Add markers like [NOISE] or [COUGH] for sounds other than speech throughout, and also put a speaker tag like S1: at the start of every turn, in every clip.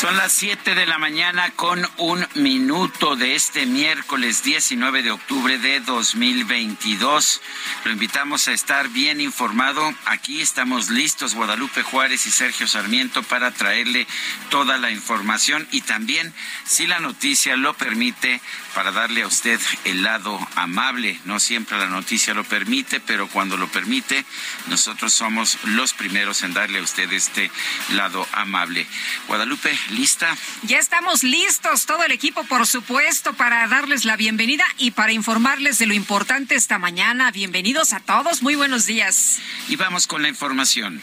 S1: Son las 7 de la mañana con un minuto de este miércoles 19 de octubre de 2022. Lo invitamos a estar bien informado. Aquí estamos listos, Guadalupe Juárez y Sergio Sarmiento, para traerle toda la información y también, si la noticia lo permite, para darle a usted el lado amable. No siempre la noticia lo permite, pero cuando lo permite, nosotros somos los primeros en darle a usted este lado amable. Guadalupe, ¿lista?
S2: Ya estamos listos, todo el equipo, por supuesto, para darles la bienvenida y para informarles de lo importante esta mañana. Bienvenidos a todos, muy buenos días.
S1: Y vamos con la información.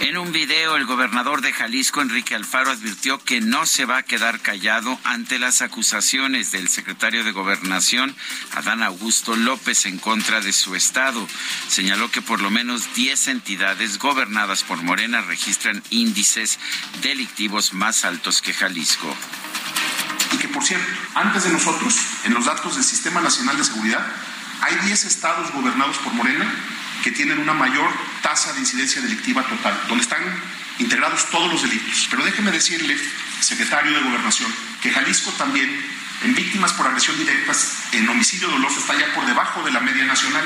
S1: En un video, el gobernador de Jalisco, Enrique Alfaro, advirtió que no se va a quedar callado ante las acusaciones del secretario de Gobernación, Adán Augusto López, en contra de su estado. Señaló que por lo menos 10 entidades gobernadas por Morena registran índices delictivos más altos que Jalisco.
S3: Y que, por cierto, antes de nosotros, en los datos del Sistema Nacional de Seguridad, hay 10 estados gobernados por Morena que tienen una mayor tasa de incidencia delictiva total, donde están integrados todos los delitos. Pero déjeme decirle, secretario de Gobernación, que Jalisco también, en víctimas por agresión directa, en homicidio doloso, está ya por debajo de la media nacional.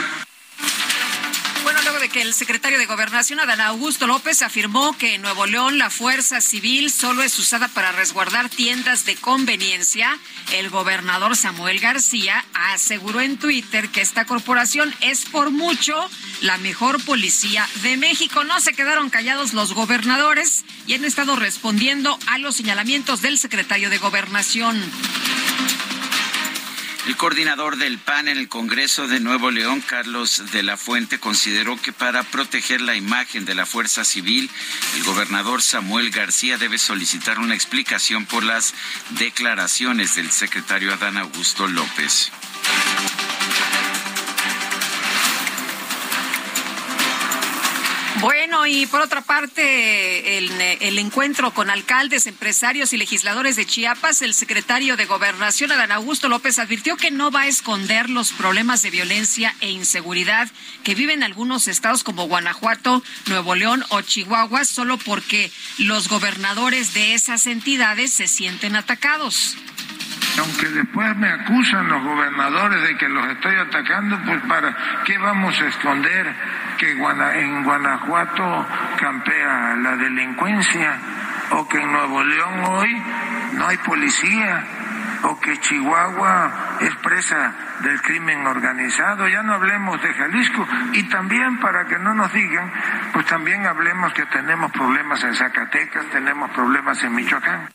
S2: Luego de que el secretario de Gobernación, Adán Augusto López, afirmó que en Nuevo León la fuerza civil solo es usada para resguardar tiendas de conveniencia, el gobernador Samuel García aseguró en Twitter que esta corporación es por mucho la mejor policía de México. No se quedaron callados los gobernadores y han estado respondiendo a los señalamientos del secretario de Gobernación.
S1: El coordinador del PAN en el Congreso de Nuevo León, Carlos de la Fuente, consideró que para proteger la imagen de la Fuerza Civil, el gobernador Samuel García debe solicitar una explicación por las declaraciones del secretario Adán Augusto López.
S2: Bueno, y por otra parte, el, el, encuentro con alcaldes, empresarios y legisladores de Chiapas, el secretario de Gobernación, Adán Augusto López, advirtió que no va a esconder los problemas de violencia e inseguridad que viven algunos estados como Guanajuato, Nuevo León o Chihuahua, solo porque los gobernadores de esas entidades se sienten atacados.
S4: Aunque después me acusan los gobernadores de que los estoy atacando, pues para qué vamos a esconder que en Guanajuato campea la delincuencia o que en Nuevo León hoy no hay policía. O que Chihuahua es presa del crimen organizado, ya no hablemos de Jalisco. Y también para que no nos digan, pues también hablemos que tenemos problemas en Zacatecas, tenemos problemas en Michoacán.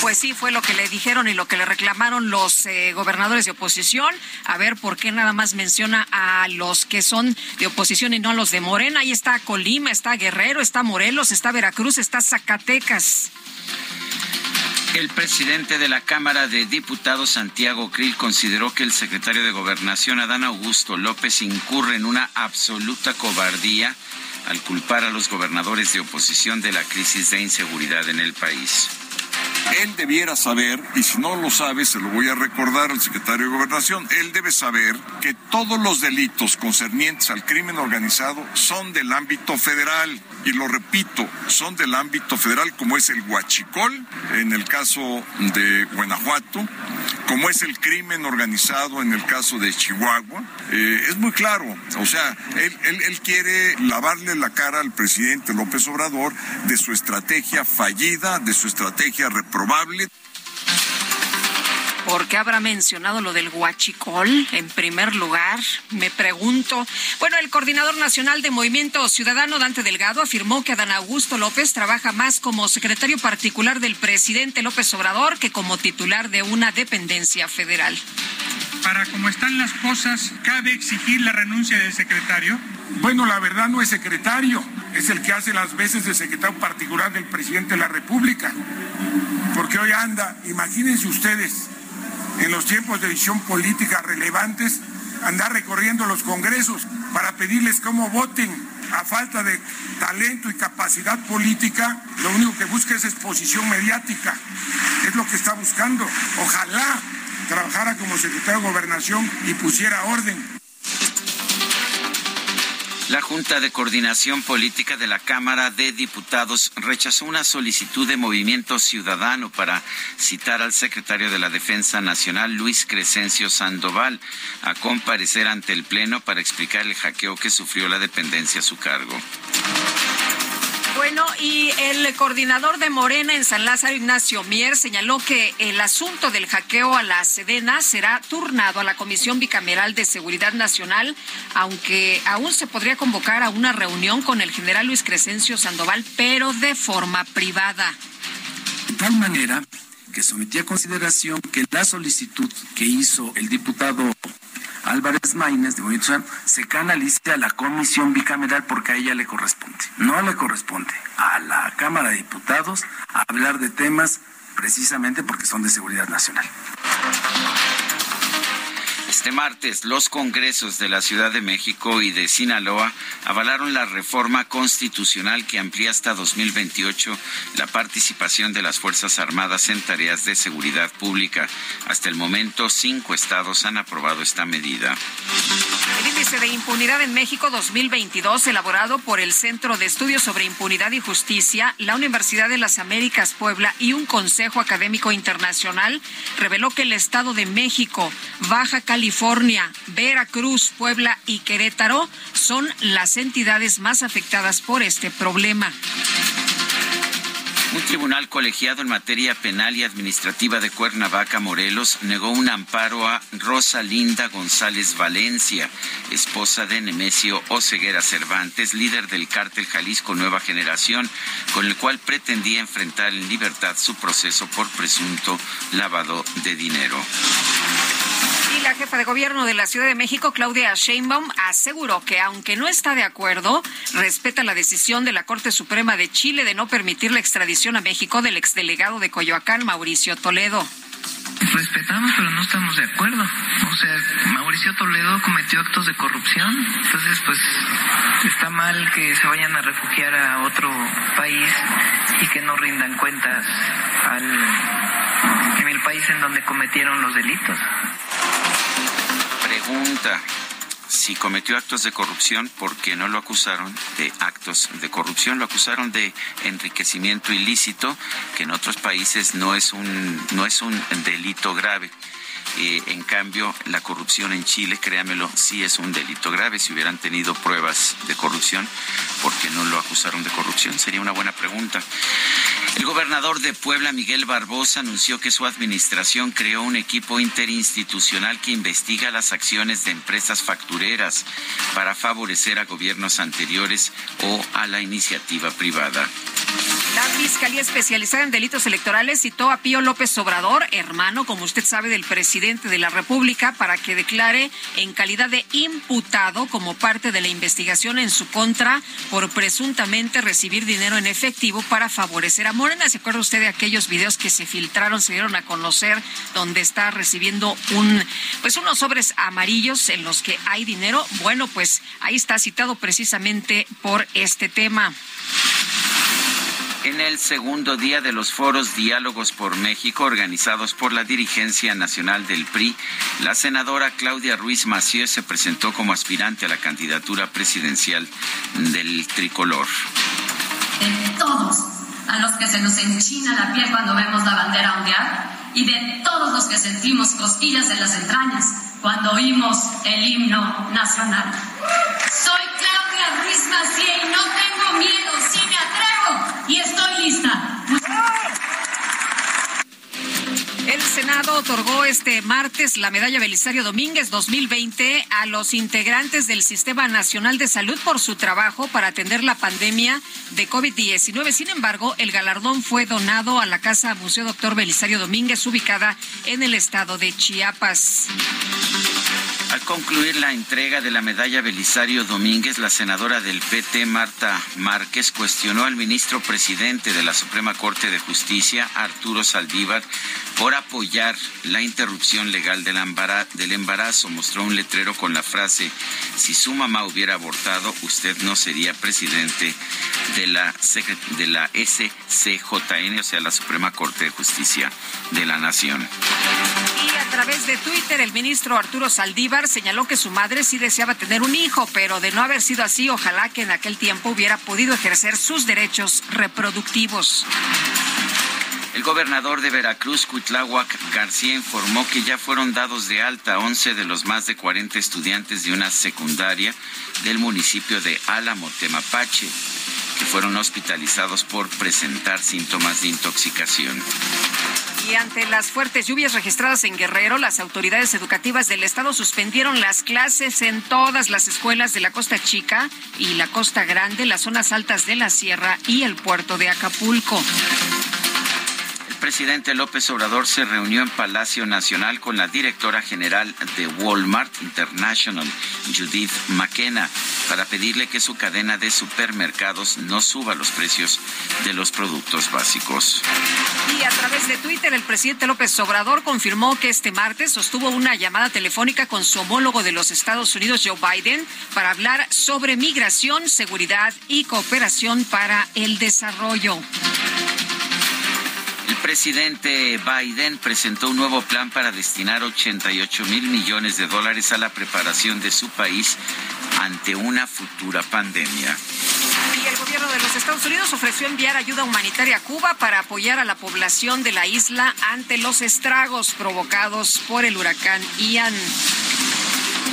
S2: Pues sí, fue lo que le dijeron y lo que le reclamaron los eh, gobernadores de oposición. A ver por qué nada más menciona a los que son de oposición y no a los de Morena. Ahí está Colima, está Guerrero, está Morelos, está Veracruz, está Zacatecas.
S1: El presidente de la Cámara de Diputados, Santiago Krill, consideró que el secretario de Gobernación, Adán Augusto López, incurre en una absoluta cobardía al culpar a los gobernadores de oposición de la crisis de inseguridad en el país.
S5: Él debiera saber, y si no lo sabe, se lo voy a recordar al secretario de Gobernación, él debe saber que todos los delitos concernientes al crimen organizado son del ámbito federal. Y lo repito, son del ámbito federal como es el huachicol en el caso de Guanajuato, como es el crimen organizado en el caso de Chihuahua. Eh, es muy claro, o sea, él, él quiere lavarle la cara al presidente López Obrador de su estrategia fallida, de su estrategia reprobable.
S2: ¿Por qué habrá mencionado lo del huachicol en primer lugar? Me pregunto. Bueno, el coordinador nacional de Movimiento Ciudadano, Dante Delgado, afirmó que Adán Augusto López trabaja más como secretario particular del presidente López Obrador que como titular de una dependencia federal.
S6: Para cómo están las cosas, ¿cabe exigir la renuncia del secretario?
S7: Bueno, la verdad no es secretario, es el que hace las veces de secretario particular del presidente de la República. Porque hoy anda, imagínense ustedes, en los tiempos de visión política relevantes, andar recorriendo los congresos para pedirles cómo voten a falta de talento y capacidad política, lo único que busca es exposición mediática. Es lo que está buscando. Ojalá trabajara como secretario de gobernación y pusiera orden.
S1: La Junta de Coordinación Política de la Cámara de Diputados rechazó una solicitud de Movimiento Ciudadano para citar al secretario de la Defensa Nacional, Luis Crescencio Sandoval, a comparecer ante el Pleno para explicar el hackeo que sufrió la dependencia a su cargo.
S2: Bueno, y el coordinador de Morena en San Lázaro, Ignacio Mier, señaló que el asunto del hackeo a la Sedena será turnado a la Comisión Bicameral de Seguridad Nacional, aunque aún se podría convocar a una reunión con el general Luis Crescencio Sandoval, pero de forma privada.
S8: De tal manera que sometí a consideración que la solicitud que hizo el diputado Álvarez Maínez de Movimiento se canalice a la comisión bicameral porque a ella le corresponde. No le corresponde a la Cámara de Diputados hablar de temas precisamente porque son de seguridad nacional.
S1: Este martes, los congresos de la Ciudad de México y de Sinaloa avalaron la reforma constitucional que amplía hasta 2028 la participación de las Fuerzas Armadas en tareas de seguridad pública. Hasta el momento, cinco estados han aprobado esta medida.
S2: El índice de impunidad en México 2022, elaborado por el Centro de Estudios sobre Impunidad y Justicia, la Universidad de las Américas Puebla y un Consejo Académico Internacional, reveló que el Estado de México, Baja California, California, Veracruz, Puebla y Querétaro son las entidades más afectadas por este problema.
S1: Un tribunal colegiado en materia penal y administrativa de Cuernavaca, Morelos, negó un amparo a Rosalinda González Valencia, esposa de Nemesio Oceguera Cervantes, líder del cártel Jalisco Nueva Generación, con el cual pretendía enfrentar en libertad su proceso por presunto lavado de dinero
S2: la jefa de gobierno de la Ciudad de México, Claudia Sheinbaum, aseguró que aunque no está de acuerdo, respeta la decisión de la Corte Suprema de Chile de no permitir la extradición a México del exdelegado de Coyoacán, Mauricio Toledo.
S9: Respetamos, pero no estamos de acuerdo. O sea, Mauricio Toledo cometió actos de corrupción, entonces pues está mal que se vayan a refugiar a otro país y que no rindan cuentas en el país en donde cometieron los delitos.
S1: Pregunta. Si cometió actos de corrupción, ¿por qué no lo acusaron de actos de corrupción? Lo acusaron de enriquecimiento ilícito, que en otros países no es un, no es un delito grave. En cambio, la corrupción en Chile, créamelo, sí es un delito grave. Si hubieran tenido pruebas de corrupción, ¿por qué no lo acusaron de corrupción? Sería una buena pregunta. El gobernador de Puebla, Miguel Barbosa, anunció que su administración creó un equipo interinstitucional que investiga las acciones de empresas factureras para favorecer a gobiernos anteriores o a la iniciativa privada.
S2: La Fiscalía Especializada en Delitos Electorales citó a Pío López Obrador, hermano, como usted sabe, del presidente de la República, para que declare en calidad de imputado como parte de la investigación en su contra por presuntamente recibir dinero en efectivo para favorecer a Morena. ¿Se acuerda usted de aquellos videos que se filtraron, se dieron a conocer, donde está recibiendo un, pues unos sobres amarillos en los que hay dinero? Bueno, pues ahí está citado precisamente por este tema.
S1: En el segundo día de los foros Diálogos por México, organizados por la dirigencia nacional del PRI, la senadora Claudia Ruiz Macié se presentó como aspirante a la candidatura presidencial del tricolor.
S10: De todos a los que se nos enchina la piel cuando vemos la bandera ondear y de todos los que sentimos cosquillas en las entrañas cuando oímos el himno nacional. Soy Claudia Ruiz Macié y no tengo miedo, sí me atrevo y estoy lista.
S2: El Senado otorgó este martes la medalla Belisario Domínguez 2020 a los integrantes del Sistema Nacional de Salud por su trabajo para atender la pandemia de COVID-19. Sin embargo, el galardón fue donado a la Casa Museo Doctor Belisario Domínguez, ubicada en el estado de Chiapas.
S1: Al concluir la entrega de la medalla Belisario Domínguez, la senadora del PT, Marta Márquez, cuestionó al ministro presidente de la Suprema Corte de Justicia, Arturo Saldívar, por apoyar la interrupción legal del embarazo. Mostró un letrero con la frase, si su mamá hubiera abortado, usted no sería presidente de la, de la SCJN, o sea, la Suprema Corte de Justicia de la Nación.
S2: Y a través de Twitter, el ministro Arturo Saldívar señaló que su madre sí deseaba tener un hijo, pero de no haber sido así, ojalá que en aquel tiempo hubiera podido ejercer sus derechos reproductivos.
S1: El gobernador de Veracruz, Cuitláhuac García, informó que ya fueron dados de alta 11 de los más de 40 estudiantes de una secundaria del municipio de Álamo, Temapache, que fueron hospitalizados por presentar síntomas de intoxicación.
S2: Y ante las fuertes lluvias registradas en Guerrero, las autoridades educativas del estado suspendieron las clases en todas las escuelas de la Costa Chica y la Costa Grande, las zonas altas de la Sierra y el puerto de Acapulco.
S1: Presidente López Obrador se reunió en Palacio Nacional con la directora general de Walmart International, Judith McKenna, para pedirle que su cadena de supermercados no suba los precios de los productos básicos.
S2: Y a través de Twitter, el presidente López Obrador confirmó que este martes sostuvo una llamada telefónica con su homólogo de los Estados Unidos, Joe Biden, para hablar sobre migración, seguridad y cooperación para el desarrollo.
S1: El presidente Biden presentó un nuevo plan para destinar 88 mil millones de dólares a la preparación de su país ante una futura pandemia.
S2: Y el gobierno de los Estados Unidos ofreció enviar ayuda humanitaria a Cuba para apoyar a la población de la isla ante los estragos provocados por el huracán Ian.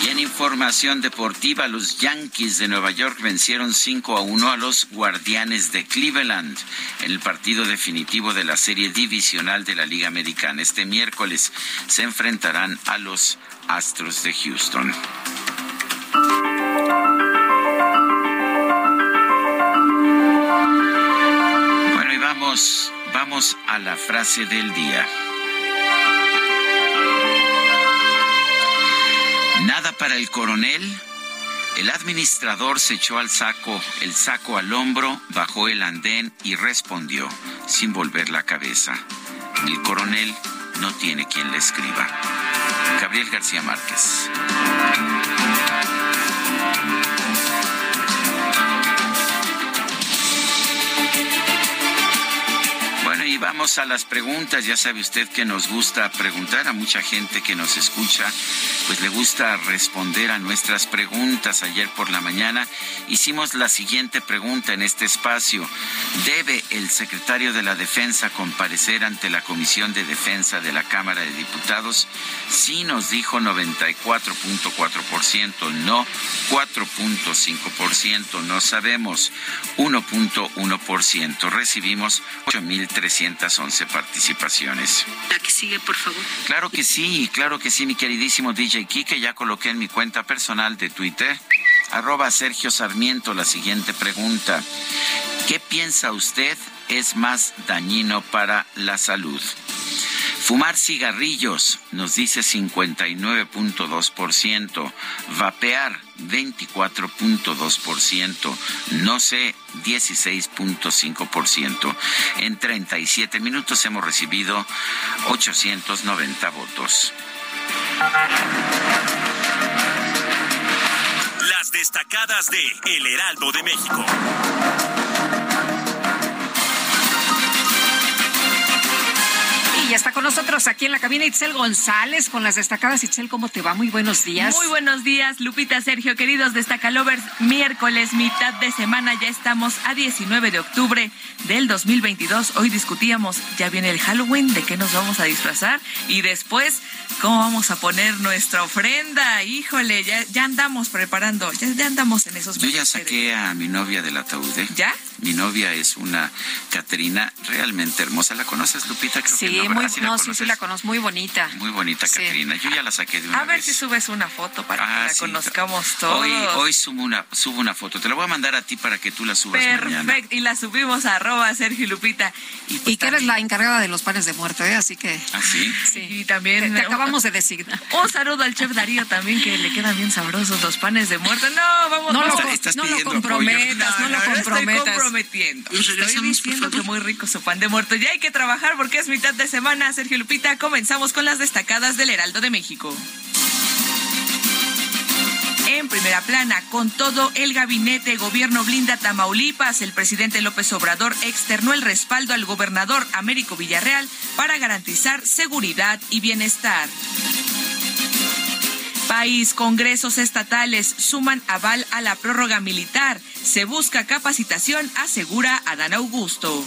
S1: Y en información deportiva, los Yankees de Nueva York vencieron 5 a 1 a los Guardianes de Cleveland en el partido definitivo de la serie divisional de la Liga Americana. Este miércoles se enfrentarán a los Astros de Houston. Bueno, y vamos, vamos a la frase del día. Nada para el coronel. El administrador se echó al saco, el saco al hombro, bajó el andén y respondió, sin volver la cabeza. El coronel no tiene quien le escriba. Gabriel García Márquez. Vamos a las preguntas. Ya sabe usted que nos gusta preguntar a mucha gente que nos escucha, pues le gusta responder a nuestras preguntas. Ayer por la mañana hicimos la siguiente pregunta en este espacio. ¿Debe el secretario de la Defensa comparecer ante la Comisión de Defensa de la Cámara de Diputados? Sí nos dijo 94.4%, no 4.5%, no sabemos 1.1%. Recibimos 8.311 participaciones.
S11: La que sigue, por favor.
S1: Claro que sí, claro que sí, mi queridísimo DJ Kike, ya coloqué en mi cuenta personal de Twitter, arroba Sergio Sarmiento, la siguiente pregunta. ¿Qué piensa usted es más dañino para la salud? Fumar cigarrillos, nos dice 59.2%. Vapear, 24.2%. No sé, 16.5%. En 37 minutos hemos recibido 890 votos.
S12: Las destacadas de El Heraldo de México.
S2: Nosotros aquí en la cabina Itzel González con las destacadas. Itzel, ¿cómo te va? Muy buenos días.
S11: Muy buenos días, Lupita, Sergio, queridos destacalovers. Miércoles, mitad de semana, ya estamos a 19 de octubre del 2022. Hoy discutíamos, ya viene el Halloween, de qué nos vamos a disfrazar y después, cómo vamos a poner nuestra ofrenda. Híjole, ya, ya andamos preparando, ya, andamos en esos
S1: Yo ya saqué a mi novia del ataúd. ¿eh?
S11: ¿Ya?
S1: Mi novia es una Caterina realmente hermosa. ¿La conoces, Lupita?
S2: Creo sí, que no, muy, no, sí, sí la conozco, muy bonita.
S1: Muy bonita, Caterina. Yo ya la saqué de una
S11: A ver si subes una foto para que ah, la conozcamos todos.
S1: Hoy, hoy subo, una, subo una foto. Te la voy a mandar a ti para que tú la subas
S11: Perfecto, y la subimos a arroba Sergio Lupita.
S2: Y, pues que eres la encargada de los panes de muerte, ¿eh? así que...
S1: ¿Ah, sí?
S11: Sí. Y también...
S2: Te, acabamos de designar.
S11: Un saludo al chef Darío también, que le quedan bien sabrosos los panes de muerte. No, vamos,
S2: no,
S11: Lo,
S2: no lo comprometas, no, lo comprometas.
S11: Estoy comprometiendo. Estoy diciendo que muy rico su pan de muerto. Ya hay que trabajar porque es mitad de semana. Sergio Lupita, comenzamos con las destacadas del Heraldo de México. En primera plana, con todo el gabinete gobierno blinda Tamaulipas, el presidente López Obrador externó el respaldo al gobernador Américo Villarreal para garantizar seguridad y bienestar. País, congresos estatales suman aval a la prórroga militar. Se busca capacitación, asegura Adán Augusto.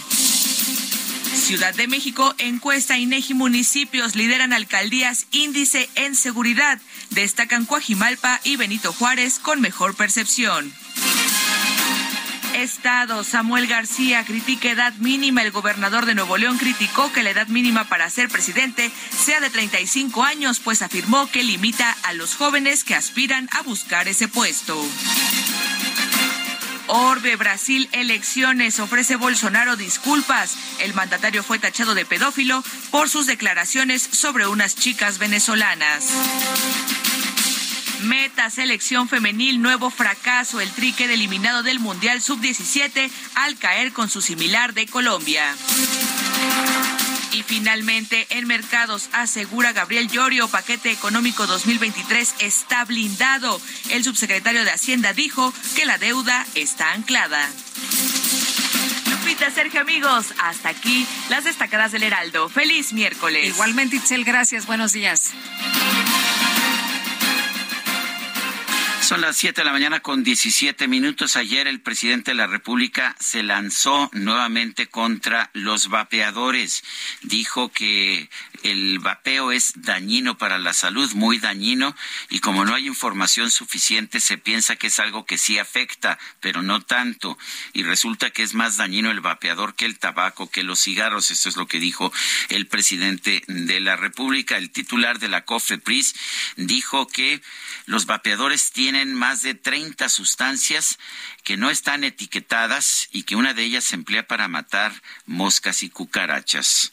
S11: Ciudad de México, encuesta INEGI municipios lideran alcaldías índice en seguridad. Destacan Coajimalpa y Benito Juárez con mejor percepción. Estado, Samuel García critica edad mínima. El gobernador de Nuevo León criticó que la edad mínima para ser presidente sea de 35 años, pues afirmó que limita a los jóvenes que aspiran a buscar ese puesto. Orbe, Brasil, elecciones. Ofrece Bolsonaro disculpas. El mandatario fue tachado de pedófilo por sus declaraciones sobre unas chicas venezolanas. Meta, selección femenil, nuevo fracaso. El trique eliminado del Mundial Sub-17 al caer con su similar de Colombia. Y finalmente, en mercados, asegura Gabriel Llorio, paquete económico 2023 está blindado. El subsecretario de Hacienda dijo que la deuda está anclada. Lupita, Sergio, amigos, hasta aquí las destacadas del Heraldo. Feliz miércoles.
S2: Igualmente, Itzel, gracias. Buenos días.
S1: Son las 7 de la mañana con 17 minutos. Ayer el presidente de la República se lanzó nuevamente contra los vapeadores. Dijo que el vapeo es dañino para la salud, muy dañino, y como no hay información suficiente, se piensa que es algo que sí afecta, pero no tanto. Y resulta que es más dañino el vapeador que el tabaco, que los cigarros. Esto es lo que dijo el presidente de la República. El titular de la COFEPRIS dijo que los vapeadores tienen más de 30 sustancias que no están etiquetadas y que una de ellas se emplea para matar moscas y cucarachas.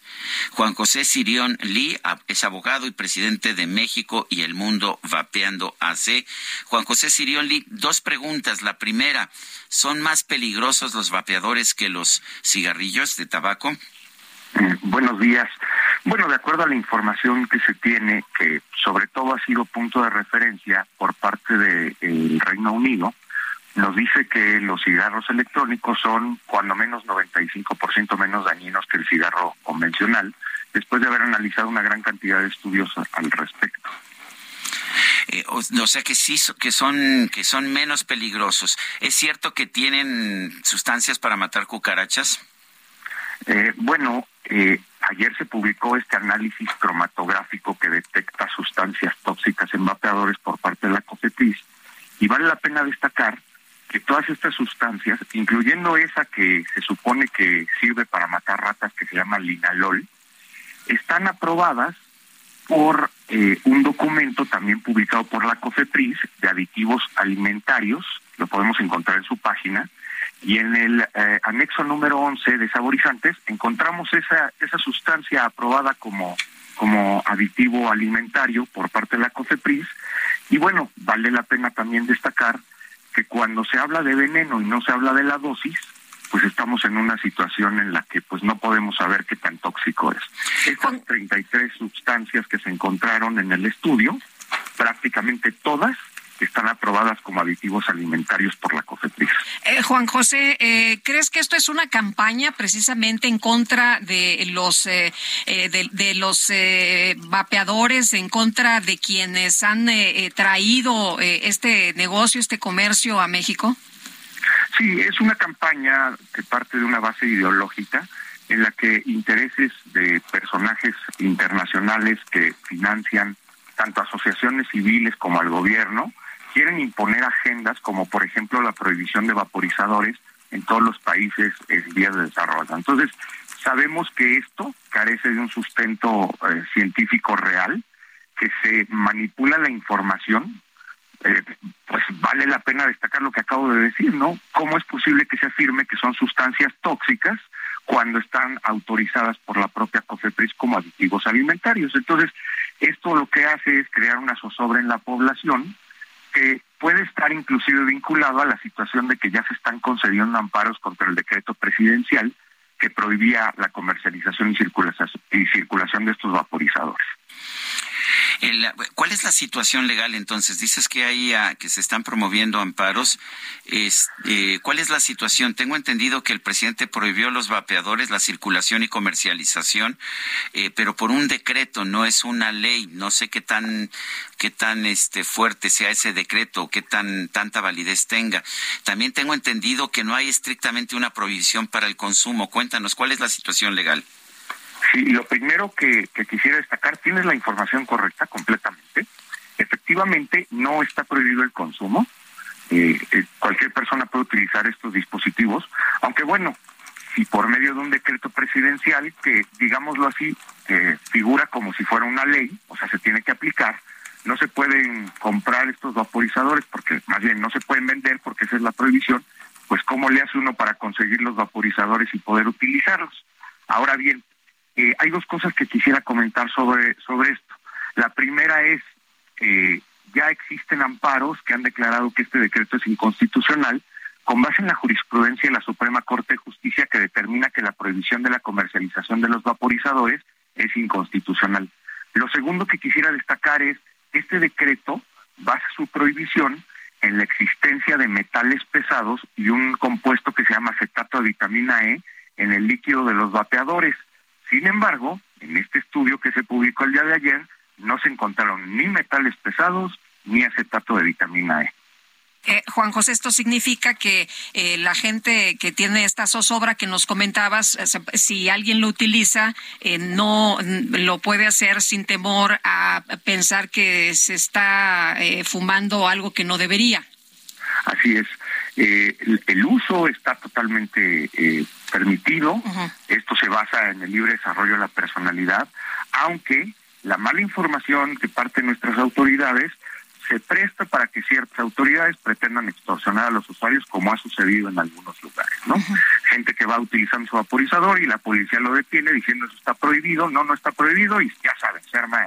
S1: Juan José Sirión Lee es abogado y presidente de México y el Mundo Vapeando AC. Juan José Sirión Lee, dos preguntas. La primera, ¿son más peligrosos los vapeadores que los cigarrillos de tabaco?
S13: Eh, buenos días. Bueno, de acuerdo a la información que se tiene, que sobre todo ha sido punto de referencia por parte del Reino Unido, nos dice que los cigarros electrónicos son cuando menos 95% menos dañinos que el cigarro convencional, después de haber analizado una gran cantidad de estudios al respecto.
S1: Eh, o, sea que sí que son que son menos peligrosos. ¿Es cierto que tienen sustancias para matar cucarachas?
S13: Eh, bueno, eh, ayer se publicó este análisis cromatográfico que detecta sustancias tóxicas en vapeadores por parte de la COFEPRIS y vale la pena destacar que todas estas sustancias, incluyendo esa que se supone que sirve para matar ratas, que se llama linalol, están aprobadas por eh, un documento también publicado por la COFEPRIS de aditivos alimentarios, lo podemos encontrar en su página, y en el eh, anexo número 11 de saborizantes encontramos esa, esa sustancia aprobada como, como aditivo alimentario por parte de la COFEPRIS. Y bueno, vale la pena también destacar que cuando se habla de veneno y no se habla de la dosis, pues estamos en una situación en la que pues no podemos saber qué tan tóxico es. Estas 33 sustancias que se encontraron en el estudio, prácticamente todas están aprobadas como aditivos alimentarios por la COFEPRIS.
S2: Eh, Juan José, eh, ¿crees que esto es una campaña precisamente en contra de los eh, de, los vapeadores, en contra de quienes han traído este negocio, este comercio a México?
S13: Sí, es una campaña que parte de una base ideológica en la que intereses de personajes internacionales que financian tanto asociaciones civiles como al gobierno quieren imponer agendas como por ejemplo la prohibición de vaporizadores en todos los países en vías de desarrollo. Entonces, sabemos que esto carece de un sustento eh, científico real, que se manipula la información, eh, pues vale la pena destacar lo que acabo de decir, ¿no? ¿Cómo es posible que se afirme que son sustancias tóxicas cuando están autorizadas por la propia COFEPRIS como aditivos alimentarios? Entonces, esto lo que hace es crear una zozobra en la población que puede estar inclusive vinculado a la situación de que ya se están concediendo amparos contra el decreto presidencial que prohibía la comercialización y circulación de estos vaporizadores.
S1: ¿Cuál es la situación legal entonces? Dices que hay ah, que se están promoviendo amparos. Eh, ¿Cuál es la situación? Tengo entendido que el presidente prohibió los vapeadores, la circulación y comercialización, eh, pero por un decreto, no es una ley. No sé qué tan qué tan este fuerte sea ese decreto, qué tan tanta validez tenga. También tengo entendido que no hay estrictamente una prohibición para el consumo. Cuéntanos, ¿cuál es la situación legal?
S13: Sí, lo primero que, quisiera destacar, tienes la información correcta completamente. Efectivamente, no está prohibido el consumo. Eh, eh, cualquier persona puede utilizar estos dispositivos, aunque bueno, si por medio de un decreto presidencial que, digámoslo así, figura como si fuera una ley, o sea, se tiene que aplicar, no se pueden comprar estos vaporizadores, porque más bien no se pueden vender porque esa es la prohibición, pues ¿cómo le hace uno para conseguir los vaporizadores y poder utilizarlos? Ahora bien, eh, hay dos cosas que quisiera comentar sobre, sobre esto. La primera es, eh, ya existen amparos que han declarado que este decreto es inconstitucional con base en la jurisprudencia de la Suprema Corte de Justicia que determina que la prohibición de la comercialización de los vaporizadores es inconstitucional. Lo segundo que quisiera destacar es, este decreto basa su prohibición en la existencia de metales pesados y un compuesto que se llama acetato de vitamina E en el líquido de los vapeadores. Sin embargo, en este estudio que se publicó el día de ayer, no se encontraron ni metales pesados ni acetato de vitamina E.
S2: Eh, Juan José, esto significa que eh, la gente que tiene esta zozobra que nos comentabas, eh, si alguien lo utiliza, no lo puede hacer sin temor a pensar que se está fumando algo que no debería.
S13: Así es. El, uso está totalmente permitido. Esto se basa en el libre desarrollo de la personalidad, aunque la mala información que parte de nuestras autoridades se presta para que ciertas autoridades pretendan extorsionar a los usuarios, como ha sucedido en algunos lugares, ¿no? Gente que va utilizando su vaporizador y la policía lo detiene diciendo eso está prohibido, no, no está prohibido y ya saben, se arma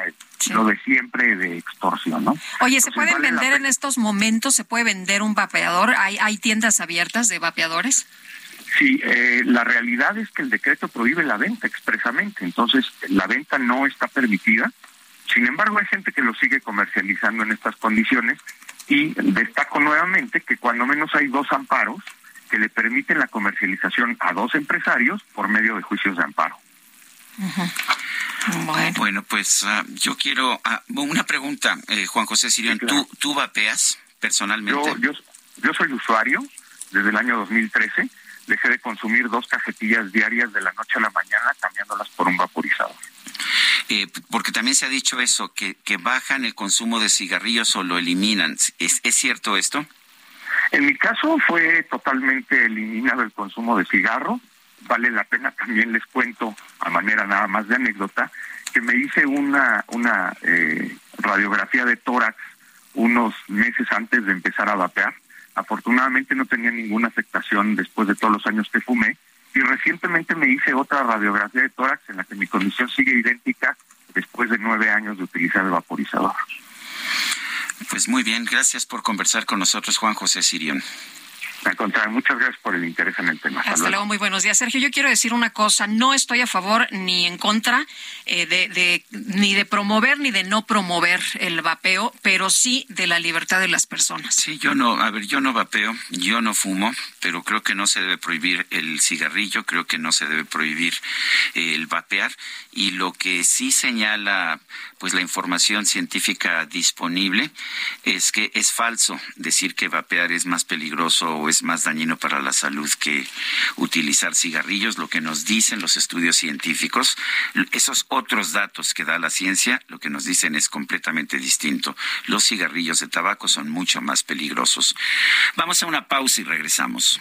S13: lo de siempre de extorsión, ¿no?
S2: Oye, ¿se pueden vender en estos momentos? ¿Se puede vender un vapeador? ¿Hay, hay tiendas abiertas de vapeadores?
S13: Sí, eh, la realidad es que el decreto prohíbe la venta expresamente, entonces la venta no está permitida. Sin embargo, hay gente que lo sigue comercializando en estas condiciones y destaco nuevamente que cuando menos hay dos amparos que le permiten la comercialización a dos empresarios por medio de juicios de amparo.
S1: bueno. pues ah, yo quiero ah, una pregunta, eh, Juan José Sirión. ¿Tú, ¿Tú vapeas personalmente?
S13: Yo, yo, yo soy usuario desde el año 2013 dejé de consumir dos cajetillas diarias de la noche a la mañana cambiándolas por un vaporizador.
S1: Eh, porque también se ha dicho eso, que, que bajan el consumo de cigarrillos o lo eliminan. ¿Es, ¿Es cierto esto?
S13: En mi caso fue totalmente eliminado el consumo de cigarro. Vale la pena, también les cuento a manera nada más de anécdota, que me hice una, una eh, radiografía de tórax unos meses antes de empezar a vapear Afortunadamente no tenía ninguna afectación después de todos los años que fumé y recientemente me hice otra radiografía de tórax en la que mi condición sigue idéntica después de nueve años de utilizar el vaporizador.
S1: Pues muy bien, gracias por conversar con nosotros, Juan José Sirión.
S13: Al contrario, muchas gracias por el interés en el tema.
S2: Hasta, luego. muy buenos días. Sergio, yo quiero decir una cosa, no estoy a favor ni en contra eh, de, ni de promover ni de no promover el vapeo, pero sí de la libertad de las personas.
S1: Sí, yo no, a ver, yo no vapeo, yo no fumo, pero creo que no se debe prohibir el cigarrillo, creo que no se debe prohibir el vapear y lo que sí señala pues la información científica disponible es que es falso decir que vapear es más peligroso o es más dañino para la salud que utilizar cigarrillos. Lo que nos dicen los estudios científicos, esos otros datos que da la ciencia, lo que nos dicen es completamente distinto. Los cigarrillos de tabaco son mucho más peligrosos. Vamos a una pausa y regresamos.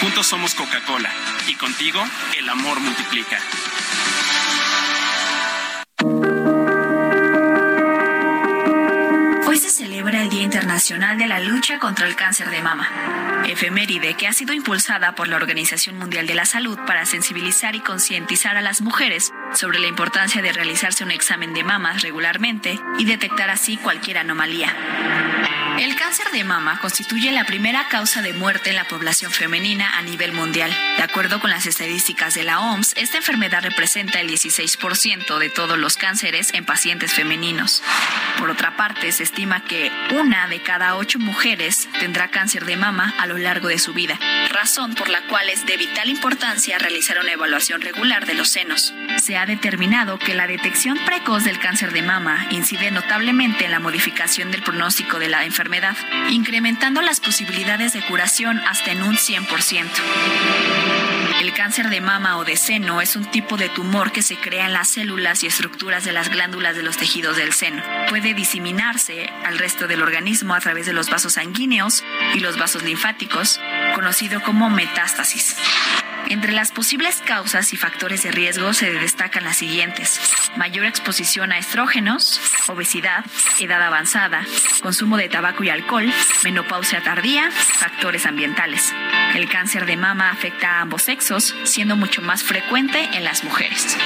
S14: Juntos somos Coca-Cola y contigo el amor multiplica.
S15: Hoy se celebra el Día Internacional de la Lucha contra el Cáncer de Mama, efeméride que ha sido impulsada por la Organización Mundial de la Salud para sensibilizar y concientizar a las mujeres sobre la importancia de realizarse un examen de mamas regularmente y detectar así cualquier anomalía. El cáncer de mama constituye la primera causa de muerte en la población femenina a nivel mundial. De acuerdo con las estadísticas de la OMS, esta enfermedad representa el 16% de todos los cánceres en pacientes femeninos. Por otra parte, se estima que una de cada ocho mujeres tendrá cáncer de mama a lo largo de su vida, razón por la cual es de vital importancia realizar una evaluación regular de los senos. Se ha determinado que la detección precoz del cáncer de mama incide notablemente en la modificación del pronóstico de la enfermedad incrementando las posibilidades de curación hasta en un 100%. El cáncer de mama o de seno es un tipo de tumor que se crea en las células y estructuras de las glándulas de los tejidos del seno. Puede diseminarse al resto del organismo a través de los vasos sanguíneos y los vasos linfáticos, conocido como metástasis. Entre las posibles causas y factores de riesgo se destacan las siguientes. Mayor exposición a estrógenos, obesidad, edad avanzada, consumo de tabaco y alcohol, menopausia tardía, factores ambientales. El cáncer de mama afecta a ambos sexos, siendo mucho más frecuente en las mujeres.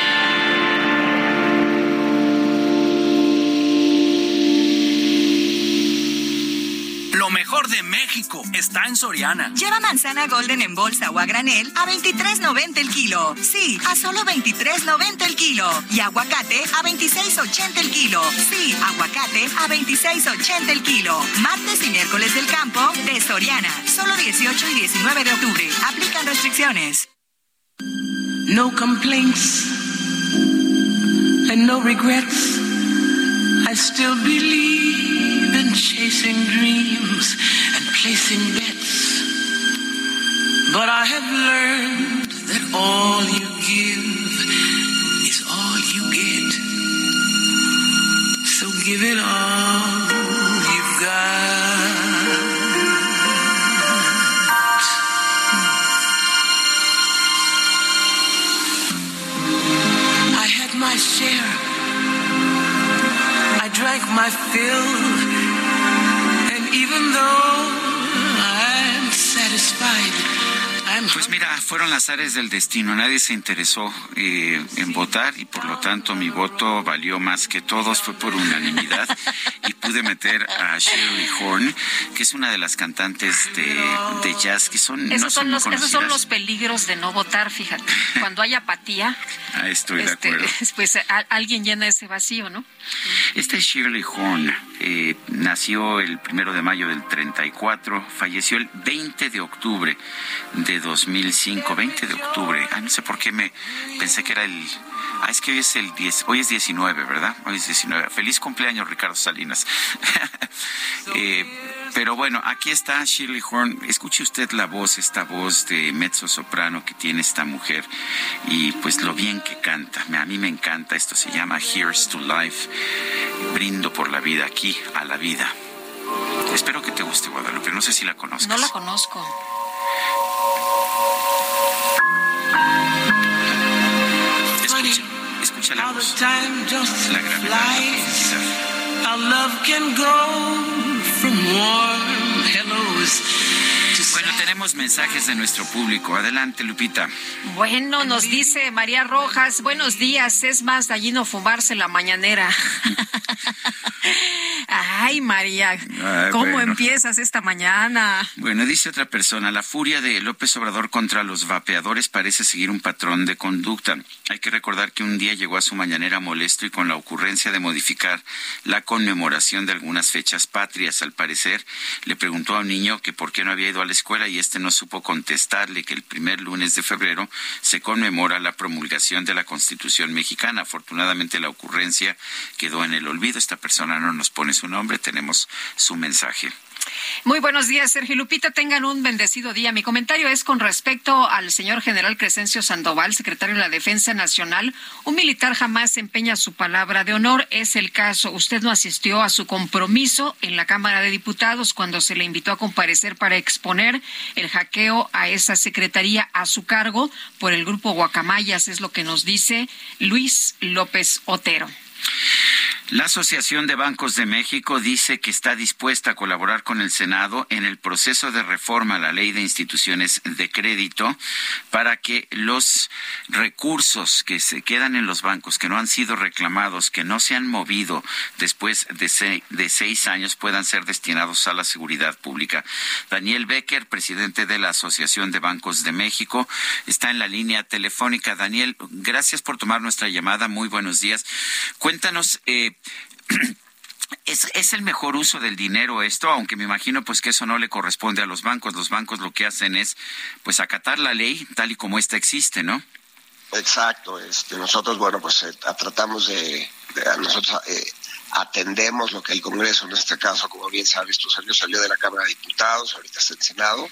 S16: Lo mejor de México está en Soriana.
S17: Lleva manzana golden en bolsa o a granel a 23.90 el kilo. Sí, a solo 23.90 el kilo. Y aguacate a 26.80 el kilo. Sí, aguacate a 26.80 el kilo. Martes y miércoles del campo de Soriana. Solo 18 y 19 de octubre. Aplican restricciones.
S18: No complaints and no regrets. I still believe in chasing dreams and placing bets. But I have learned that all you give is all you get. So give it all you've got. I had my share. I drank my fill.
S1: Pues mira, fueron las áreas del destino. Nadie se interesó eh, en votar y por lo tanto mi voto valió más que todos. Fue por unanimidad y pude meter a Shirley Horn, que es una de las cantantes de, jazz que son.
S2: Esos,
S1: no
S2: son,
S1: son
S2: los, esos son los peligros de no votar, fíjate. Cuando hay apatía, [LAUGHS]
S1: Ah, estoy de
S2: este,
S1: acuerdo. [LAUGHS]
S2: pues a- alguien llena ese vacío, ¿no?
S1: Esta es Shirley Horn. eh, nació el primero de mayo del 34, falleció el 20 de octubre de 2005, 20 de octubre. Ah, no sé por qué me pensé que era el... Ah, es que hoy es el 10, hoy es 19, ¿verdad? Hoy es 19. Feliz cumpleaños, Ricardo Salinas. [LAUGHS] eh, pero bueno, aquí está Shirley Horn. Escuche usted la voz, esta voz de mezzo soprano que tiene esta mujer y pues lo bien que canta. A mí me encanta. Esto se llama Here's to Life. Brindo por la vida aquí, a la vida. Espero que te guste, Guadalupe. No sé si la conozcas.
S2: No la conozco.
S1: Escucha la voz. La gravedad, la
S18: Our love can go from warm hellos
S1: bueno, tenemos mensajes de nuestro público. Adelante, Lupita.
S2: Bueno, nos dice María Rojas, buenos días, es más dañino fumarse la mañanera. [LAUGHS] Ay, María, ¿cómo empiezas esta mañana?
S1: Bueno, dice otra persona, la furia de López Obrador contra los vapeadores parece seguir un patrón de conducta. Hay que recordar que un día llegó a su mañanera molesto y con la ocurrencia de modificar la conmemoración de algunas fechas patrias. Al parecer, le preguntó a un niño que por qué no había ido a la escuela y este no supo contestarle que el primer lunes de febrero se conmemora la promulgación de la Constitución mexicana. Afortunadamente la ocurrencia quedó en el olvido. Esta persona no nos pone su nombre, tenemos su mensaje.
S2: Muy buenos días, Sergio Lupita. Tengan un bendecido día. Mi comentario es con respecto al señor general Crescencio Sandoval, secretario de la Defensa Nacional. Un militar jamás empeña su palabra de honor. Es el caso. Usted no asistió a su compromiso en la Cámara de Diputados cuando se le invitó a comparecer para exponer el hackeo a esa secretaría a su cargo por el grupo Guacamayas. Es lo que nos dice Luis López Otero.
S1: La Asociación de Bancos de México dice que está dispuesta a colaborar con el Senado en el proceso de reforma a la ley de instituciones de crédito para que los recursos que se quedan en los bancos, que no han sido reclamados, que no se han movido después de, seis años, puedan ser destinados a la seguridad pública. Daniel Becker, presidente de la Asociación de Bancos de México, está en la línea telefónica. Daniel, gracias por tomar nuestra llamada. Muy buenos días. Cuéntanos. Eh, ¿Es, ¿Es, el mejor uso del dinero esto? Aunque me imagino pues que eso no le corresponde a los bancos. Los bancos lo que hacen es pues acatar la ley tal y como esta existe, ¿no?
S19: Exacto. Este, nosotros, bueno, pues eh, tratamos de, nosotros eh, atendemos lo que el Congreso, en este caso, como bien sabes, tú salió, salió de la Cámara de Diputados, ahorita está en Senado.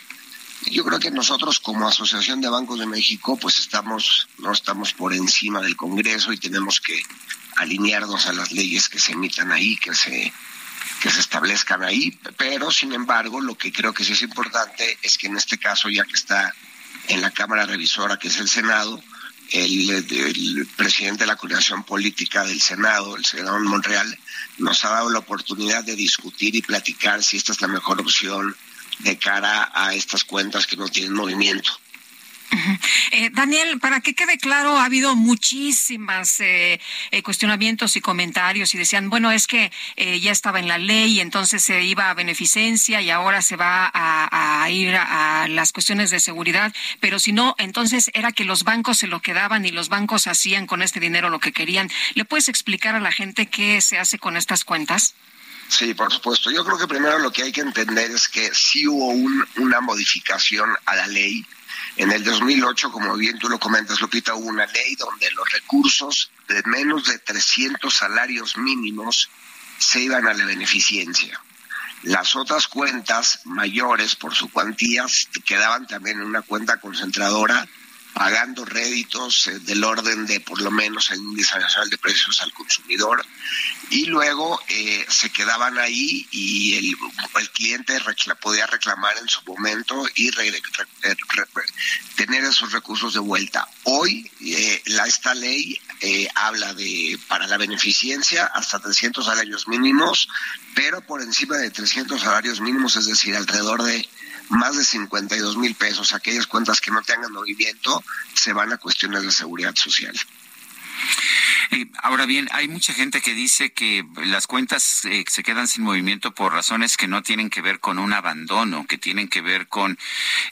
S19: Yo creo que nosotros como Asociación de Bancos de México, pues estamos, no estamos por encima del Congreso y tenemos que alinearnos a las leyes que se emitan ahí, que se que se establezcan ahí, pero sin embargo lo que creo que sí es importante es que en este caso, ya que está en la Cámara Revisora, que es el Senado, el, presidente de la coordinación política del Senado, el senador Monreal, nos ha dado la oportunidad de discutir y platicar si esta es la mejor opción de cara a estas cuentas que no tienen movimiento.
S2: Eh, Daniel, para que quede claro, ha habido muchísimas eh, eh, cuestionamientos y comentarios y decían, bueno, es que ya estaba en la ley entonces se iba a beneficencia y ahora se va a, ir a, las cuestiones de seguridad, pero si no, entonces era que los bancos se lo quedaban y los bancos hacían con este dinero lo que querían. ¿Le puedes explicar a la gente qué se hace con estas cuentas?
S19: Sí, por supuesto. Yo creo que primero lo que hay que entender es que sí hubo una modificación a la ley en el 2008, como bien tú lo comentas, Lupita, hubo una ley donde los recursos de menos de 300 salarios mínimos se iban a la beneficencia. Las otras cuentas mayores por su cuantía quedaban también en una cuenta concentradora pagando réditos eh, del orden de por lo menos el índice nacional de precios al consumidor y luego eh, se quedaban ahí y el, el cliente podía reclamar en su momento y tener esos recursos de vuelta. Hoy eh, la, esta ley habla de para la beneficencia hasta 300 salarios mínimos, pero por encima de 300 salarios mínimos, es decir, alrededor de más de 52 mil pesos, aquellas cuentas que no tengan movimiento, se van a cuestiones de seguridad social.
S1: Eh, Ahora bien, hay mucha gente que dice que las cuentas eh, se quedan sin movimiento por razones que no tienen que ver con un abandono, que tienen que ver con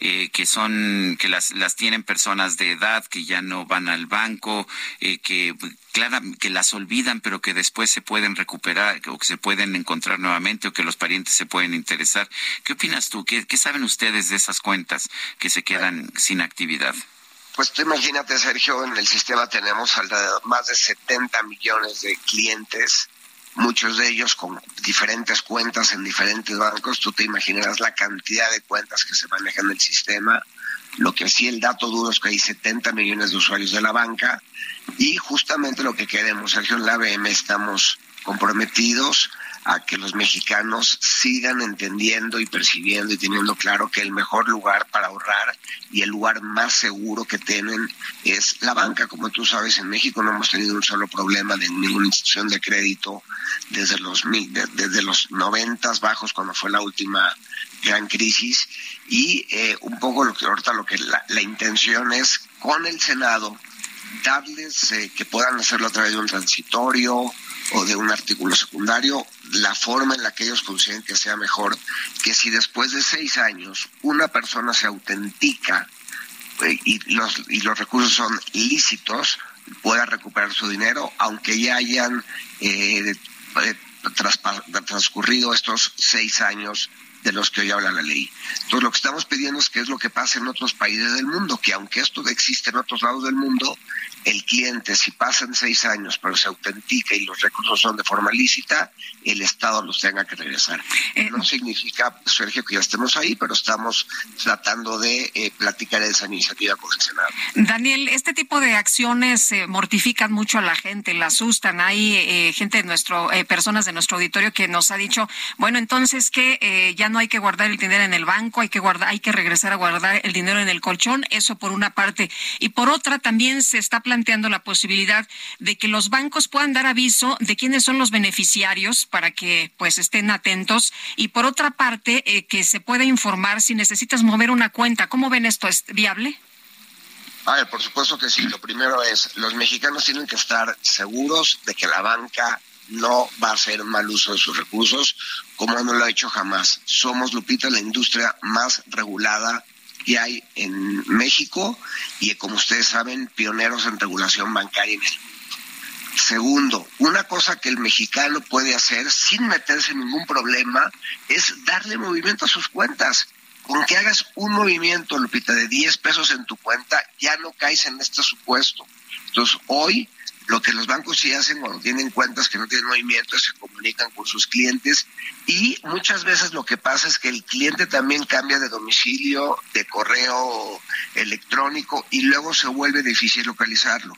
S1: eh, que son que las las tienen personas de edad que ya no van al banco, eh, que que las olvidan, pero que después se pueden recuperar o que se pueden encontrar nuevamente o que los parientes se pueden interesar. ¿Qué opinas tú? ¿Qué, qué saben ustedes de esas cuentas que se quedan sin actividad?
S19: Pues tú imagínate, Sergio, en el sistema tenemos más de 70 millones de clientes, muchos de ellos con diferentes cuentas en diferentes bancos. Tú te imaginarás la cantidad de cuentas que se manejan en el sistema. Lo que sí el dato duro es que hay 70 millones de usuarios de la banca y justamente lo que queremos, Sergio, en la ABM estamos comprometidos a que los mexicanos sigan entendiendo y percibiendo y teniendo claro que el mejor lugar para ahorrar y el lugar más seguro que tienen es la banca. Como tú sabes, en México no hemos tenido un solo problema de ninguna institución de crédito desde los desde los noventas bajos cuando fue la última gran crisis y eh, un poco lo que ahorita lo que la, la intención es con el Senado darles eh, que puedan hacerlo a través de un transitorio o de un artículo secundario, la forma en la que ellos consideren que sea mejor, que si después de seis años una persona se autentica eh, y, los, y los recursos son lícitos, pueda recuperar su dinero, aunque ya hayan eh, eh transcurrido estos seis años de los que hoy habla la ley. Entonces lo que estamos pidiendo es que es lo que pasa en otros países del mundo, que aunque esto existe en otros lados del mundo, el cliente, si pasan seis años, pero se autentica y los recursos son de forma lícita, el Estado los tenga que regresar. Eh, no significa, Sergio, que ya estemos ahí, pero estamos tratando de eh, platicar esa iniciativa con el Senado.
S2: Daniel, este tipo de acciones eh, mortifican mucho a la gente, la asustan. Hay gente de nuestro, personas de nuestro auditorio que nos ha dicho, bueno, entonces que ya no hay que guardar el dinero en el banco, hay que guardar, hay que regresar a guardar el dinero en el colchón, eso por una parte. Y por otra, también se está planteando planteando la posibilidad de que los bancos puedan dar aviso de quiénes son los beneficiarios para que pues estén atentos y por otra parte eh, que se pueda informar si necesitas mover una cuenta. ¿Cómo ven esto? ¿Es viable?
S19: A ver, por supuesto que sí. Lo primero es, los mexicanos tienen que estar seguros de que la banca no va a hacer mal uso de sus recursos, como no lo ha hecho jamás. Somos, Lupita, la industria más regulada que hay en México y como ustedes saben, pioneros en regulación bancaria. Segundo, una cosa que el mexicano puede hacer sin meterse en ningún problema es darle movimiento a sus cuentas. Con que hagas un movimiento, Lupita, de 10 pesos en tu cuenta, ya no caes en este supuesto. Entonces, hoy lo que los bancos sí hacen cuando tienen cuentas que no tienen movimiento es se comunican con sus clientes y muchas veces lo que pasa es que el cliente también cambia de domicilio, de correo electrónico y luego se vuelve difícil localizarlo.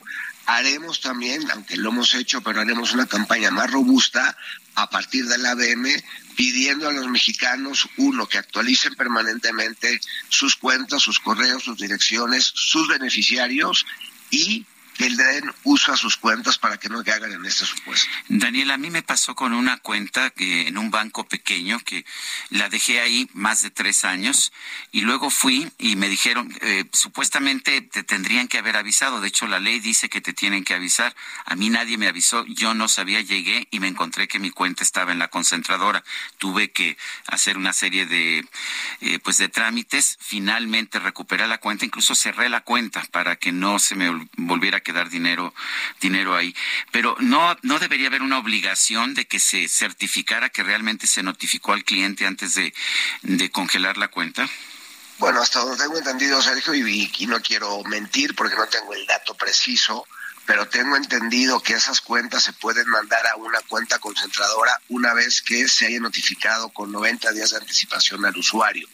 S19: Haremos también, aunque lo hemos hecho, pero haremos una campaña más robusta a partir del ABM pidiendo a los mexicanos, uno, que actualicen permanentemente sus cuentas, sus correos, sus direcciones, sus beneficiarios y que le den uso sus cuentas para que no hagan en este supuesto.
S1: Daniel, a mí me pasó con una cuenta que en un banco pequeño que la dejé ahí más de tres años y luego fui y me dijeron, eh, supuestamente te tendrían que haber avisado, de hecho la ley dice que te tienen que avisar, a mí nadie me avisó, yo no sabía, llegué y me encontré que mi cuenta estaba en la concentradora, tuve que hacer una serie de, eh, pues de trámites, finalmente recuperé la cuenta, incluso cerré la cuenta para que no se me volviera quedar dinero, dinero ahí. Pero no, no debería haber una obligación de que se certificara que realmente se notificó al cliente antes de, congelar la cuenta.
S19: Bueno, hasta donde tengo entendido, Sergio, y, y no quiero mentir porque no tengo el dato preciso, pero tengo entendido que esas cuentas se pueden mandar a una cuenta concentradora una vez que se haya notificado con 90 días de anticipación al usuario.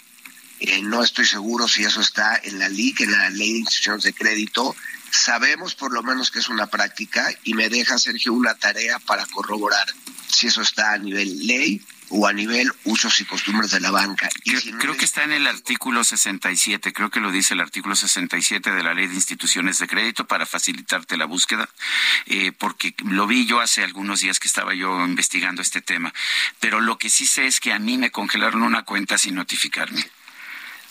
S19: Eh, no estoy seguro si eso está en la LIC, en la Ley de Instituciones de Crédito, Sabemos por lo menos que es una práctica y me deja, Sergio, una tarea para corroborar si eso está a nivel ley o a nivel usos y costumbres de la banca.
S1: creo, que está en el artículo 67, creo que lo dice el artículo 67 de la Ley de Instituciones de Crédito para facilitarte la búsqueda, eh, porque lo vi yo hace algunos días que estaba yo investigando este tema. Pero lo que sí sé es que a mí me congelaron una cuenta sin notificarme.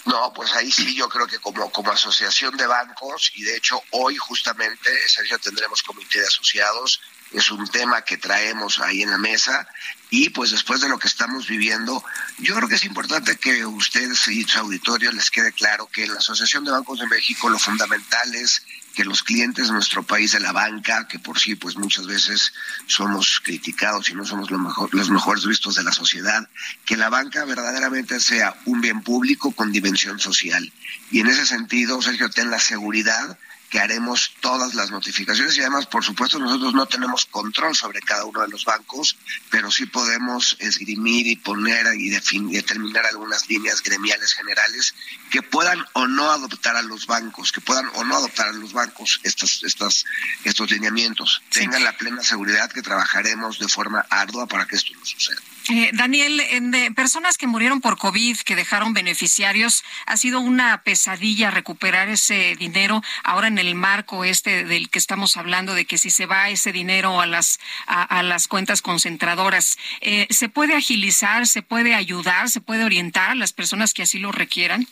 S19: No, pues ahí sí yo creo que como, como asociación de bancos, y de hecho hoy justamente, Sergio, tendremos comité de asociados es un tema que traemos ahí en la mesa y pues después de lo que estamos viviendo, yo creo que es importante que ustedes y su auditorio les quede claro que en la Asociación de Bancos de México lo fundamental es que los clientes de nuestro país de la banca, que por sí pues muchas veces somos criticados y no somos los mejores vistos de la sociedad, que la banca verdaderamente sea un bien público con dimensión social. Y en ese sentido, Sergio, ten la seguridad que haremos todas las notificaciones y además, por supuesto, nosotros no tenemos control sobre cada uno de los bancos, pero sí podemos esgrimir y poner y determinar algunas líneas gremiales generales que puedan o no adoptar a los bancos, que puedan o no adoptar a los bancos estas, estas, estos lineamientos. Tengan la plena seguridad que trabajaremos de forma ardua para que esto no suceda.
S2: Eh, Daniel, en de personas que murieron por COVID, que dejaron beneficiarios, ha sido una pesadilla recuperar ese dinero. Ahora en el marco este del que estamos hablando, de que si se va ese dinero a las a, las cuentas concentradoras, eh, ¿se puede agilizar, se puede ayudar, se puede orientar a las personas que así lo requieran?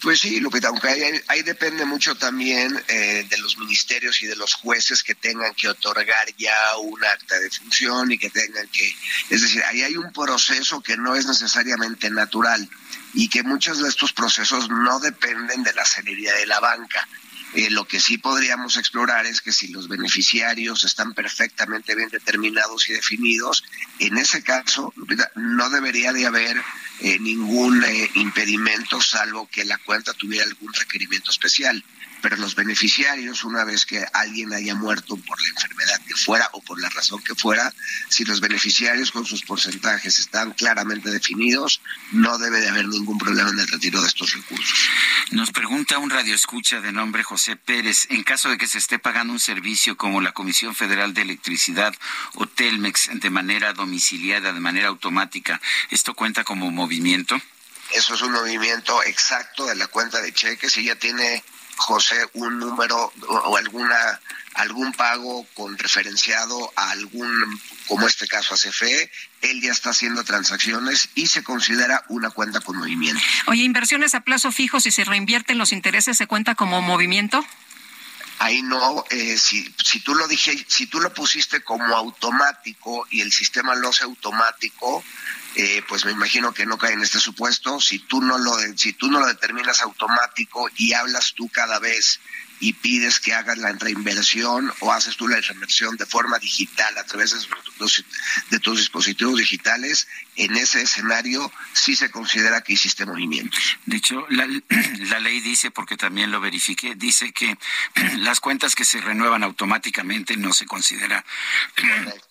S19: Pues sí, Lupita, aunque ahí, depende mucho también eh, de los ministerios y de los jueces que tengan que otorgar ya un acta de función y que tengan que, es decir, ahí hay un proceso que no es necesariamente natural y que muchos de estos procesos no dependen de la celeridad de la banca. Eh, lo que sí podríamos explorar es que si los beneficiarios están perfectamente bien determinados y definidos, en ese caso no debería de haber eh, ningún eh, impedimento salvo que la cuenta tuviera algún requerimiento especial pero los beneficiarios, una vez que alguien haya muerto por la enfermedad que fuera o por la razón que fuera, si los beneficiarios con sus porcentajes están claramente definidos, no debe de haber ningún problema en el retiro de estos recursos.
S1: Nos pregunta un radioescucha de nombre José Pérez, en caso de que se esté pagando un servicio como la Comisión Federal de Electricidad o Telmex de manera domiciliada, de manera automática, ¿esto cuenta como movimiento?
S19: Eso es un movimiento exacto de la cuenta de cheques y ya tiene José, un número o alguna algún pago con referenciado a algún, como este caso a CFE, él ya está haciendo transacciones y se considera una cuenta con movimiento.
S2: Oye, inversiones a plazo fijo, si se reinvierten los intereses, ¿se cuenta como movimiento?
S19: Ahí no, eh, si, si tú lo dije, si tú lo pusiste como automático y el sistema lo hace automático, eh, pues me imagino que no cae en este supuesto. Si tú no lo, si tú no lo determinas automático y hablas tú cada vez y pides que hagas la reinversión o haces tú la reinversión de forma digital a través de, tus dispositivos digitales, en ese escenario sí se considera que hiciste movimiento.
S1: De hecho, la, [CLEARS THROAT] la ley dice, porque también lo verifiqué, dice que [CLEARS THROAT] las cuentas que se renuevan automáticamente no se considera [CLEARS THROAT]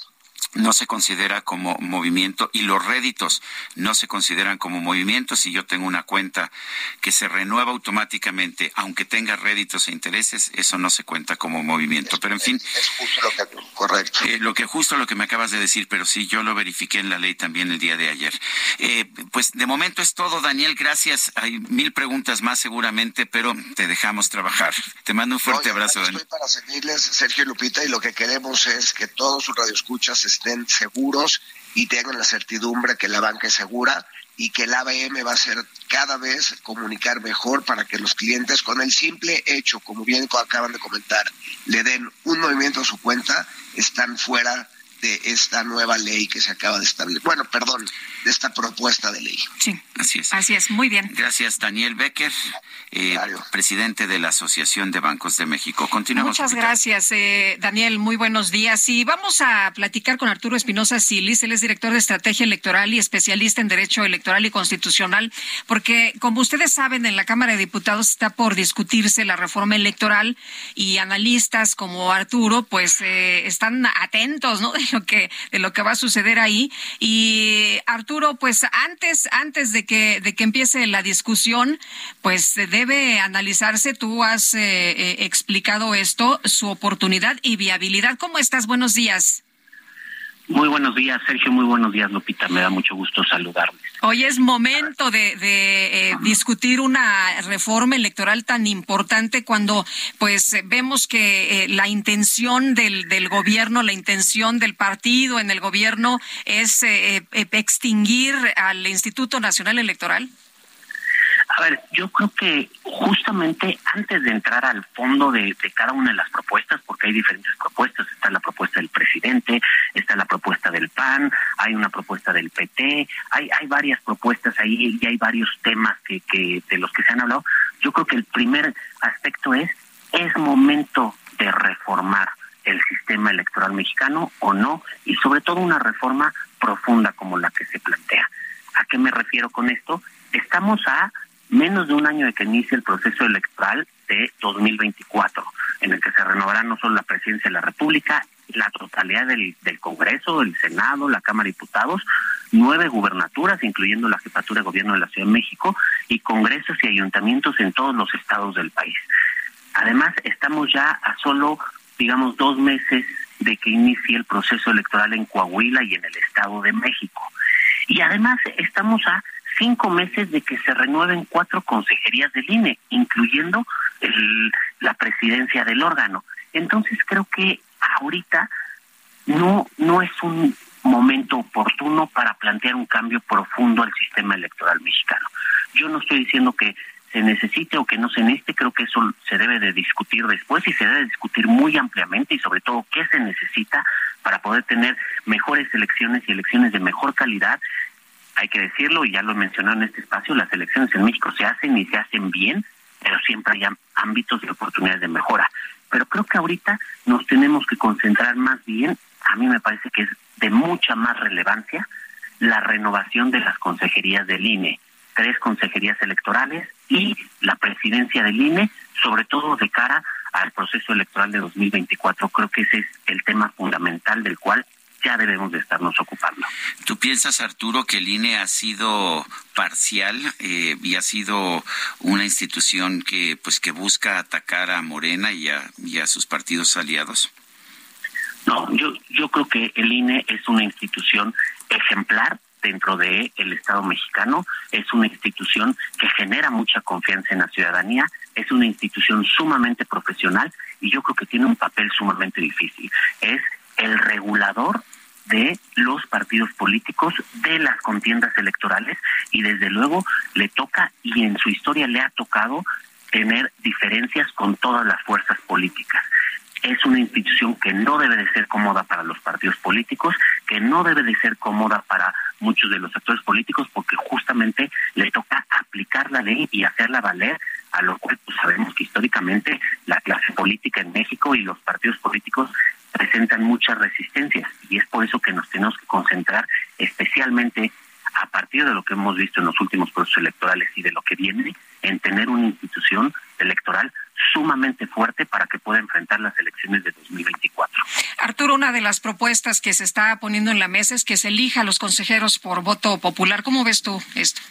S1: no se considera como movimiento y los réditos no se consideran como movimiento si yo tengo una cuenta que se renueva automáticamente, aunque tenga réditos e intereses, eso no se cuenta como movimiento. pero en fin,
S19: es justo lo que correcto.
S1: Eh, lo que justo lo que me acabas de decir, pero sí yo lo verifiqué en la ley también el día de ayer. Eh, pues de momento es todo, Daniel. Gracias. Hay mil preguntas más seguramente, pero te dejamos trabajar. Te mando un fuerte abrazo.
S19: Estoy para seguirles, Sergio Lupita, y lo que queremos es que todos sus radioescuchas estén seguros y tengan la certidumbre que la banca es segura y que el ABM va a ser cada vez comunicar mejor para que los clientes con el simple hecho, como bien acaban de comentar, le den un movimiento a su cuenta, están fuera de esta nueva ley que se acaba de establecer. Bueno, perdón, de esta propuesta de ley.
S2: Sí, así es. Así es, muy bien.
S1: Gracias, Daniel Becker, eh, presidente de la Asociación de Bancos de México. Continuamos.
S2: Muchas gracias, eh, Daniel. Muy buenos días. Y vamos a platicar con Arturo Espinosa Silis. Él es director de Estrategia Electoral y especialista en Derecho Electoral y Constitucional, porque, como ustedes saben, en la Cámara de Diputados está por discutirse la reforma electoral y analistas como Arturo, pues, eh, están atentos, ¿no? [LAUGHS] [LAUGHS] que de lo que va a suceder ahí. Y Arturo pues antes antes de que de que empiece la discusión pues debe analizarse tú has eh, eh, explicado esto su oportunidad y viabilidad. Cómo estás buenos días
S20: muy buenos días, Sergio. Muy buenos días, Lupita. Me da mucho gusto saludarles.
S2: Hoy es momento de, de eh, discutir una reforma electoral tan importante cuando, pues, vemos que eh, la intención del, del, gobierno, la intención del partido en el gobierno es eh, extinguir al Instituto Nacional Electoral.
S20: A ver, yo creo que justamente antes de entrar al fondo de, cada una de las propuestas, porque hay diferentes propuestas, está la propuesta del presidente presidente, está la propuesta del PAN, hay una propuesta del PT, hay, hay varias propuestas ahí y hay varios temas que, que de los que se han hablado. Yo creo que el primer aspecto es, es momento de reformar el sistema electoral mexicano o no, y sobre todo una reforma profunda como la que se plantea. ¿A qué me refiero con esto? Estamos a menos de un año de que inicie el proceso electoral de 2024, en el que se renovará no solo la presidencia de la República, la totalidad del, Congreso, el Senado, la Cámara de Diputados, nueve gubernaturas, incluyendo la jefatura de gobierno de la Ciudad de México, y congresos y ayuntamientos en todos los estados del país. Además, estamos ya a solo, digamos, dos meses de que inicie el proceso electoral en Coahuila y en el Estado de México. Y además estamos a cinco meses de que se renueven cuatro consejerías del INE, incluyendo el, la presidencia del órgano. Entonces creo que ahorita no, no es un momento oportuno para plantear un cambio profundo al sistema electoral mexicano. Yo no estoy diciendo que se necesite o que no se necesite, creo que eso se debe de discutir después y se debe discutir muy ampliamente y sobre todo qué se necesita para poder tener mejores elecciones y elecciones de mejor calidad. Hay que decirlo, y ya lo he mencionado en este espacio, las elecciones en México se hacen y se hacen bien, pero siempre hay ámbitos de oportunidades de mejora. Pero creo que ahorita nos tenemos que concentrar más bien, a mí me parece que es de mucha más relevancia, la renovación de las consejerías del INE tres consejerías electorales y la presidencia del INE, sobre todo de cara al proceso electoral de 2024. Creo que ese es el tema fundamental del cual ya debemos de estarnos ocupando.
S1: ¿Tú piensas, Arturo, que el INE ha sido parcial eh, y ha sido una institución que, pues, que busca atacar a Morena y a, y a sus partidos aliados?
S20: No, yo, yo creo que el INE es una institución ejemplar dentro de el Estado mexicano, es una institución que genera mucha confianza en la ciudadanía, es una institución sumamente profesional y yo creo que tiene un papel sumamente difícil. Es el regulador de los partidos políticos, de las contiendas electorales y desde luego le toca y en su historia le ha tocado tener diferencias con todas las fuerzas políticas es una institución que no debe de ser cómoda para los partidos políticos, que no debe de ser cómoda para muchos de los actores políticos, porque justamente le toca aplicar la ley y hacerla valer, a lo cual pues, sabemos que históricamente la clase política en México y los partidos políticos presentan muchas resistencias y es por eso que nos tenemos que concentrar especialmente a partir de lo que hemos visto en los últimos procesos electorales y de lo que viene en tener una institución electoral sumamente fuerte para que pueda enfrentar las elecciones de 2024.
S2: Arturo, una de las propuestas que se está poniendo en la mesa es que se elija a los consejeros por voto popular. ¿Cómo ves tú esto?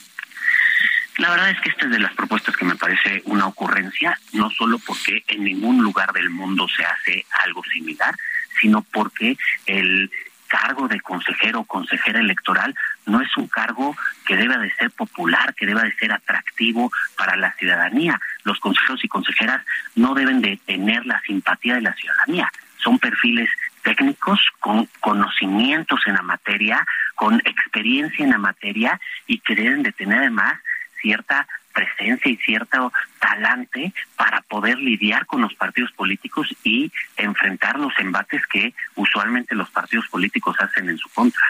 S20: La verdad es que esta es de las propuestas que me parece una ocurrencia, no solo porque en ningún lugar del mundo se hace algo similar, sino porque el cargo de consejero o consejera electoral no es un cargo que deba de ser popular, que deba de ser atractivo para la ciudadanía. Los consejeros y consejeras no deben de tener la simpatía de la ciudadanía. Son perfiles técnicos con conocimientos en la materia, con experiencia en la materia y que deben de tener además cierta presencia y cierto talante para poder lidiar con los partidos políticos y enfrentar los embates que usualmente los partidos políticos hacen en su contra.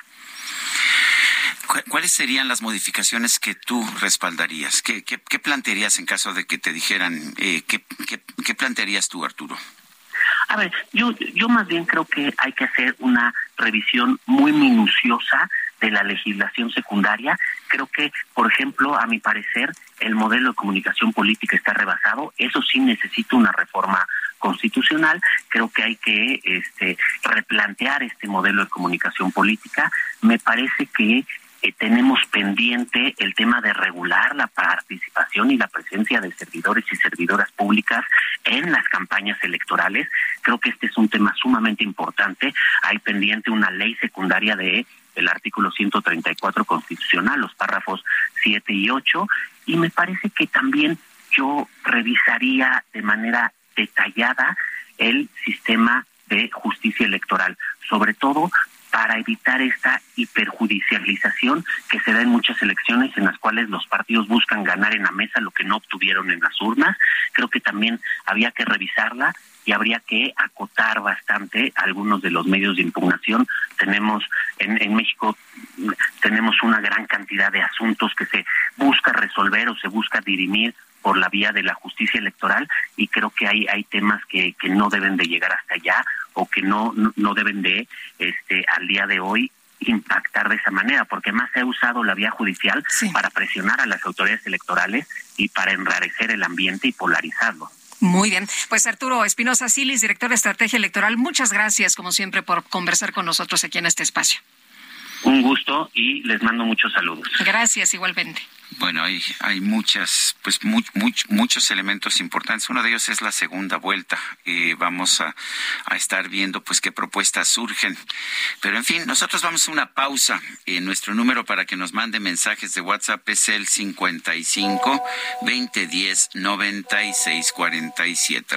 S1: ¿Cuáles serían las modificaciones que tú respaldarías? ¿Qué, qué, plantearías en caso de que te dijeran, eh, ¿qué, qué, qué plantearías tú, Arturo?
S20: A ver, yo, yo más bien creo que hay que hacer una revisión muy minuciosa de la legislación secundaria. Creo que, por ejemplo, a mi parecer, el modelo de comunicación política está rebasado. Eso sí necesita una reforma constitucional. Creo que hay que este, replantear este modelo de comunicación política. Me parece que tenemos pendiente el tema de regular la participación y la presencia de servidores y servidoras públicas en las campañas electorales. Creo que este es un tema sumamente importante. Hay pendiente una ley secundaria de el artículo 134 constitucional, los párrafos 7 y 8, y me parece que también yo revisaría de manera detallada el sistema de justicia electoral, sobre todo para evitar esta hiperjudicialización que se da en muchas elecciones en las cuales los partidos buscan ganar en la mesa lo que no obtuvieron en las urnas. Creo que también había que revisarla y habría que acotar bastante algunos de los medios de impugnación. Tenemos en, en México tenemos una gran cantidad de asuntos que se busca resolver o se busca dirimir por la vía de la justicia electoral y creo que hay hay temas que, que no deben de llegar hasta allá o que no no deben de este al día de hoy impactar de esa manera, porque más se ha usado la vía judicial para presionar a las autoridades electorales y para enrarecer el ambiente y polarizarlo.
S2: Muy bien. Pues Arturo Espinosa Silis, director de Estrategia Electoral, muchas gracias, como siempre, por conversar con nosotros aquí en este espacio.
S20: Un gusto y les mando muchos saludos.
S2: Gracias, igualmente.
S1: Bueno, hay, hay muchas, pues muchos elementos importantes. Uno de ellos es la segunda vuelta. y vamos a, a, estar viendo pues qué propuestas surgen. Pero en fin, nosotros vamos a una pausa. Eh, nuestro número para que nos mande mensajes de WhatsApp es el 55 2010 96 47.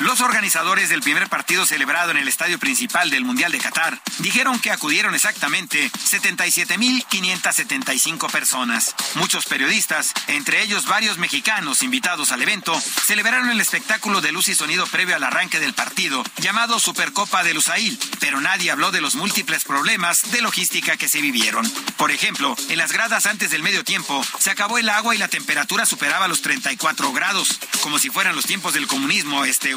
S21: Los organizadores del primer partido celebrado en el estadio principal del Mundial de Qatar dijeron que acudieron exactamente 77.575 personas. Muchos periodistas, entre ellos varios mexicanos invitados al evento, celebraron el espectáculo de luz y sonido previo al arranque del partido, llamado Supercopa de Lusail, pero nadie habló de los múltiples problemas de logística que se vivieron. Por ejemplo, en las gradas antes del medio tiempo se acabó el agua y la temperatura superaba los 34 grados, como si fueran los tiempos del comunismo este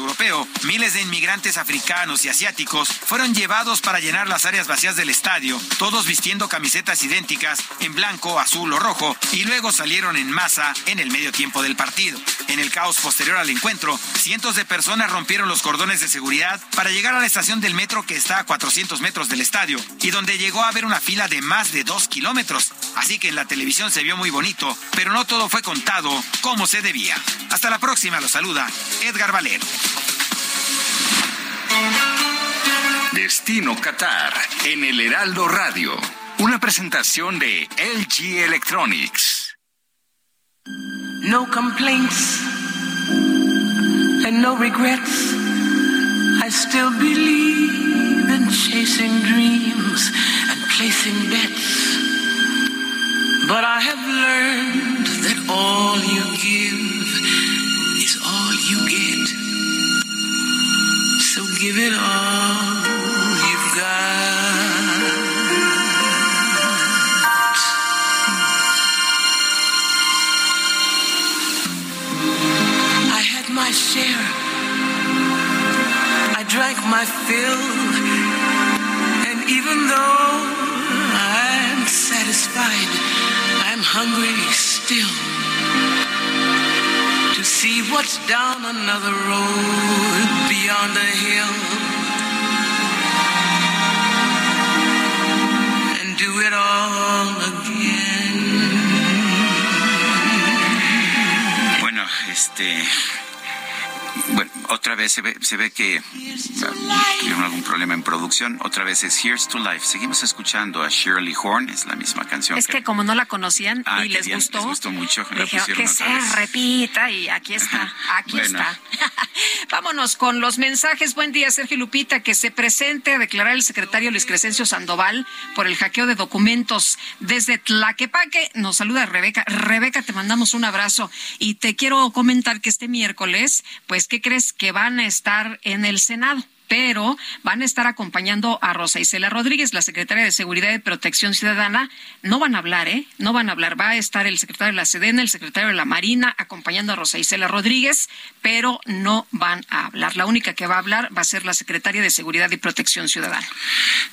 S21: miles de inmigrantes africanos y asiáticos fueron llevados para llenar las áreas vacías del estadio, todos vistiendo camisetas idénticas en blanco, azul o rojo, y luego salieron en masa en el medio tiempo del partido. En el caos posterior al encuentro, cientos de personas rompieron los cordones de seguridad para llegar a la estación del metro que está a 400 metros del estadio y donde llegó a haber una fila de más de dos kilómetros. Así que en la televisión se vio muy bonito, pero no todo fue contado como se debía. Hasta la próxima, lo saluda Edgar Valero.
S12: Destino Qatar en el Heraldo Radio. Una presentación de LG Electronics.
S22: No complaints and no regrets. I still believe in chasing dreams and placing bets. But I have learned that all you give is all you get. So give it all you've got. I had my share. I drank my fill. And even though hungry still to see what's down another road beyond the hill and do it all again.
S1: Bueno, este bueno, otra vez se ve, se ve que tuvieron algún problema en producción. Otra vez es Here's to Life. Seguimos escuchando a Shirley Horn, es la misma canción.
S2: Es que, como no la conocían
S1: Ah,
S2: y les
S1: bien,
S2: gustó,
S1: les gustó mucho, la pusieron
S2: que se
S1: vez.
S2: repita y aquí está, aquí
S1: Bueno.
S2: está. [LAUGHS] Vámonos con los mensajes. Buen día, Sergio Lupita, que se presente a declarar el secretario Luis Crescencio Sandoval por el hackeo de documentos desde Tlaquepaque. Nos saluda Rebeca. Rebeca, te mandamos un abrazo y te quiero comentar que este miércoles, pues, ¿qué crees? Que van a estar en el Senado pero van a estar acompañando a Rosa Isela Rodríguez, la secretaria de Seguridad y Protección Ciudadana. No van a hablar, ¿eh? No van a hablar. Va a estar el secretario de la Sedena, el secretario de la Marina, acompañando a Rosa Isela Rodríguez, pero no van a hablar. La única que va a hablar va a ser la secretaria de Seguridad y Protección Ciudadana.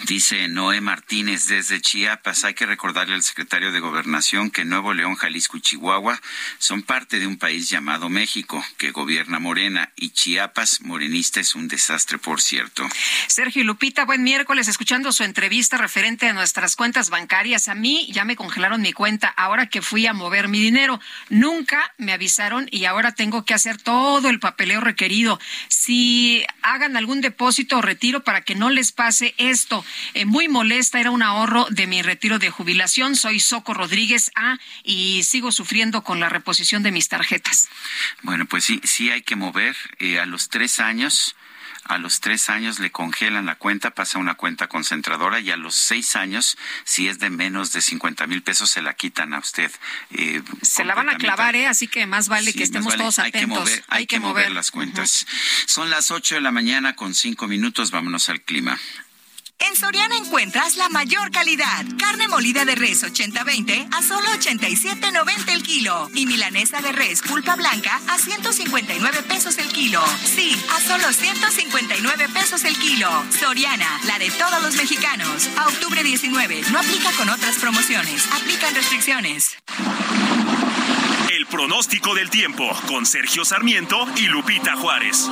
S1: Dice Noé Martínez desde Chiapas. Hay que recordarle al secretario de Gobernación que Nuevo León, Jalisco y Chihuahua son parte de un país llamado México, que gobierna Morena, y Chiapas, morenista, es un desastre, por cierto.
S2: Sergio y Lupita, buen miércoles, escuchando su entrevista referente a nuestras cuentas bancarias. A mí ya me congelaron mi cuenta ahora que fui a mover mi dinero. Nunca me avisaron y ahora tengo que hacer todo el papeleo requerido. Si hagan algún depósito o retiro para que no les pase esto. Eh, muy molesta, era un ahorro de mi retiro de jubilación. Soy Soco Rodríguez A y sigo sufriendo con la reposición de mis tarjetas.
S1: Bueno, pues sí, sí hay que mover. Eh, a los tres años, a los tres años le congelan la cuenta, pasa a una cuenta concentradora y a los seis años, si es de menos de 50 mil pesos, se la quitan a usted. eh,
S2: Se la van a clavar, ¿eh? Así que más vale
S1: Sí,
S2: que estemos
S1: vale.
S2: todos
S1: Hay que
S2: atentos.
S1: mover, hay, que mover las cuentas. Son las 8 de la mañana con cinco minutos. Vámonos al clima.
S17: En Soriana encuentras la mayor calidad. Carne molida de res 80-20 a solo 87.90 el kilo. Y milanesa de res pulpa blanca a 159 pesos el kilo. Sí, a solo 159 pesos el kilo. Soriana, la de todos los mexicanos. A octubre 19. No aplica con otras promociones. Aplican restricciones.
S12: El pronóstico del tiempo con Sergio Sarmiento y Lupita Juárez.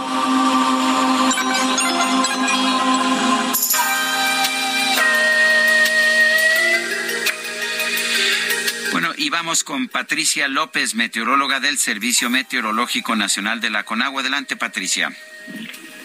S1: Bueno, y vamos con Patricia López, meteoróloga del Servicio Meteorológico Nacional de la Conagua. Adelante, Patricia.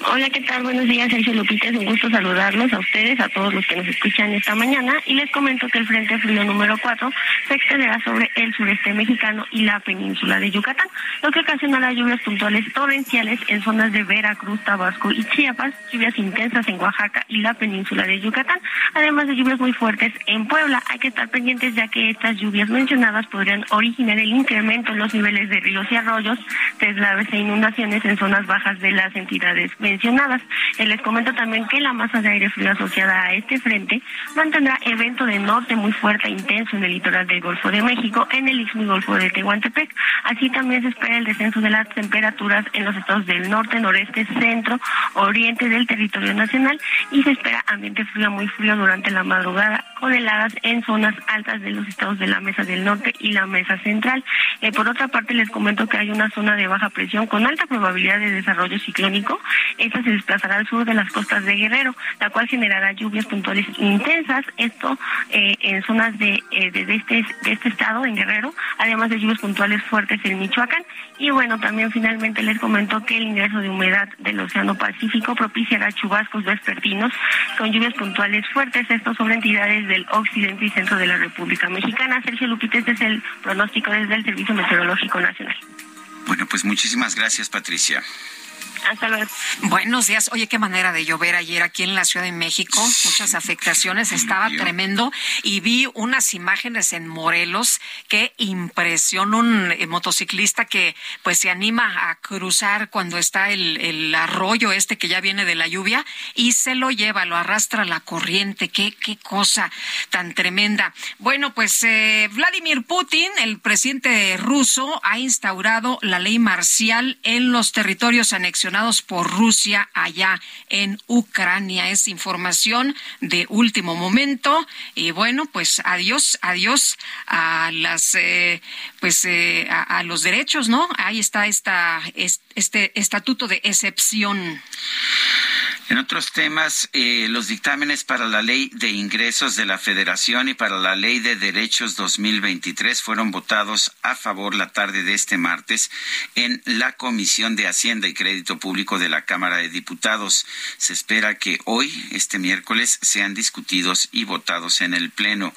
S23: Hola, ¿qué tal? Buenos días, Sergio Lupita. Es un gusto saludarlos a ustedes, a todos los que nos escuchan esta mañana. Y les comento que el Frente Frío número 4 se extenderá sobre el sureste mexicano y la península de Yucatán, lo que ocasionará lluvias puntuales torrenciales en zonas de Veracruz, Tabasco y Chiapas, lluvias intensas en Oaxaca y la península de Yucatán, además de lluvias muy fuertes en Puebla. Hay que estar pendientes ya que estas lluvias mencionadas podrían originar el incremento en los niveles de ríos y arroyos, deslaves e inundaciones en zonas bajas de las entidades mencionadas. Eh, les comento también que la masa de aire frío asociada a este frente mantendrá evento de norte muy fuerte e intenso en el litoral del Golfo de México, en el Istmo y Golfo de Tehuantepec. Así también se espera el descenso de las temperaturas en los estados del norte, noreste, centro, oriente del territorio nacional y se espera ambiente frío muy frío durante la madrugada con heladas en zonas altas de los estados de la Mesa del Norte y la Mesa Central. Eh, por otra parte, les comento que hay una zona de baja presión con alta probabilidad de desarrollo ciclónico. Esta se desplazará al sur de las costas de Guerrero, la cual generará lluvias puntuales intensas, esto eh, en zonas de, eh, de, este, de este estado, en Guerrero, además de lluvias puntuales fuertes en Michoacán. Y bueno, también finalmente les comento que el ingreso de humedad del Océano Pacífico propiciará chubascos vespertinos con lluvias puntuales fuertes, esto sobre entidades del occidente y centro de la República Mexicana. Sergio Lupita, este es el pronóstico desde el Servicio Meteorológico Nacional.
S1: Bueno, pues muchísimas gracias, Patricia.
S23: Hasta luego.
S2: Buenos días. Oye, qué manera de llover ayer aquí en la Ciudad de México. Muchas afectaciones. Estaba tremendo. Y vi unas imágenes en Morelos. Qué impresión. Un eh, motociclista que pues se anima a cruzar cuando está el, el arroyo este que ya viene de la lluvia y se lo lleva, lo arrastra la corriente. Qué, qué cosa tan tremenda. Bueno, pues eh, Vladimir Putin, el presidente ruso, ha instaurado la ley marcial en los territorios anexionados por Rusia allá en Ucrania. Es información de último momento. Y bueno, pues adiós, adiós a las, eh, pues eh, a, a, los derechos, ¿no? Ahí está esta, este estatuto de excepción.
S1: En otros temas, eh, los dictámenes para la Ley de Ingresos de la Federación y para la Ley de Derechos 2023 fueron votados a favor la tarde de este martes en la Comisión de Hacienda y Crédito Público de la Cámara de Diputados. Se espera que hoy, este miércoles, sean discutidos y votados en el Pleno.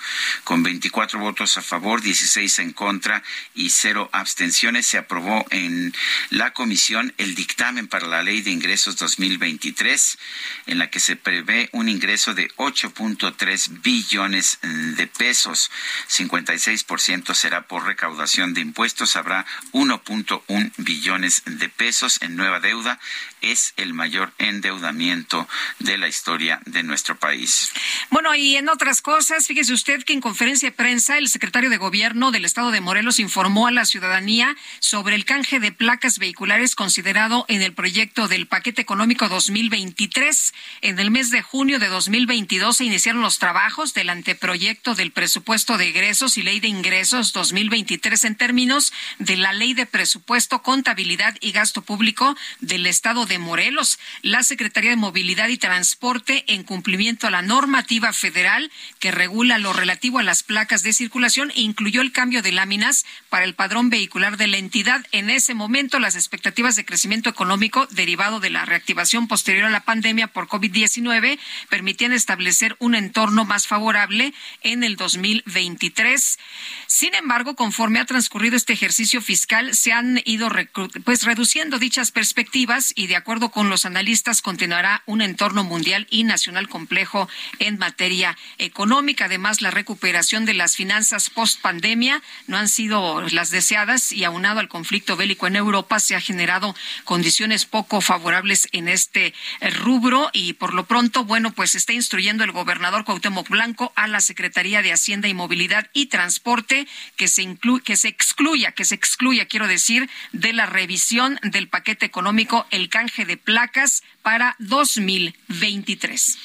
S1: Con 24 votos a favor, 16 en contra y cero abstenciones, se aprobó en la comisión el dictamen para la Ley de Ingresos 2023, en la que se prevé un ingreso de 8.3 billones de pesos. 56% será por recaudación de impuestos. Habrá 1.1 billones de pesos en nueva deuda. Es el mayor endeudamiento de la historia de nuestro país.
S2: Bueno, y en otras cosas, fíjese usted que en conferencia de prensa el secretario de Gobierno del Estado de Morelos informó a la ciudadanía sobre el canje de placas vehiculares considerado en el proyecto del paquete económico 2023. En el mes de junio de 2022 se iniciaron los trabajos del anteproyecto del presupuesto de egresos y ley de ingresos 2023 en términos de la ley de presupuesto, contabilidad y gasto público del Estado de Morelos. La Secretaría de Movilidad y Transporte, en cumplimiento a la normativa federal que regula lo relativo a las placas de circulación, incluyó el cambio de láminas para el padrón vehicular de la entidad. En ese momento, las expectativas de crecimiento económico derivado de la reactivación posterior a la pandemia por COVID-19 permitían establecer un entorno más favorable en el 2023. Sin embargo, conforme ha transcurrido este ejercicio fiscal, se han ido pues reduciendo dichas perspectivas y de acuerdo con los analistas continuará un entorno mundial y nacional complejo en materia económica. Además, la recuperación de las finanzas post pandemia no han sido las deseadas y aunado al conflicto bélico en Europa se ha generado condiciones poco favorables en este rubro y por lo pronto, bueno, pues está instruyendo el gobernador Cuauhtémoc Blanco a la Secretaría de Hacienda y Movilidad y Transporte que se que se excluya, que se excluya, quiero decir, de la revisión del paquete económico el canje de placas para 2023.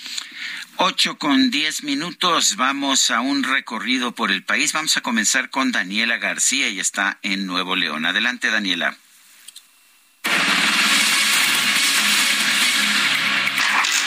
S1: Ocho con diez minutos. Vamos a un recorrido por el país. Vamos a comenzar con Daniela García y está en Nuevo León. Adelante, Daniela.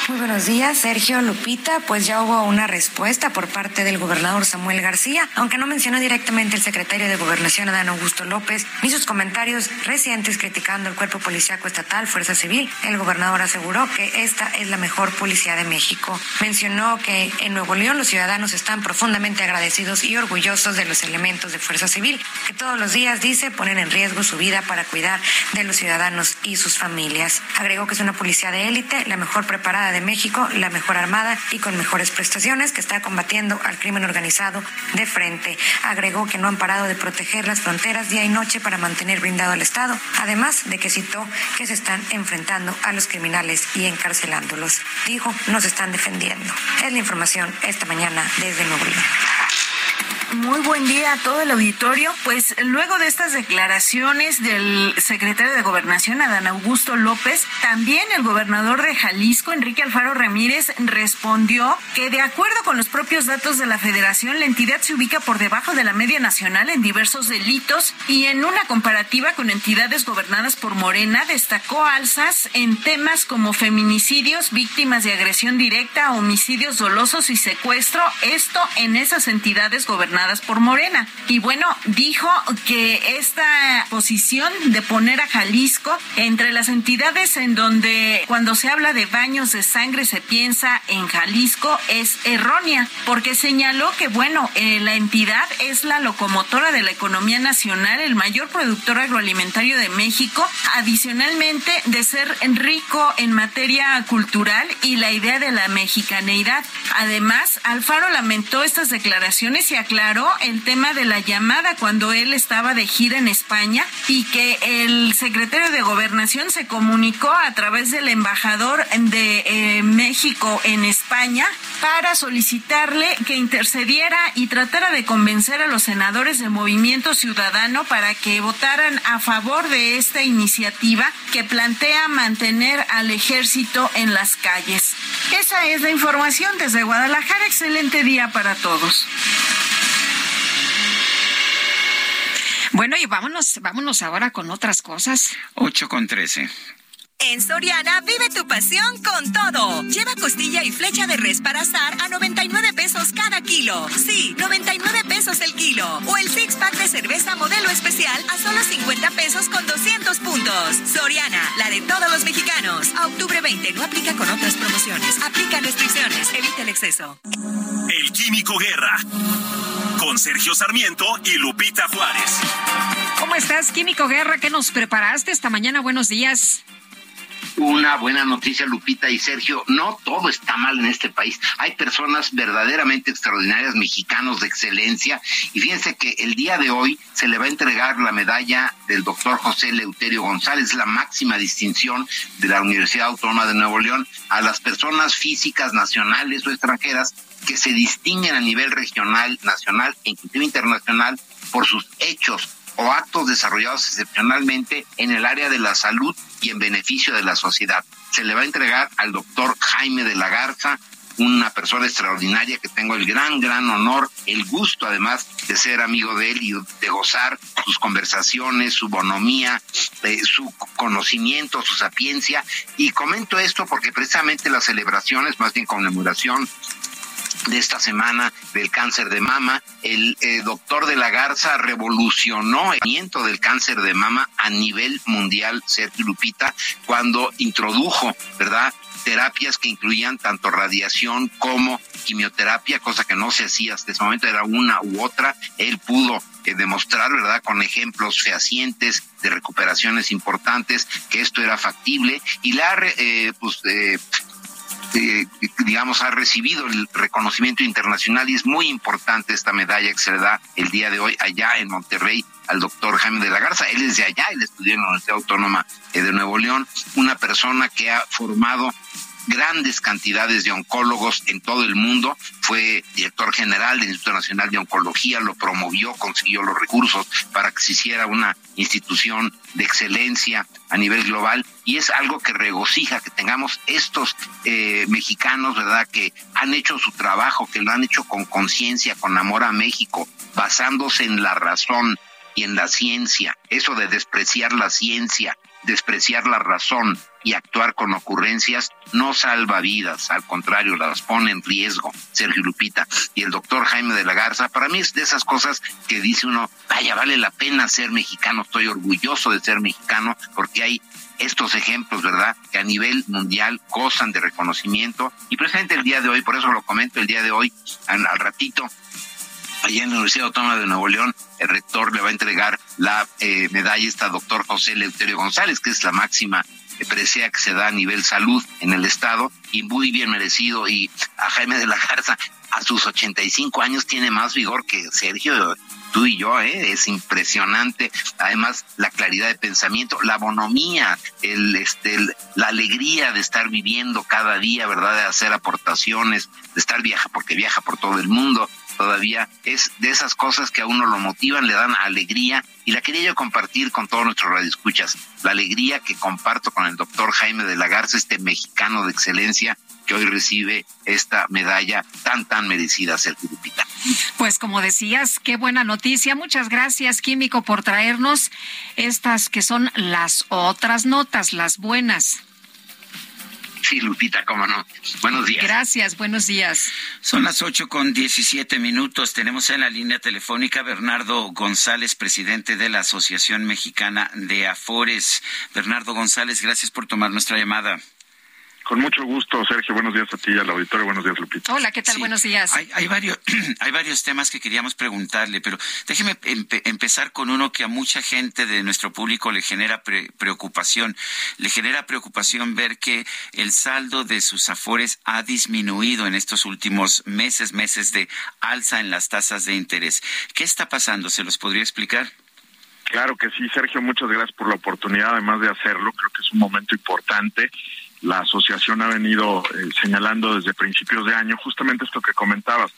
S24: Muy buenos días, Sergio Lupita. Pues ya hubo una respuesta por parte del gobernador Samuel García, aunque no mencionó directamente el secretario de Gobernación Adán Augusto López, ni sus comentarios recientes criticando el cuerpo policíaco estatal, Fuerza Civil. El gobernador aseguró que esta es la mejor policía de México. Mencionó que en Nuevo León los ciudadanos están profundamente agradecidos y orgullosos de los elementos de Fuerza Civil, que todos los días, dice, ponen en riesgo su vida para cuidar de los ciudadanos y sus familias. Agregó que es una policía de élite, la mejor preparada de México, la mejor armada y con mejores prestaciones que está combatiendo al crimen organizado de frente. Agregó que no han parado de proteger las fronteras día y noche para mantener blindado al Estado, además de que citó que se están enfrentando a los criminales y encarcelándolos. Dijo, nos están defendiendo. Es la información esta mañana desde Nuevo León.
S25: Muy buen día a todo el auditorio. Pues luego de estas declaraciones del secretario de Gobernación, Adán Augusto López, también el gobernador de Jalisco, Enrique Alfaro Ramírez, respondió que de acuerdo con los propios datos de la federación, la entidad se ubica por debajo de la media nacional en diversos delitos y en una comparativa con entidades gobernadas por Morena, destacó alzas en temas como feminicidios, víctimas de agresión directa, homicidios dolosos y secuestro, esto en esas entidades gobernadas por Morena. Y bueno, dijo que esta posición de poner a Jalisco entre las entidades en donde cuando se habla de baños de sangre se piensa en Jalisco es errónea, porque señaló que bueno, eh, la entidad es la locomotora de la economía nacional, el mayor productor agroalimentario de México, adicionalmente de ser rico en materia cultural y la idea de la mexicaneidad. Además, Alfaro lamentó estas declaraciones y aclaró el tema de la llamada cuando él estaba de gira en España y que el secretario de Gobernación se comunicó a través del embajador de eh, México en España para solicitarle que intercediera y tratara de convencer a los senadores de Movimiento Ciudadano para que votaran a favor de esta iniciativa que plantea mantener al ejército en las calles. Esa es la información desde Guadalajara. Excelente día para todos.
S2: Bueno, y vámonos, vámonos ahora con otras cosas.
S1: Ocho con trece.
S17: En Soriana, vive tu pasión con todo. Lleva costilla y flecha de res para asar a 99 pesos cada kilo. Sí, 99 pesos el kilo. O el six pack de cerveza modelo especial a solo 50 pesos con 200 puntos. Soriana, la de todos los mexicanos. A octubre 20 no aplica con otras promociones. Aplica restricciones. Evita el exceso.
S12: El Químico Guerra. Con Sergio Sarmiento y Lupita Juárez.
S2: ¿Cómo estás, Químico Guerra? ¿Qué nos preparaste esta mañana? Buenos días.
S26: Una buena noticia, Lupita y Sergio. No todo está mal en este país. Hay personas verdaderamente extraordinarias, mexicanos de excelencia. Y fíjense que el día de hoy se le va a entregar la medalla del doctor José Leuterio González, la máxima distinción de la Universidad Autónoma de Nuevo León, a las personas físicas nacionales o extranjeras que se distinguen a nivel regional, nacional e inclusive internacional por sus hechos o actos desarrollados excepcionalmente en el área de la salud y en beneficio de la sociedad. Se le va a entregar al doctor Jaime de la Garza, una persona extraordinaria que tengo el gran, gran honor, el gusto además de ser amigo de él y de gozar sus conversaciones, su bonomía, eh, su conocimiento, su sapiencia. Y comento esto porque precisamente las celebraciones, más bien conmemoración de esta semana del cáncer de mama. El eh, doctor de la Garza revolucionó el tratamiento del cáncer de mama a nivel mundial, Sergio Lupita, cuando introdujo, ¿verdad? terapias que incluían tanto radiación como quimioterapia, cosa que no se hacía hasta ese momento, era una u otra. Él pudo eh, demostrar, ¿verdad?, con ejemplos fehacientes de recuperaciones importantes, que esto era factible y la, eh, pues, eh, eh, digamos, ha recibido el reconocimiento internacional y es muy importante esta medalla que se le da el día de hoy allá en Monterrey al doctor Jaime de la Garza. Él es de allá, él estudió en la Universidad Autónoma eh, de Nuevo León, una persona que ha formado grandes cantidades de oncólogos en todo el mundo, fue director general del Instituto Nacional de Oncología, lo promovió, consiguió los recursos para que se hiciera una institución de excelencia a nivel global. Y es algo que regocija que tengamos estos eh, mexicanos, ¿verdad?, que han hecho su trabajo, que lo han hecho con conciencia, con amor a México, basándose en la razón y en la ciencia, eso de despreciar la ciencia, despreciar la razón y actuar con ocurrencias no salva vidas, al contrario, las pone en riesgo, Sergio Lupita. Y el doctor Jaime de la Garza, para mí es de esas cosas que dice uno, vaya, vale la pena ser mexicano, estoy orgulloso de ser mexicano, porque hay estos ejemplos, ¿verdad?, que a nivel mundial gozan de reconocimiento. Y precisamente el día de hoy, por eso lo comento el día de hoy, al ratito, allá en la Universidad Autónoma de Nuevo León, el rector le va a entregar la eh, medalla esta doctor José Leuterio González, que es la máxima presea que se da a nivel salud en el estado y muy bien merecido y a Jaime de la Garza a sus 85 años tiene más vigor que Sergio tú y yo, ¿eh? es impresionante. Además, la claridad de pensamiento, la bonomía, el, este, la alegría de estar viviendo cada día, ¿verdad? De hacer aportaciones, de estar viaja, porque viaja por todo el mundo, todavía es de esas cosas que a uno lo motivan, le dan alegría y la quería yo compartir con todos nuestros radioescuchas, la alegría que comparto con el doctor Jaime de la Garza, este mexicano de excelencia que hoy recibe esta medalla tan, tan merecida, Sergio Lupita.
S2: Pues como decías, qué buena noticia. Muchas gracias, Químico, por traernos estas que son las otras notas, las buenas.
S26: Sí, Lupita, cómo no. Buenos días.
S2: Gracias, buenos días.
S1: Son las ocho con diecisiete minutos. Tenemos en la línea telefónica Bernardo González, presidente de la Asociación Mexicana de Afores. Bernardo González, gracias por tomar nuestra llamada.
S27: Con mucho gusto, Sergio. Buenos días a ti, al auditorio. Buenos días, Lupita.
S2: Hola, ¿qué tal? Buenos días.
S1: Hay, hay, varios, [CLEARS THROAT] hay varios temas que queríamos preguntarle, pero déjeme empe empezar con uno que a mucha gente de nuestro público le genera pre preocupación. Le genera preocupación ver que el saldo de sus afores ha disminuido en estos últimos meses, meses de alza en las tasas de interés. ¿Qué está pasando? ¿Se los podría explicar?
S27: Claro que sí, Sergio. Muchas gracias por la oportunidad, además de hacerlo. Creo que es un momento importante la asociación ha venido eh, señalando desde principios de año justamente esto que comentabas.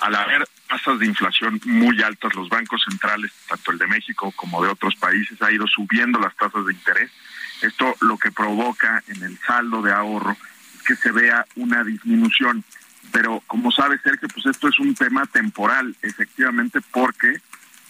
S27: Al haber tasas de inflación muy altas, los bancos centrales, tanto el de México como de otros países, ha ido subiendo las tasas de interés. Esto lo que provoca en el saldo de ahorro es que se vea una disminución. Pero como sabe Sergio, pues esto es un tema temporal, efectivamente, porque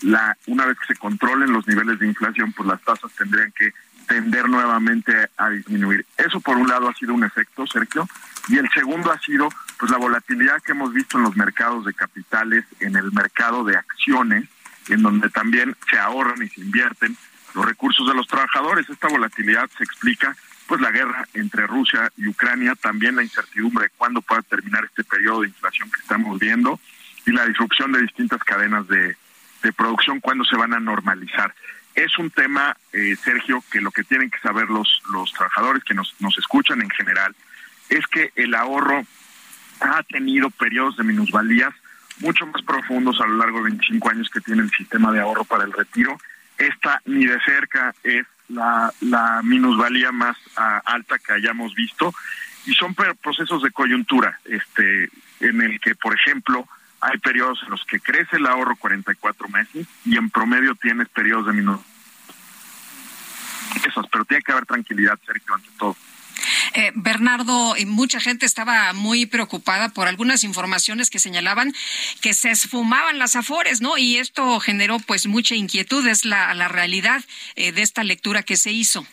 S27: la una vez que se controlen los niveles de inflación, pues las tasas tendrían que tender nuevamente a disminuir. Eso por un lado ha sido un efecto, Sergio, y el segundo ha sido pues la volatilidad que hemos visto en los mercados de capitales, en el mercado de acciones, en donde también se ahorran y se invierten los recursos de los trabajadores. Esta volatilidad se explica pues la guerra entre Rusia y Ucrania, también la incertidumbre de cuándo pueda terminar este periodo de inflación que estamos viendo y la disrupción de distintas cadenas de, producción, cuándo se van a normalizar. Es un tema, eh, Sergio, que lo que tienen que saber los, los trabajadores que nos, nos escuchan en general es que el ahorro ha tenido periodos de minusvalías mucho más profundos a lo largo de 25 años que tiene el sistema de ahorro para el retiro. Esta ni de cerca es la, la minusvalía más ah, alta que hayamos visto y son procesos de coyuntura, este, en el que, por ejemplo, hay periodos en los que crece el ahorro 44 meses y en promedio tienes periodos de minusvalía. Esos, pero tiene que haber tranquilidad, Sergio, ante todo.
S2: Eh, Bernardo, mucha gente estaba muy preocupada por algunas informaciones que señalaban que se esfumaban las afores, ¿no? Y esto generó pues mucha inquietud, es la, la realidad eh, de esta lectura que se hizo.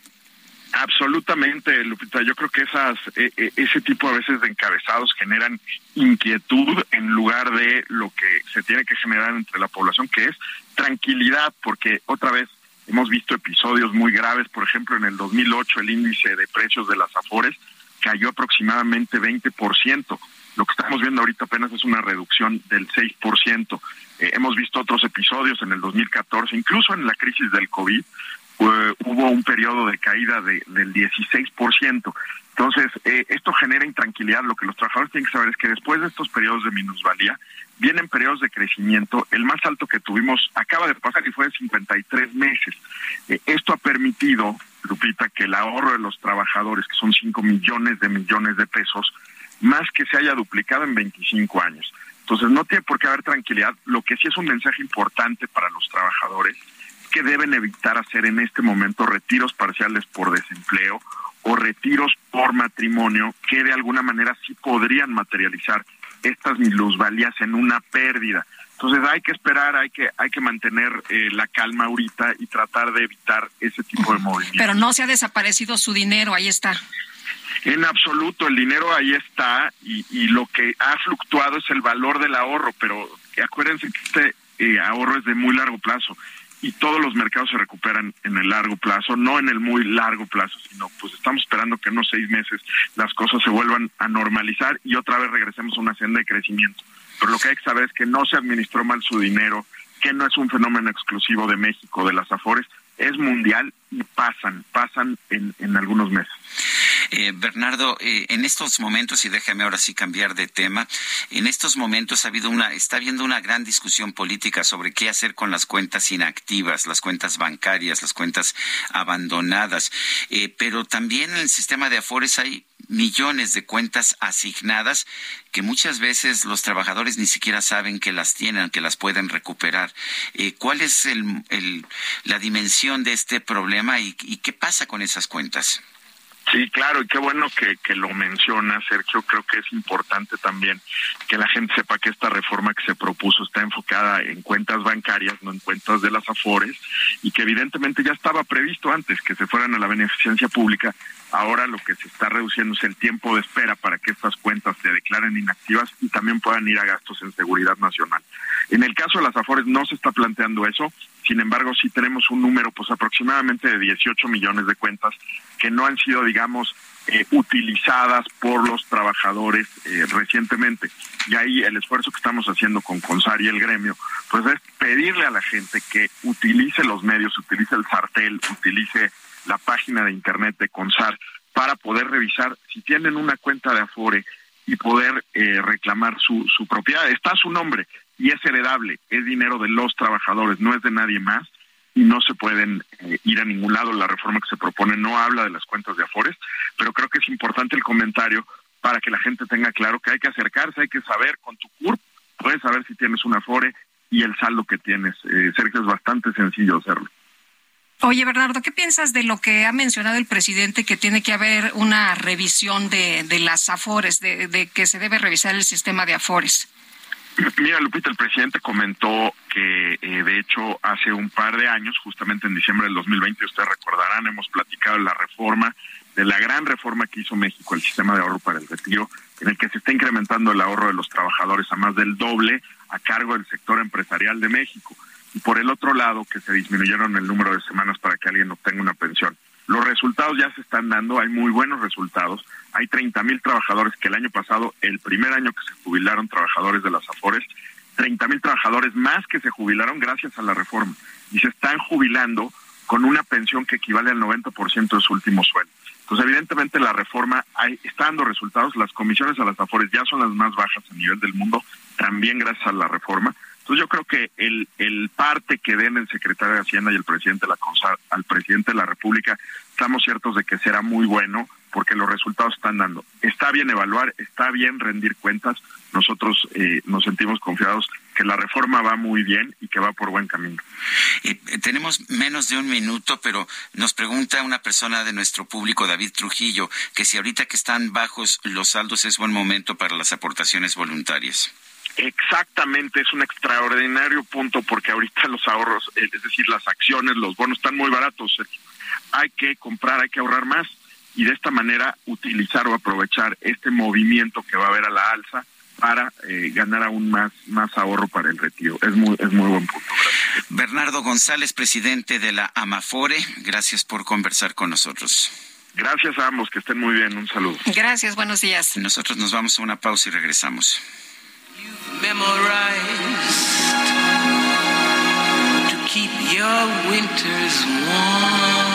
S27: Absolutamente, Lupita. Yo creo que esas, e, e, ese tipo a veces de encabezados generan inquietud en lugar de lo que se tiene que generar entre la población, que es tranquilidad, porque otra vez Hemos visto episodios muy graves, por ejemplo, en el 2008 el índice de precios de las afores cayó aproximadamente 20%. Lo que estamos viendo ahorita apenas es una reducción del 6%. Eh, hemos visto otros episodios en el 2014, incluso en la crisis del COVID, hubo un periodo de caída de, del 16%. Entonces, eh, esto genera intranquilidad. Lo que los trabajadores tienen que saber es que después de estos periodos de minusvalía, vienen periodos de crecimiento. El más alto que tuvimos acaba de pasar y fue de 53 meses. Eh, esto ha permitido, Lupita, que el ahorro de los trabajadores, que son 5 millones de millones de pesos, más que se haya duplicado en 25 años. Entonces, no tiene por qué haber tranquilidad. Lo que sí es un mensaje importante para los trabajadores que deben evitar hacer en este momento retiros parciales por desempleo o retiros por matrimonio que de alguna manera sí podrían materializar estas minusvalías en una pérdida. Entonces hay que esperar, hay que hay que mantener eh, la calma ahorita y tratar de evitar ese tipo de movimientos.
S2: Pero no se ha desaparecido su dinero, ahí está.
S27: En absoluto, el dinero ahí está y, y lo que ha fluctuado es el valor del ahorro, pero acuérdense que este eh, ahorro es de muy largo plazo y todos los mercados se recuperan en el largo plazo, no en el muy largo plazo, sino pues estamos esperando que en unos seis meses las cosas se vuelvan a normalizar y otra vez regresemos a una senda de crecimiento. Pero lo que hay que saber es que no se administró mal su dinero, que no es un fenómeno exclusivo de México, de las Afores, es mundial y pasan, pasan en, en algunos meses.
S1: Eh, Bernardo, eh, en estos momentos, y déjame ahora sí cambiar de tema, en estos momentos ha habido una, está habiendo una gran discusión política sobre qué hacer con las cuentas inactivas, las cuentas bancarias, las cuentas abandonadas, eh, pero también en el sistema de Afores hay millones de cuentas asignadas que muchas veces los trabajadores ni siquiera saben que las tienen, que las pueden recuperar. ¿Cuál es la dimensión de este problema y qué pasa con esas cuentas?
S27: Sí, claro, y qué bueno que, que lo menciona, Sergio. Creo que es importante también que la gente sepa que esta reforma que se propuso está enfocada en cuentas bancarias, no en cuentas de las AFORES, y que evidentemente ya estaba previsto antes que se fueran a la beneficencia pública. Ahora lo que se está reduciendo es el tiempo de espera para que estas cuentas se declaren inactivas y también puedan ir a gastos en seguridad nacional. En el caso de las AFORES no se está planteando eso, sin embargo sí tenemos un número pues aproximadamente de 18 millones de cuentas que no han sido, digamos, eh, utilizadas por los trabajadores eh, recientemente. Y ahí el esfuerzo que estamos haciendo con CONSAR y el gremio, pues es pedirle a la gente que utilice los medios, utilice el sartel, utilice la página de internet de CONSAR para poder revisar si tienen una cuenta de Afore y poder eh, reclamar su, su propiedad. Está su nombre y es heredable, es dinero de los trabajadores, no es de nadie más y no se pueden eh, ir a ningún lado. La reforma que se propone no habla de las cuentas de Afores, pero creo que es importante el comentario para que la gente tenga claro que hay que acercarse, hay que saber con tu CURP, puedes saber si tienes un Afore y el saldo que tienes. Eh, Sergio, es bastante sencillo hacerlo.
S2: Oye, Bernardo, ¿qué piensas de lo que ha mencionado el presidente, que tiene que haber una revisión de, de las AFORES, de, de que se debe revisar el sistema de AFORES?
S27: Mira, Lupita, el presidente comentó que, eh, de hecho, hace un par de años, justamente en diciembre del 2020, ustedes recordarán, hemos platicado la reforma, de la gran reforma que hizo México, el sistema de ahorro para el retiro, en el que se está incrementando el ahorro de los trabajadores a más del doble a cargo del sector empresarial de México. Y por el otro lado, que se disminuyeron el número de semanas para que alguien obtenga una pensión. Los resultados ya se están dando, hay muy buenos resultados. Hay 30 mil trabajadores que el año pasado, el primer año que se jubilaron trabajadores de las AFORES, 30 mil trabajadores más que se jubilaron gracias a la reforma. Y se están jubilando con una pensión que equivale al 90% de su último sueldo. Entonces, evidentemente, la reforma está dando resultados. Las comisiones a las AFORES ya son las más bajas a nivel del mundo, también gracias a la reforma. Entonces yo creo que el, el parte que den el secretario de Hacienda y el presidente de la al presidente de la República, estamos ciertos de que será muy bueno porque los resultados están dando. Está bien evaluar, está bien rendir cuentas. Nosotros eh, nos sentimos confiados que la reforma va muy bien y que va por buen camino.
S1: Eh, tenemos menos de un minuto, pero nos pregunta una persona de nuestro público, David Trujillo, que si ahorita que están bajos los saldos es buen momento para las aportaciones voluntarias.
S27: Exactamente, es un extraordinario punto porque ahorita los ahorros, eh, es decir, las acciones, los bonos están muy baratos. Hay que comprar, hay que ahorrar más y de esta manera utilizar o aprovechar este movimiento que va a haber a la alza para eh, ganar aún más más ahorro para el retiro. Es muy es muy buen punto.
S1: Bernardo González, presidente de la Amafore, gracias por conversar con nosotros.
S27: Gracias a ambos, que estén muy bien. Un saludo.
S2: Gracias, buenos días.
S1: Nosotros nos vamos a una pausa y regresamos.
S22: Memorized to keep your winters warm.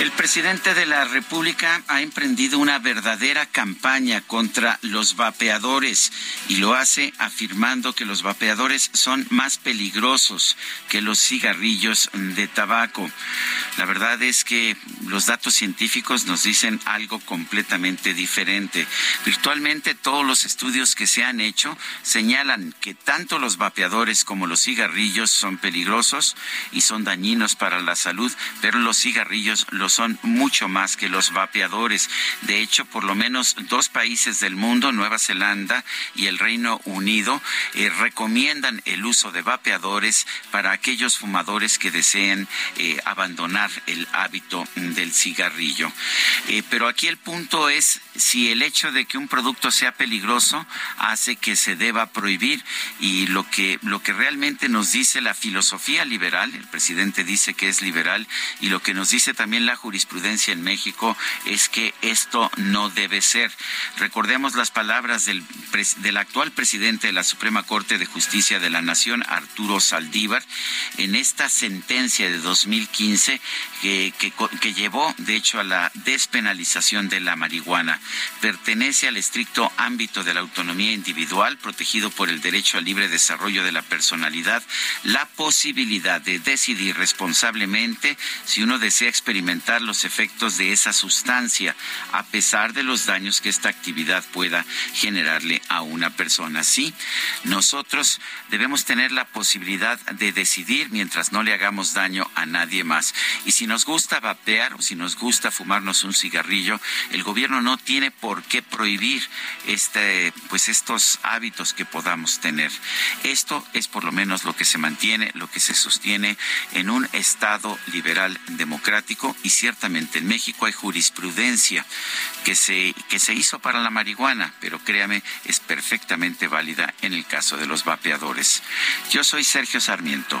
S1: El presidente de la República ha emprendido una verdadera campaña contra los vapeadores y lo hace afirmando que los vapeadores son más peligrosos que los cigarrillos de tabaco. La verdad es que los datos científicos nos dicen algo completamente diferente. Virtualmente todos los estudios que se han hecho señalan que tanto los vapeadores como los cigarrillos son peligrosos y son dañinos para la salud, pero los cigarrillos los son mucho más que los vapeadores. De hecho, por lo menos dos países del mundo, Nueva Zelanda y el Reino Unido, eh, recomiendan el uso de vapeadores para aquellos fumadores que deseen eh, abandonar el hábito del cigarrillo. Eh, pero aquí el punto es si el hecho de que un producto sea peligroso hace que se deba prohibir y lo que lo que realmente nos dice la filosofía liberal, el presidente dice que es liberal y lo que nos dice también la jurisprudencia en México es que esto no debe ser. Recordemos las palabras del, del actual presidente de la Suprema Corte de Justicia de la Nación, Arturo Saldívar, en esta sentencia de 2015 que, que, llevó, de hecho, a la despenalización de la marihuana pertenece al estricto ámbito de la autonomía individual, protegido por el derecho al libre desarrollo de la personalidad, la posibilidad de decidir responsablemente si uno desea experimentar los efectos de esa sustancia, a pesar de los daños que esta actividad pueda generarle a una persona. Sí, nosotros debemos tener la posibilidad de decidir mientras no le hagamos daño a nadie más. Y si nos gusta vapear o si nos gusta fumarnos un cigarrillo, el gobierno no tiene por qué prohibir este, pues estos hábitos que podamos tener. Esto es por lo menos lo que se mantiene, lo que se sostiene en un Estado liberal democrático y ciertamente en México hay jurisprudencia que se, que se hizo para la marihuana, pero créame, es perfectamente válida en el caso de los vapeadores. Yo soy Sergio Sarmiento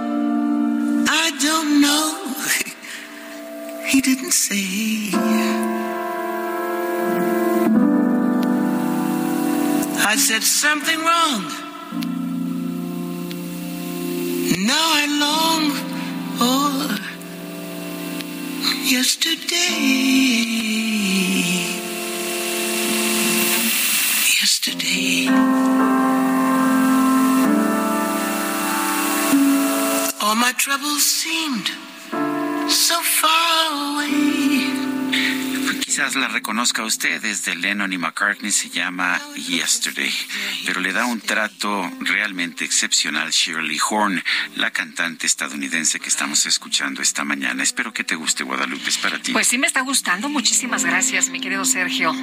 S22: I don't know. [LAUGHS] he didn't say. I said something wrong. Now I long for yesterday. Yesterday. All my troubles seemed so far away.
S1: Quizás la reconozca usted desde Lennon y McCartney, se llama Yesterday, pero le da un trato realmente excepcional Shirley Horn, la cantante estadounidense que estamos escuchando esta mañana. Espero que te guste, Guadalupe, es para ti.
S2: Pues sí me está gustando, muchísimas gracias, mi querido Sergio.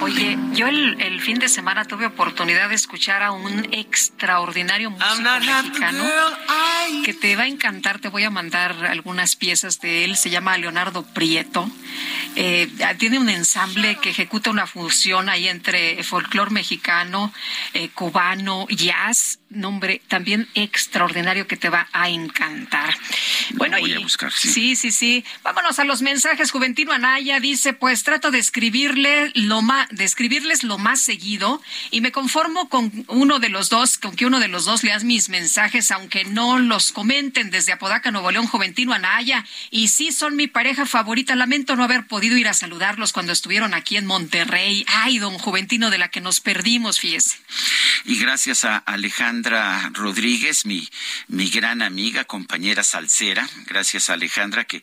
S2: Oye, yo el, el fin de semana tuve oportunidad de escuchar a un extraordinario músico mexicano que te va a encantar. Te voy a mandar algunas piezas de él. Se llama Leonardo Prieto. Eh, tiene un ensamble que ejecuta una fusión ahí entre folclore mexicano, eh, cubano, jazz. Nombre también extraordinario que te va a encantar. Bueno,
S1: voy
S2: y,
S1: a buscar, sí.
S2: sí, sí, sí. Vámonos a los mensajes. Juventino Anaya dice, pues trato de escribirle lo más, de escribirles lo más seguido y me conformo con uno de los dos, con que uno de los dos leas mis mensajes, aunque no los comenten desde Apodaca, Nuevo León, Juventino Anaya. Y sí son mi pareja favorita. Lamento no haber podido ir a saludarlos cuando estuvieron aquí en Monterrey. Ay, don Juventino, de la que nos perdimos, fíjese.
S1: Y gracias a Alejandra Rodríguez, mi, mi gran amiga, compañera salsera, gracias a Alejandra que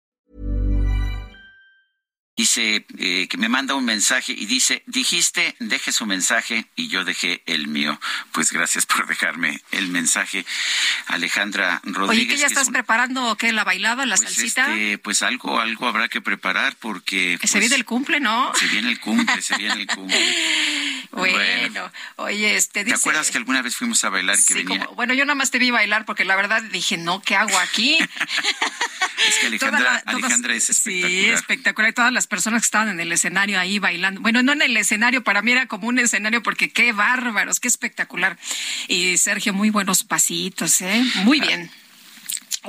S1: dice eh, que me manda un mensaje y dice, dijiste, deje su mensaje y yo dejé el mío. Pues gracias por dejarme el mensaje, Alejandra Rodríguez.
S2: Oye, ¿qué ya
S1: que es
S2: estás
S1: un-
S2: preparando? ¿Qué? ¿La bailada, la
S1: pues,
S2: salsita?
S1: este, pues algo, algo habrá que preparar porque...
S2: Que se
S1: pues,
S2: viene el cumple, ¿no?
S1: Se viene el cumple, se viene el cumple. [LAUGHS]
S2: Bueno, oye, este
S1: ¿Te
S2: dice...
S1: acuerdas que alguna vez fuimos a bailar que
S2: Sí,
S1: venía?
S2: como- bueno, yo nada más te vi bailar porque la verdad dije, no, ¿qué hago aquí? [LAUGHS]
S1: Es que [LAUGHS] Alejandra,
S2: la- todas-
S1: Alejandra es espectacular.
S2: Sí, espectacular. Y todas las personas que estaban en el escenario ahí bailando. Bueno, no en el escenario, para mí era como un escenario porque qué bárbaros, qué espectacular. Y Sergio, muy buenos pasitos, ¿eh? Muy bien.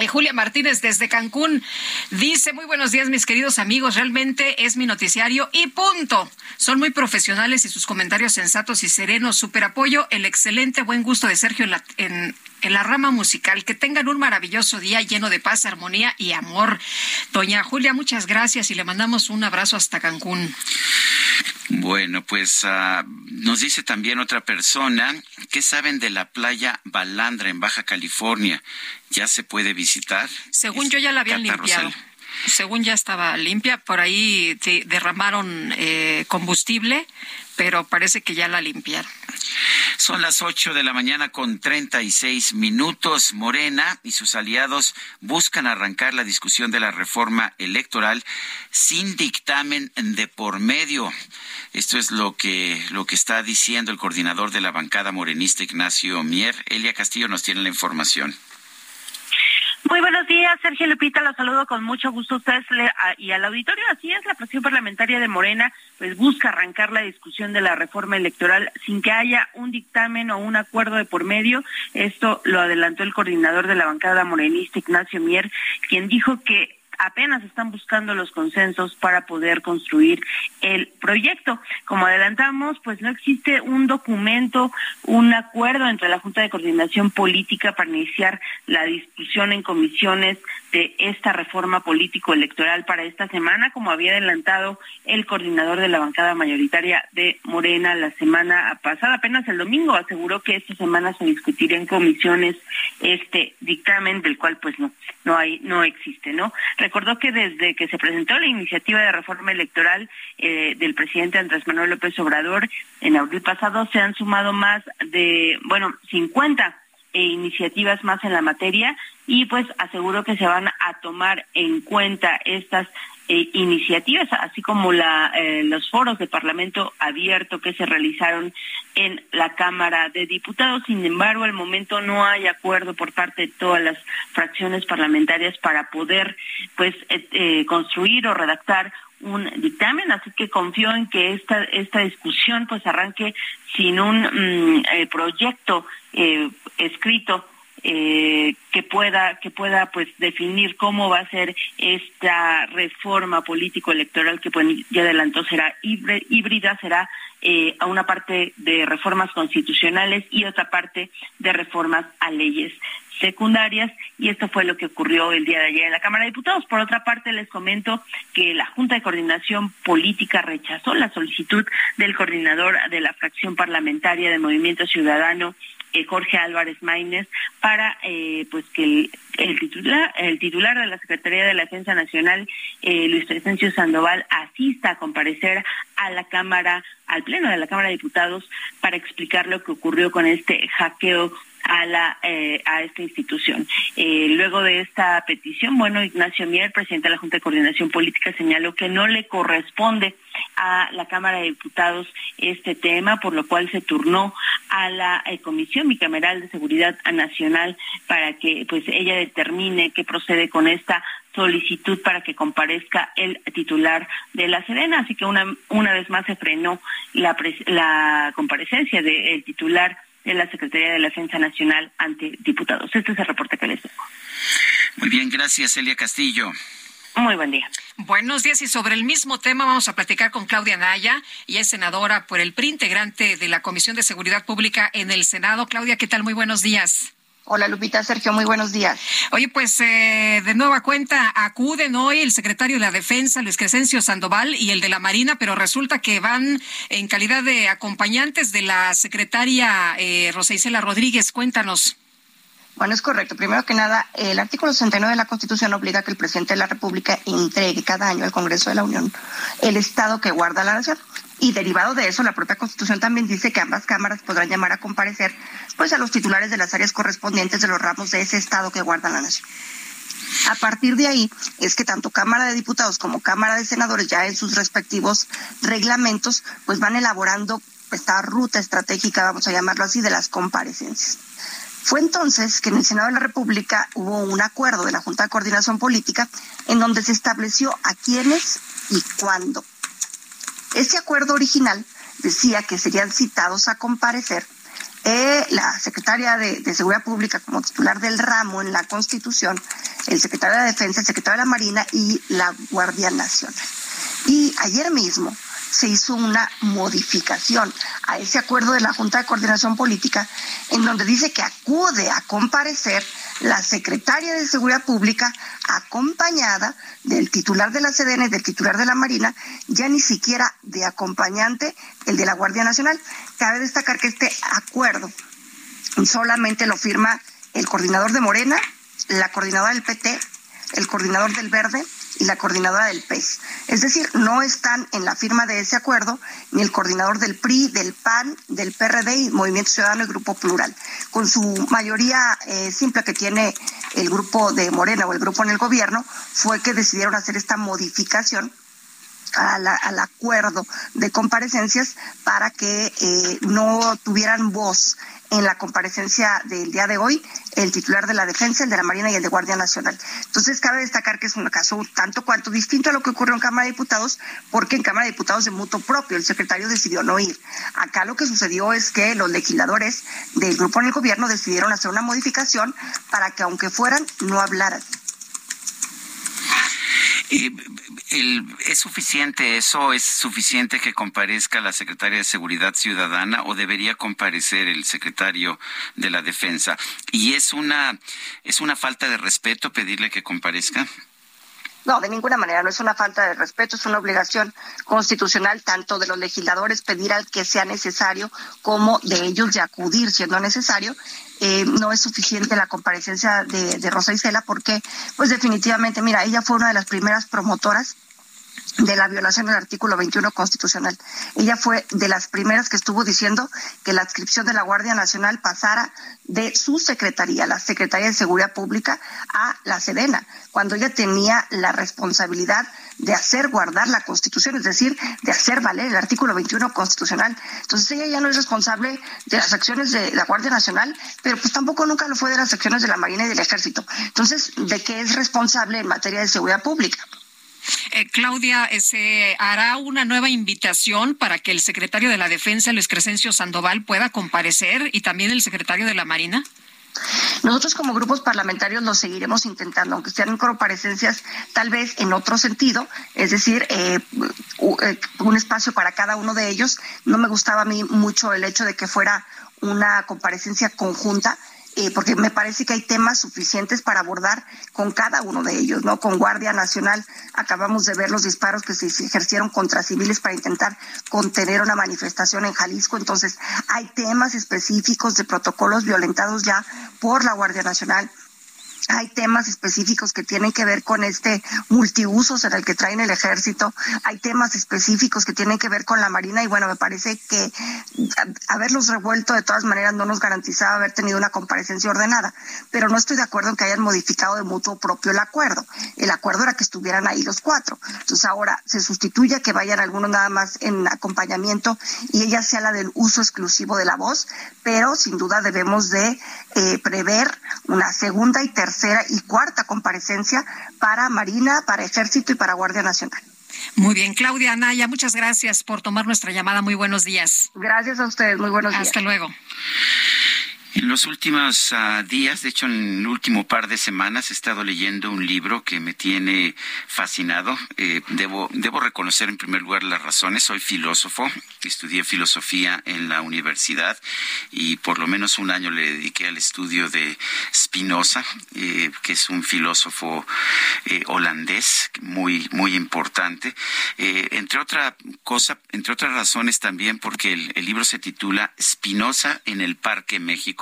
S2: Eh, Julia Martínez desde Cancún dice, muy buenos días mis queridos amigos, realmente es mi noticiario y punto. Son muy profesionales y sus comentarios sensatos y serenos. Super apoyo, el excelente buen gusto de Sergio en la, en, en la rama musical. Que tengan un maravilloso día lleno de paz, armonía y amor. Doña Julia, muchas gracias y le mandamos un abrazo hasta Cancún.
S1: Bueno, pues ah, nos dice también otra persona, ¿qué saben de la playa Balandra en Baja California? ¿Ya se puede visitar?
S2: Según yo ya la habían
S1: Cata
S2: limpiado. Según ya estaba limpia, por ahí derramaron eh, combustible, pero parece que ya la limpiaron.
S1: Son las 8 de la mañana con 36 minutos. Morena y sus aliados buscan arrancar la discusión de la reforma electoral sin dictamen de por medio. Esto es lo que, lo que está diciendo el coordinador de la bancada morenista Ignacio Mier. Elia Castillo nos tiene la información.
S28: Muy buenos días, Sergio Lupita, los saludo con mucho gusto a ustedes y al auditorio. Así es, la fracción parlamentaria de Morena pues busca arrancar la discusión de la reforma electoral sin que haya un dictamen o un acuerdo de por medio. Esto lo adelantó el coordinador de la bancada morenista, Ignacio Mier, quien dijo que apenas están buscando los consensos para poder construir el proyecto. Como adelantamos, pues no existe un documento, un acuerdo entre la Junta de Coordinación Política para iniciar la discusión en comisiones de esta reforma político-electoral para esta semana, como había adelantado el coordinador de la bancada mayoritaria de Morena la semana pasada, apenas el domingo, aseguró que esta semana se discutiría en comisiones este dictamen del cual pues no, no hay, no existe, ¿no? Recordó que desde que se presentó la iniciativa de reforma electoral eh, del presidente Andrés Manuel López Obrador en abril pasado se han sumado más de, bueno, 50 e iniciativas más en la materia y pues aseguro que se van a tomar en cuenta estas eh, iniciativas, así como la, eh, los foros de Parlamento abierto que se realizaron en la Cámara de Diputados. Sin embargo, al momento no hay acuerdo por parte de todas las fracciones parlamentarias para poder pues eh, construir o redactar un dictamen, así que confío en que esta esta discusión pues arranque sin un mm, proyecto eh, escrito eh, que pueda que pueda pues definir cómo va a ser esta reforma político electoral que pues, ya adelantó será híbrida será eh, a una parte de reformas constitucionales y otra parte de reformas a leyes secundarias y esto fue lo que ocurrió el día de ayer en la Cámara de Diputados. Por otra parte, les comento que la Junta de Coordinación Política rechazó la solicitud del coordinador de la fracción parlamentaria de Movimiento Ciudadano eh, Jorge Álvarez Maínez para eh, pues que el, titular el titular de la Secretaría de la Defensa Nacional eh, Luis Crescencio Sandoval asista a comparecer a la Cámara al pleno de la Cámara de Diputados para explicar lo que ocurrió con este hackeo a la a esta institución. luego de esta petición, bueno, Ignacio Mier, presidente de la Junta de Coordinación Política, señaló que no le corresponde a la Cámara de Diputados este tema, por lo cual se turnó a la eh, Comisión Bicameral de Seguridad Nacional para que pues ella determine qué procede con esta solicitud para que comparezca el titular de la Serena. Así que una, una vez más se frenó la, la comparecencia del titular de la Secretaría de la Defensa Nacional ante diputados. Este es el reporte que les tengo.
S1: Muy bien, gracias, Elia Castillo.
S28: Muy buen día.
S2: Buenos días y sobre el mismo tema vamos a platicar con Claudia Naya, y es senadora por el PRI, integrante de la Comisión de Seguridad Pública en el Senado. Claudia, ¿qué tal? Muy buenos días.
S29: Hola Lupita, Sergio, muy buenos días.
S2: Oye, pues eh, de nueva cuenta acuden hoy el secretario de la Defensa, Luis Crescencio Sandoval, y el de la Marina, pero resulta que van en calidad de acompañantes de la secretaria eh, Rosa Isela Rodríguez. Cuéntanos.
S29: Bueno, es correcto. Primero que nada, el artículo 69 de la Constitución obliga a que el presidente de la República entregue cada año al Congreso de la Unión el Estado que guarda la nación. Y derivado de eso, la propia Constitución también dice que ambas cámaras podrán llamar a comparecer pues a los titulares de las áreas correspondientes de los ramos de ese Estado que guarda la nación. A partir de ahí es que tanto Cámara de Diputados como Cámara de Senadores ya en sus respectivos reglamentos pues van elaborando esta ruta estratégica, vamos a llamarlo así, de las comparecencias. Fue entonces que en el Senado de la República hubo un acuerdo de la Junta de Coordinación Política en donde se estableció a quiénes y cuándo. Ese acuerdo original decía que serían citados a comparecer eh, la secretaria de, Seguridad Pública como titular del ramo en la Constitución, el secretario de Defensa, el secretario de la Marina y la Guardia Nacional. Y ayer mismo se hizo una modificación a ese acuerdo de la Junta de Coordinación Política, en donde dice que acude a comparecer la secretaria de Seguridad Pública acompañada del titular de la CDN, del titular de la Marina, ya ni siquiera de acompañante el de la Guardia Nacional. Cabe destacar que este acuerdo solamente lo firma el coordinador de Morena, la coordinadora del PT, el coordinador del Verde y la coordinadora del PES. Es decir, no están en la firma de ese acuerdo ni el coordinador del PRI, del PAN, del PRD y Movimiento Ciudadano y Grupo Plural. Con su mayoría eh, simple que tiene el grupo de Morena o el grupo en el gobierno, fue que decidieron hacer esta modificación al acuerdo de comparecencias para que eh, no tuvieran voz en la comparecencia del día de hoy el titular de la defensa, el de la Marina y el de Guardia Nacional. Entonces, cabe destacar que es un caso tanto cuanto distinto a lo que ocurrió en Cámara de Diputados, porque en Cámara de Diputados de mutuo propio el secretario decidió no ir. Acá lo que sucedió es que los legisladores del grupo en el gobierno decidieron hacer una modificación para que, aunque fueran, no hablaran.
S1: ¿Es suficiente eso? ¿Es suficiente que comparezca la secretaria de Seguridad Ciudadana o debería comparecer el secretario de la Defensa? ¿Y es una, es una falta de respeto pedirle que comparezca?
S29: No, de ninguna manera, no es una falta de respeto, es una obligación constitucional tanto de los legisladores pedir al que sea necesario como de ellos de acudir siendo necesario. Eh, no es suficiente la comparecencia de, de Rosa Isela porque, pues definitivamente, mira, ella fue una de las primeras promotoras de la violación del artículo 21 constitucional. Ella fue de las primeras que estuvo diciendo que la adscripción de la Guardia Nacional pasara de su secretaría, la Secretaría de Seguridad Pública, a la Sedena, cuando ella tenía la responsabilidad de hacer guardar la Constitución, es decir, de hacer valer el artículo 21 constitucional. Entonces ella ya no es responsable de las acciones de la Guardia Nacional, pero pues tampoco nunca lo fue de las acciones de la Marina y del Ejército. Entonces, ¿de qué es responsable en materia de seguridad pública?
S2: Eh, Claudia, ¿se hará una nueva invitación para que el secretario de la Defensa, Luis Crescencio Sandoval, pueda comparecer y también el secretario de la Marina?
S29: Nosotros como grupos parlamentarios lo seguiremos intentando, aunque sean comparecencias tal vez en otro sentido, es decir, eh, eh, un espacio para cada uno de ellos. No me gustaba a mí mucho el hecho de que fuera una comparecencia conjunta, eh, porque me parece que hay temas suficientes para abordar con cada uno de ellos, ¿no? Con Guardia Nacional acabamos de ver los disparos que se ejercieron contra civiles para intentar contener una manifestación en Jalisco, entonces hay temas específicos de protocolos violentados ya por la Guardia Nacional hay temas específicos que tienen que ver con este multiusos en el que traen el ejército, hay temas específicos que tienen que ver con la marina y bueno, me parece que haberlos revuelto de todas maneras no nos garantizaba haber tenido una comparecencia ordenada, pero no estoy de acuerdo en que hayan modificado de mutuo propio el acuerdo. El acuerdo era que estuvieran ahí los cuatro. Entonces ahora se sustituye que vayan algunos nada más en acompañamiento y ella sea la del uso exclusivo de la voz, pero sin duda debemos de eh, prever una segunda y tercera tercera y cuarta comparecencia para Marina, para Ejército y para Guardia Nacional.
S2: Muy bien, Claudia Anaya, muchas gracias por tomar nuestra llamada. Muy buenos días.
S29: Gracias a ustedes, muy buenos días.
S2: Hasta luego.
S1: En los últimos ah, días, de hecho en el último par de semanas, he estado leyendo un libro que me tiene fascinado. Eh, debo, debo reconocer en primer lugar las razones. Soy filósofo, estudié filosofía en la universidad y por lo menos un año le dediqué al estudio de Spinoza, eh, que es un filósofo eh, holandés muy, muy importante. entre otra cosa, entre otras razones también porque el, el libro se titula Spinoza en el Parque México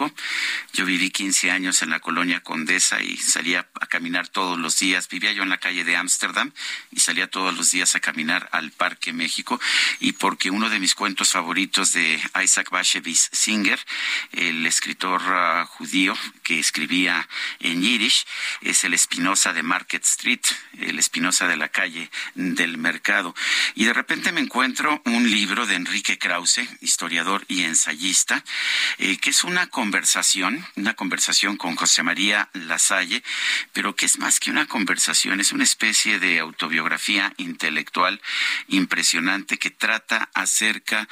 S1: yo viví 15 años en la colonia Condesa y salía a caminar todos los días. Vivía yo en la calle de Ámsterdam y salía todos los días a caminar al Parque México. Y porque uno de mis cuentos favoritos de Isaac Bashevis Singer, el escritor ah, judío que escribía en Yiddish, es el Espinosa de Market Street, el Espinosa de la calle del mercado. Y de repente me encuentro un libro de Enrique Krause, historiador y ensayista, eh, que es una conversación, una conversación con José María Lasalle, pero que es más que una conversación, es una especie de autobiografía intelectual impresionante que trata acerca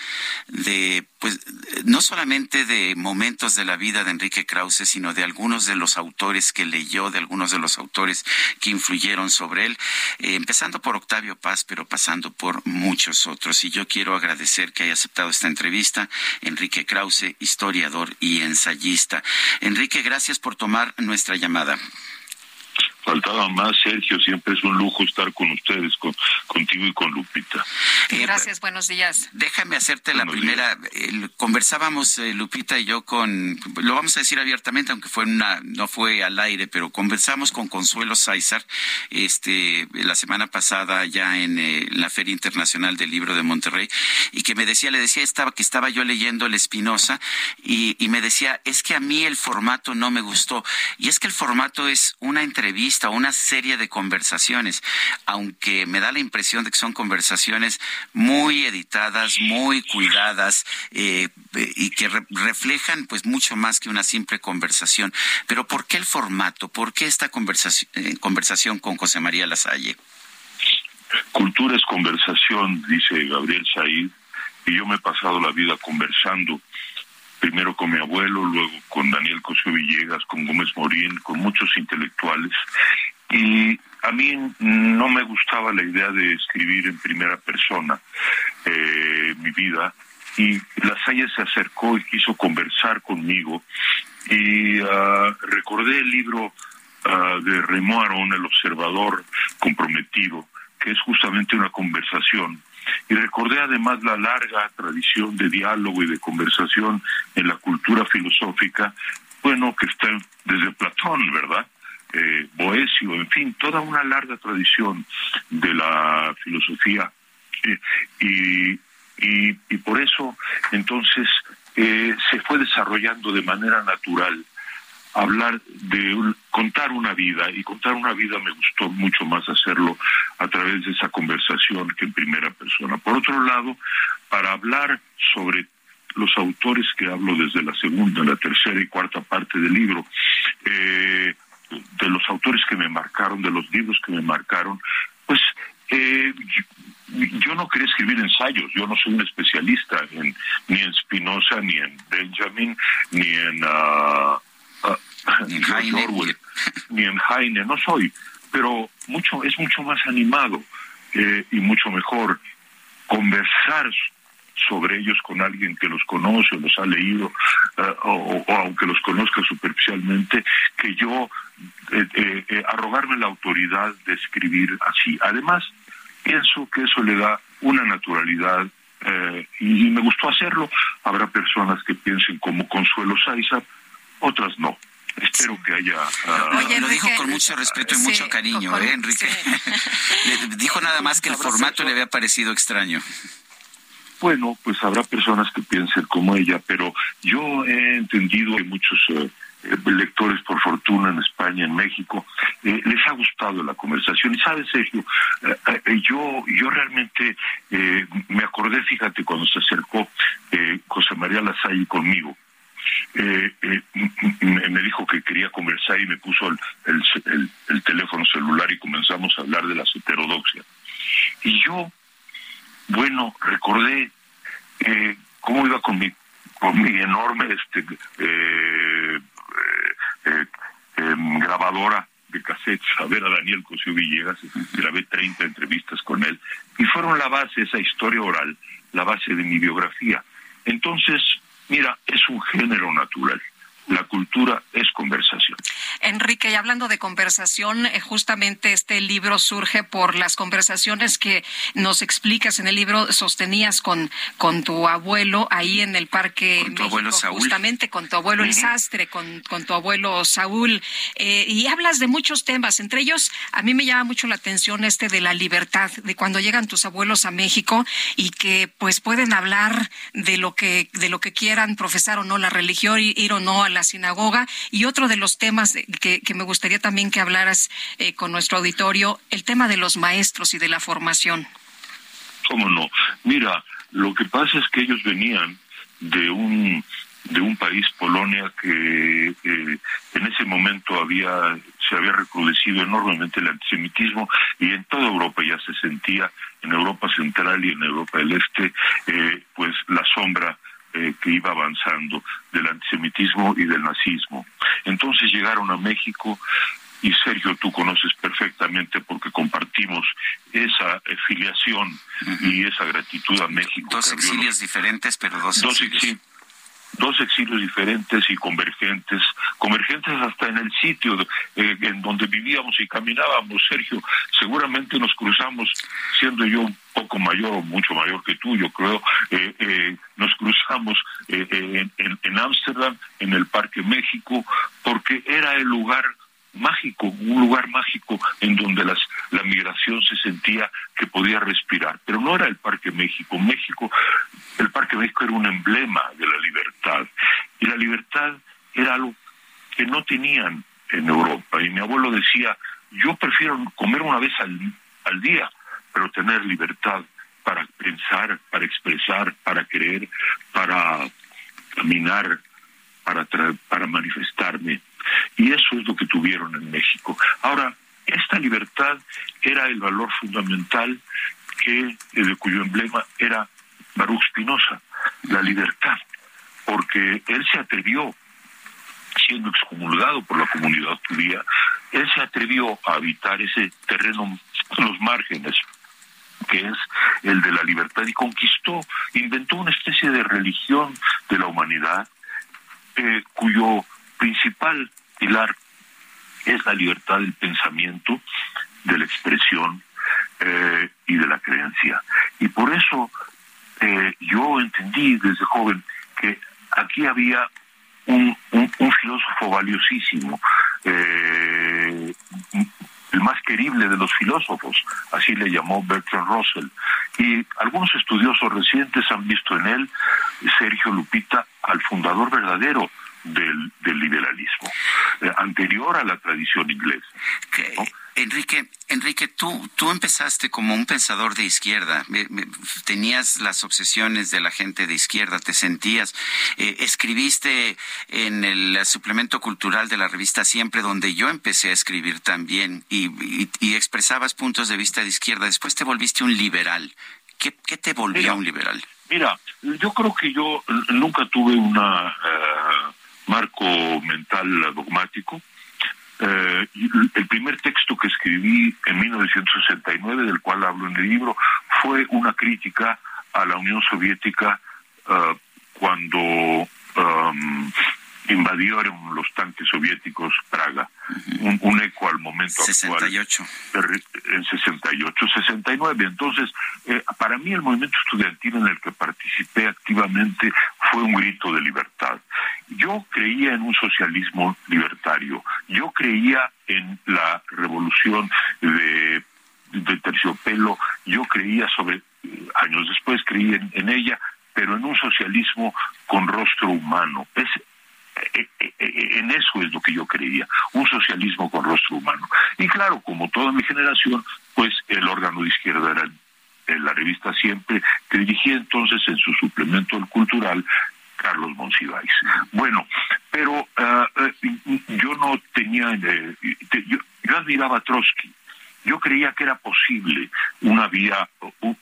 S1: de, pues, no solamente de momentos de la vida de Enrique Krause, sino de algunos de los autores que leyó, de algunos de los autores que influyeron sobre él, eh, empezando por Octavio Paz, pero pasando por muchos otros. Y yo quiero agradecer que haya aceptado esta entrevista, Enrique Krause, historiador y ensayista Enrique, gracias por tomar nuestra llamada.
S30: Faltaba más, Sergio. Siempre es un lujo estar con ustedes, con, contigo y con Lupita.
S2: Eh, Gracias, buenos días.
S1: Déjame hacerte la primera. conversábamos eh, Lupita y yo con, lo vamos a decir abiertamente, aunque fue una, no fue al aire, pero conversamos con Consuelo Sáizar, este, la semana pasada ya en eh, la Feria Internacional del Libro de Monterrey, y que me decía, le decía estaba que estaba yo leyendo el Espinosa y, y me decía es que a mí el formato no me gustó y es que el formato es una entrevista una serie de conversaciones, aunque me da la impresión de que son conversaciones muy editadas, muy cuidadas eh, y que reflejan pues mucho más que una simple conversación. Pero ¿por qué el formato? ¿Por qué esta conversación, eh, conversación con José María Lasalle?
S30: Cultura es conversación, dice Gabriel Said, y yo me he pasado la vida conversando primero con mi abuelo, luego con Daniel Cosio Villegas, con Gómez Morín, con muchos intelectuales. Y a mí no me gustaba la idea de escribir en primera persona eh, mi vida. Y la Salle se acercó y quiso conversar conmigo. Y uh, recordé el libro uh, de Remo Arón, El Observador Comprometido, que es justamente una conversación y recordé además la larga tradición de diálogo y de conversación en la cultura filosófica, bueno, que está desde Platón, ¿verdad? Eh, Boesio, en fin, toda una larga tradición de la filosofía. Eh, y, y, por eso, entonces, eh, se fue desarrollando de manera natural hablar de contar una vida y contar una vida me gustó mucho más hacerlo a través de esa conversación que en primera persona. Por otro lado, para hablar sobre los autores que hablo desde la segunda, la tercera y cuarta parte del libro, eh, de los autores que me marcaron, de los libros que me marcaron, pues eh, yo, no quería escribir ensayos, yo no soy un especialista en, ni en Spinoza, ni en Benjamin, ni en... Uh, ni en Heine, [LAUGHS] ni en Heine, no soy, pero mucho es mucho más animado eh, y mucho mejor conversar sobre ellos con alguien que los conoce o los ha leído eh, o, aunque los conozca superficialmente que yo eh, arrogarme la autoridad de escribir así. Además, pienso que eso le da una naturalidad y, y, me gustó hacerlo. Habrá personas que piensen como Consuelo Sáizar, otras no. Espero que haya.
S1: Ah, lo dijo con mucho respeto y mucho cariño, ¿eh, Enrique? [LAUGHS] dijo nada más que el formato le había parecido extraño.
S30: Bueno, pues habrá personas que piensen como ella, pero yo he entendido que muchos eh, lectores, por fortuna, en España, en México, eh, les ha gustado la conversación. Y sabes, Sergio, eh, yo, yo realmente me acordé, fíjate, cuando se acercó José María Lasalle conmigo eh, eh, me dijo que quería conversar y me puso el, el, teléfono celular y comenzamos a hablar de las heterodoxias. Y yo, bueno, recordé eh, cómo iba con mi, con mi enorme este, eh, em, grabadora de cassettes a ver a Daniel Cosío Villegas, grabé 30 entrevistas con él, y fueron la base, esa historia oral, la base de mi biografía. Entonces, Mira, es un género natural. La cultura es conversación.
S2: Enrique, y hablando de conversación, eh, justamente este libro surge por las conversaciones que nos explicas en el libro, sostenías con, con tu abuelo ahí en el Parque
S1: con tu abuelo Saúl.
S2: justamente con tu abuelo El Sastre, con, con tu abuelo Saúl, eh, y hablas de muchos temas, entre ellos a mí me llama mucho la atención este de la libertad, de cuando llegan tus abuelos a México y que pues pueden hablar de lo que, de lo que quieran, profesar o no la religión, ir o no a la la sinagoga. Y otro de los temas que, me gustaría también que hablaras eh, con nuestro auditorio, el tema de los maestros y de la formación.
S30: ¿Cómo no? Mira, lo que pasa es que ellos venían de un de un país, Polonia, que eh, en ese momento había se había recrudecido enormemente el antisemitismo y en toda Europa ya se sentía, en Europa Central y en Europa del Este, eh, pues la sombra eh, que iba avanzando del antisemitismo y del nazismo. Entonces llegaron a México y Sergio, tú conoces perfectamente porque compartimos esa filiación y esa gratitud a México.
S1: Dos exilios diferentes, pero dos, exilios.
S30: Dos exilios diferentes y convergentes, convergentes hasta en el sitio eh, en donde vivíamos y caminábamos, Sergio. Seguramente nos cruzamos, siendo yo un poco mayor o mucho mayor que tú, yo creo, eh, eh, nos cruzamos en Ámsterdam, en, en el Parque México, porque era el lugar mágico, un lugar mágico en donde las, la migración se sentía que podía respirar. Pero no era el Parque México. México, el Parque México era un emblema de la libertad. Y la libertad era algo que no tenían en Europa. Y mi abuelo decía, yo prefiero comer una vez al, al día, pero tener libertad para pensar, para expresar, para creer, para caminar, para, para manifestarme. Y eso es lo que tuvieron en México. Ahora, esta libertad era el valor fundamental que de cuyo emblema era Baruch Spinoza, la libertad, porque él se atrevió, siendo excomulgado por la comunidad judía, él se atrevió a habitar ese terreno, los márgenes, que es el de la libertad, y conquistó, inventó una especie de religión de la humanidad, eh, cuyo principal pilar es la libertad del pensamiento, de la expresión eh, y de la creencia. Y por eso eh, yo entendí desde joven que aquí había un, filósofo valiosísimo, eh, el más querible de los filósofos, así le llamó Bertrand Russell. Y algunos estudiosos recientes han visto en él, Sergio Lupita, al fundador verdadero del, del liberalismo, eh, anterior a la tradición inglesa.
S1: Enrique, Enrique, tú, tú empezaste como un pensador de izquierda, tenías las obsesiones de la gente de izquierda, te sentías, eh, escribiste en el suplemento cultural de la revista Siempre, donde yo empecé a escribir también, y, expresabas puntos de vista de izquierda, después te volviste un liberal. ¿Qué, te volvió un liberal?
S30: Mira, yo creo que yo nunca tuve una... Eh, marco mental dogmático. Eh, el primer texto que escribí en 1969, del cual hablo en el libro, fue una crítica a la Unión Soviética uh, cuando um, invadieron los tanques soviéticos Praga, un, eco al momento
S1: 68.
S30: actual. En 68, 69. Entonces, eh, para mí el movimiento estudiantil en el que participé activamente fue un grito de libertad. Yo creía en un socialismo libertario, yo creía en la revolución de, de terciopelo, yo creía sobre, años después creí en, en ella, pero en un socialismo con rostro humano. Es eh, eh, eh, en eso es lo que yo creía, un socialismo con rostro humano. Y claro, como toda mi generación, pues el órgano de izquierda era en la revista Siempre, que dirigía entonces en su suplemento cultural Carlos Monsiváis. Bueno, pero yo no tenía, yo, yo admiraba a Trotsky, yo creía que era posible una vía,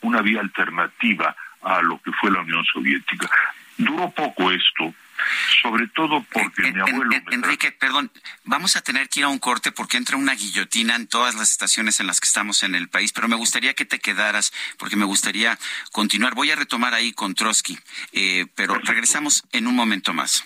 S30: una vía alternativa a lo que fue la Unión Soviética. Duró poco esto, sobre todo porque mi abuelo...
S1: Enrique, perdón, vamos a tener que ir a un corte porque entra una guillotina en todas las estaciones en las que estamos en el país, pero me gustaría que te quedaras porque me gustaría continuar. Voy a retomar ahí con Trotsky, eh, pero regresamos en un momento más.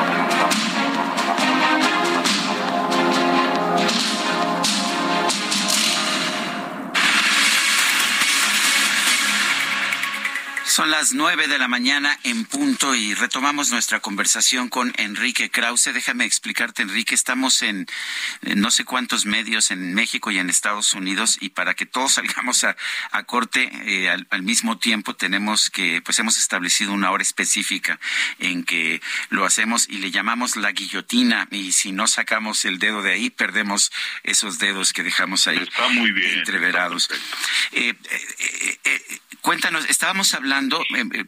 S1: Son las nueve de la mañana en punto y retomamos nuestra conversación con Enrique Krause. Déjame explicarte, Enrique, estamos en, no sé cuántos medios en México y en Estados Unidos y para que todos [LAUGHS] salgamos a, corte eh, al, mismo tiempo tenemos que, pues hemos establecido una hora específica en que lo hacemos y le llamamos la guillotina y si no sacamos el dedo de ahí perdemos esos dedos que dejamos ahí
S30: está muy bien,
S1: entreverados. Eh, eh, cuéntanos, estábamos hablando,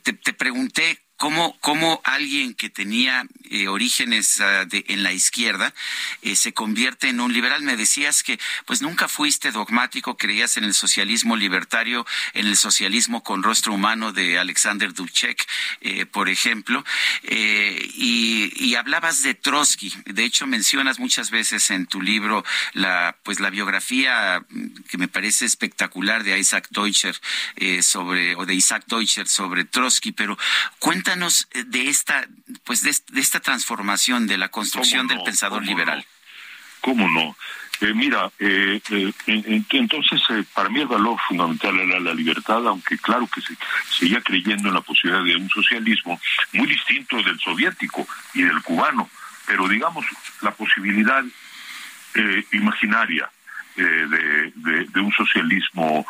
S1: te, te pregunté cómo, cómo alguien que tenía eh, orígenes ah, en la izquierda eh, se convierte en un liberal. Me decías que pues nunca fuiste dogmático, creías en el socialismo libertario, en el socialismo con rostro humano de Alexander Dubček, eh, por ejemplo, y, hablabas de Trotsky. De hecho, mencionas muchas veces en tu libro la pues la biografía mm, que me parece espectacular de Isaac Deutscher sobre o de Isaac Deutscher sobre Trotsky, pero cuenta eh, de esta, pues de, esta transformación, de la construcción del pensador liberal.
S30: ¿Cómo no? Eh, mira, eh, entonces para mí el valor fundamental era la libertad, aunque claro que se seguía creyendo en la posibilidad de un socialismo muy distinto del soviético y del cubano, pero digamos la posibilidad imaginaria de, de, un socialismo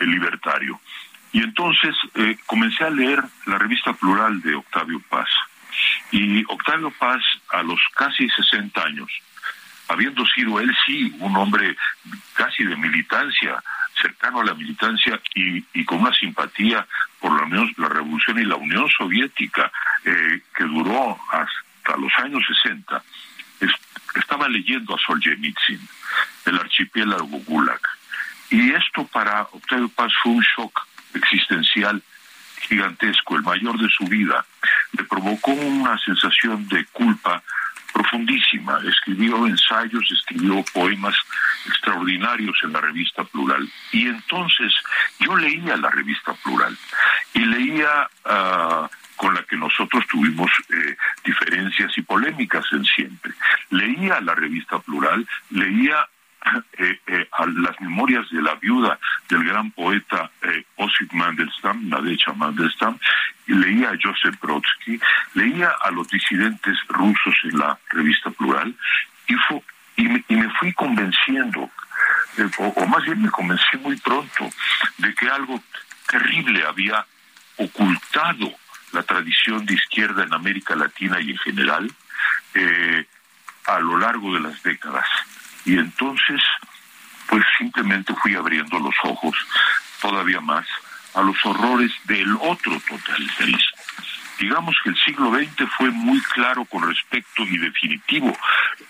S30: libertario. Y entonces eh, comencé a leer la revista Plural de Octavio Paz. Y Octavio Paz, a los casi 60 años, habiendo sido él sí un hombre casi de militancia, cercano a la militancia y, y con una simpatía por la, Unión, la revolución y la Unión Soviética, eh, que duró hasta los años 60, estaba leyendo a Solzhenitsyn, el archipiélago Gulag. Y esto para Octavio Paz fue un shock existencial gigantesco, el mayor de su vida, le provocó una sensación de culpa profundísima. Escribió ensayos, escribió poemas extraordinarios en la revista Plural. Y entonces yo leía la revista Plural y leía ah, con la que nosotros tuvimos eh, diferencias y polémicas en siempre. Leía la revista Plural, leía eh, eh, a las memorias de la viuda del gran poeta eh, Osip Mandelstam, Nadecha Mandelstam, y leía a Joseph Brodsky, leía a los disidentes rusos en la revista Plural, y, y, me, fui convenciendo, eh, o más bien me convencí muy pronto, de que algo terrible había ocultado la tradición de izquierda en América Latina y en general a lo largo de las décadas. Y entonces, pues simplemente fui abriendo los ojos todavía más a los horrores del otro totalitarismo. Digamos que el siglo XX fue muy claro con respecto y definitivo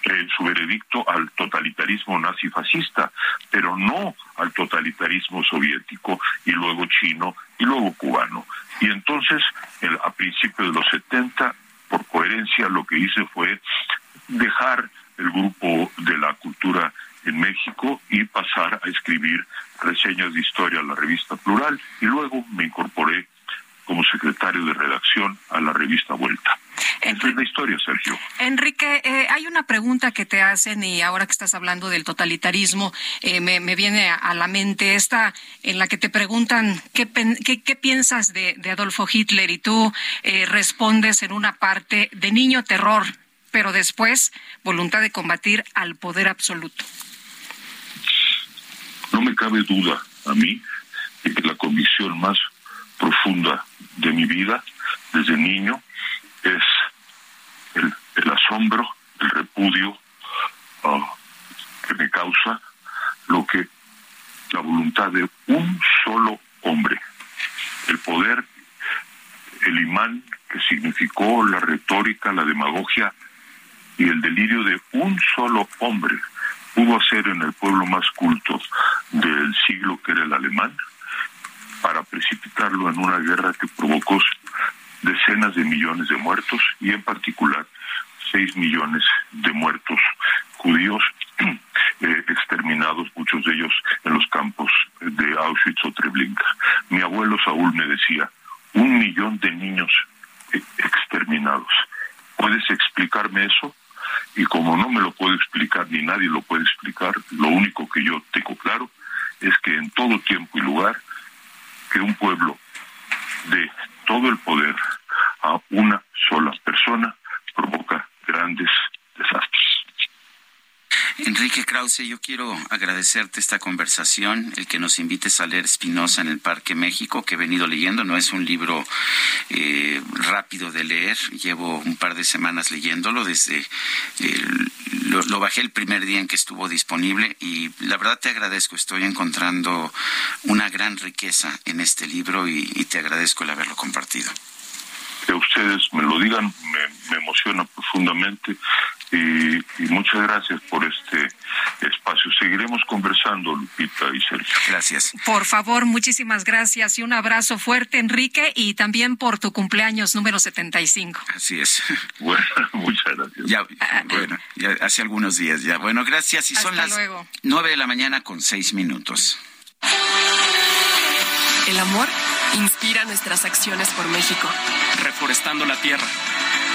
S30: en su veredicto al totalitarismo nazi-fascista, pero no al totalitarismo soviético y luego chino y luego cubano. Y entonces, a principios de los 70, por coherencia, lo que hice fue dejar el grupo de la cultura en México y pasar a escribir reseñas de historia a la revista Plural y luego me incorporé como secretario de redacción a la revista Vuelta. Esa es la historia, Sergio.
S2: Enrique, eh, hay una pregunta que te hacen y ahora que estás hablando del totalitarismo, eh, me, viene a, la mente esta en la que te preguntan qué, qué, piensas de, Adolfo Hitler y tú eh, respondes en una parte de niño terror pero después voluntad de combatir al poder absoluto.
S30: No me cabe duda a mí de que la convicción más profunda de mi vida desde niño es el, asombro, el repudio ah, que me causa lo que la voluntad de un solo hombre, el poder, el imán que significó la retórica, la demagogia y el delirio de un solo hombre pudo hacer en el pueblo más culto del siglo que era el alemán para precipitarlo en una guerra que provocó decenas de millones de muertos y en particular seis millones de muertos judíos [CLEARS THROAT] eh, exterminados, muchos de ellos en los campos de Auschwitz o Treblinka. Mi abuelo Saúl me decía, un millón de niños eh, exterminados. ¿Puedes explicarme eso? Y como no me lo puedo explicar ni nadie lo puede explicar, lo único que yo tengo claro es que en todo tiempo y lugar que un pueblo de todo el poder a una sola persona provoca grandes desastres.
S1: Enrique Krause, yo quiero agradecerte esta conversación, el que nos invites a leer Spinoza en el Parque México, que he venido leyendo. No es un libro eh, rápido de leer, llevo un par de semanas leyéndolo desde... lo, bajé el primer día en que estuvo disponible y la verdad te agradezco, estoy encontrando una gran riqueza en este libro y, te agradezco el haberlo compartido.
S30: Que ustedes me lo digan me, emociona profundamente y, muchas gracias por este espacio. Seguiremos conversando, Lupita y Sergio.
S1: Gracias.
S2: Por favor, muchísimas gracias y un abrazo fuerte, Enrique, y también por tu cumpleaños número 75.
S1: Así es. [LAUGHS]
S30: Bueno, muchas gracias.
S1: Ya, bueno, ya hace algunos días ya. Bueno, gracias. Y son las nueve de la mañana con seis minutos.
S31: El amor inspira nuestras acciones por México.
S32: Reforestando la tierra,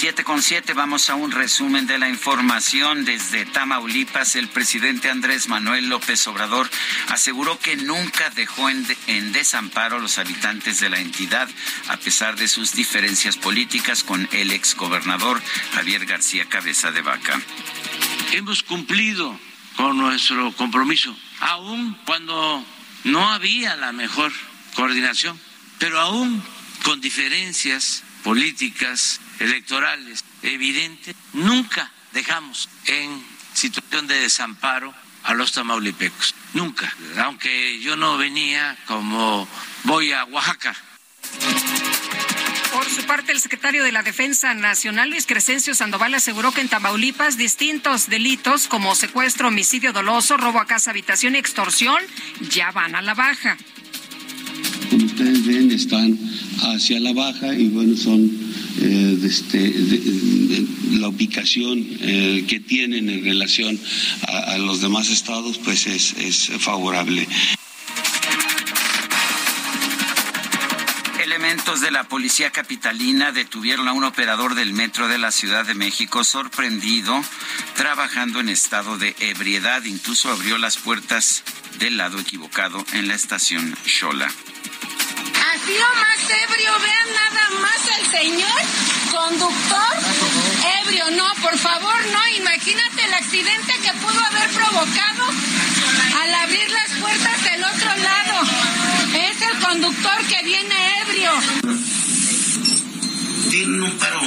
S1: Siete con siete, vamos a un resumen de la información. Desde Tamaulipas, el presidente Andrés Manuel López Obrador aseguró que nunca dejó en, desamparo a los habitantes de la entidad, a pesar de sus diferencias políticas con el exgobernador Javier García Cabeza de Vaca.
S33: Hemos cumplido con nuestro compromiso, aun cuando no había la mejor coordinación, pero aún con diferencias políticas electorales evidentes, nunca dejamos en situación de desamparo a los tamaulipecos. Nunca. Aunque yo no venía como voy a Oaxaca.
S2: Por su parte, el secretario de la Defensa Nacional, Luis Crescencio Sandoval, aseguró que en Tamaulipas distintos delitos como secuestro, homicidio doloso, robo a casa, habitación y extorsión ya van a la baja.
S34: Como ustedes ven, están hacia la baja y bueno, son eh, este, la ubicación eh, que tienen en relación a, los demás estados, pues es, es favorable.
S1: Elementos de la policía capitalina detuvieron a un operador del metro de la Ciudad de México sorprendido trabajando en estado de ebriedad. Incluso abrió las puertas del lado equivocado en la estación Xola.
S35: Así o más ebrio, vean nada más al señor conductor ebrio. No, por favor, no. Imagínate el accidente que pudo haber provocado al abrir las puertas del otro lado. Es el conductor que viene ebrio.
S36: Tienen un paro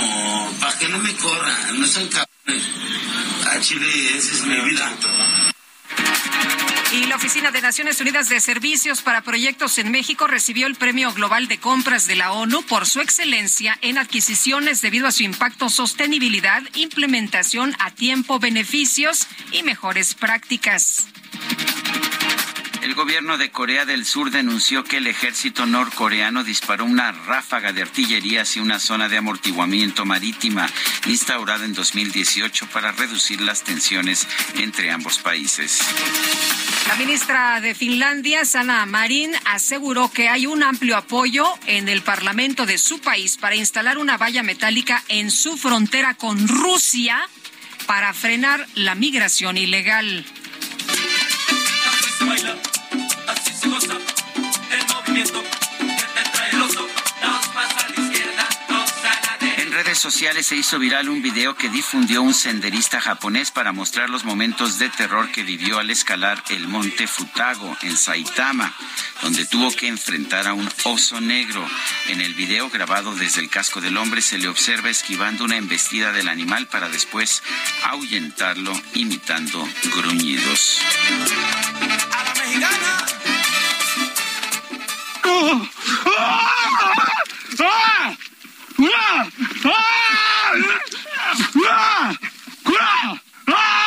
S36: para que no me corran, no son cabrones. A Chile, esa es mi vida.
S2: Y la Oficina de Naciones Unidas de Servicios para Proyectos en México recibió el Premio Global de Compras de la ONU por su excelencia en adquisiciones debido a su impacto, sostenibilidad, implementación a tiempo, beneficios y mejores prácticas.
S1: El gobierno de Corea del Sur denunció que el ejército norcoreano disparó una ráfaga de artillería hacia una zona de amortiguamiento marítima instaurada en 2018 para reducir las tensiones entre ambos países.
S2: La ministra de Finlandia, Sana Marin, aseguró que hay un amplio apoyo en el Parlamento de su país para instalar una valla metálica en su frontera con Rusia para frenar la migración ilegal.
S1: En redes sociales se hizo viral un video que difundió un senderista japonés para mostrar los momentos de terror que vivió al escalar el monte Futago en Saitama, donde tuvo que enfrentar a un oso negro. En el video grabado desde el casco del hombre se le observa esquivando una embestida del animal para después ahuyentarlo imitando gruñidos. A la mexicana. ¡Ah! ¡Ah! ¡Ah!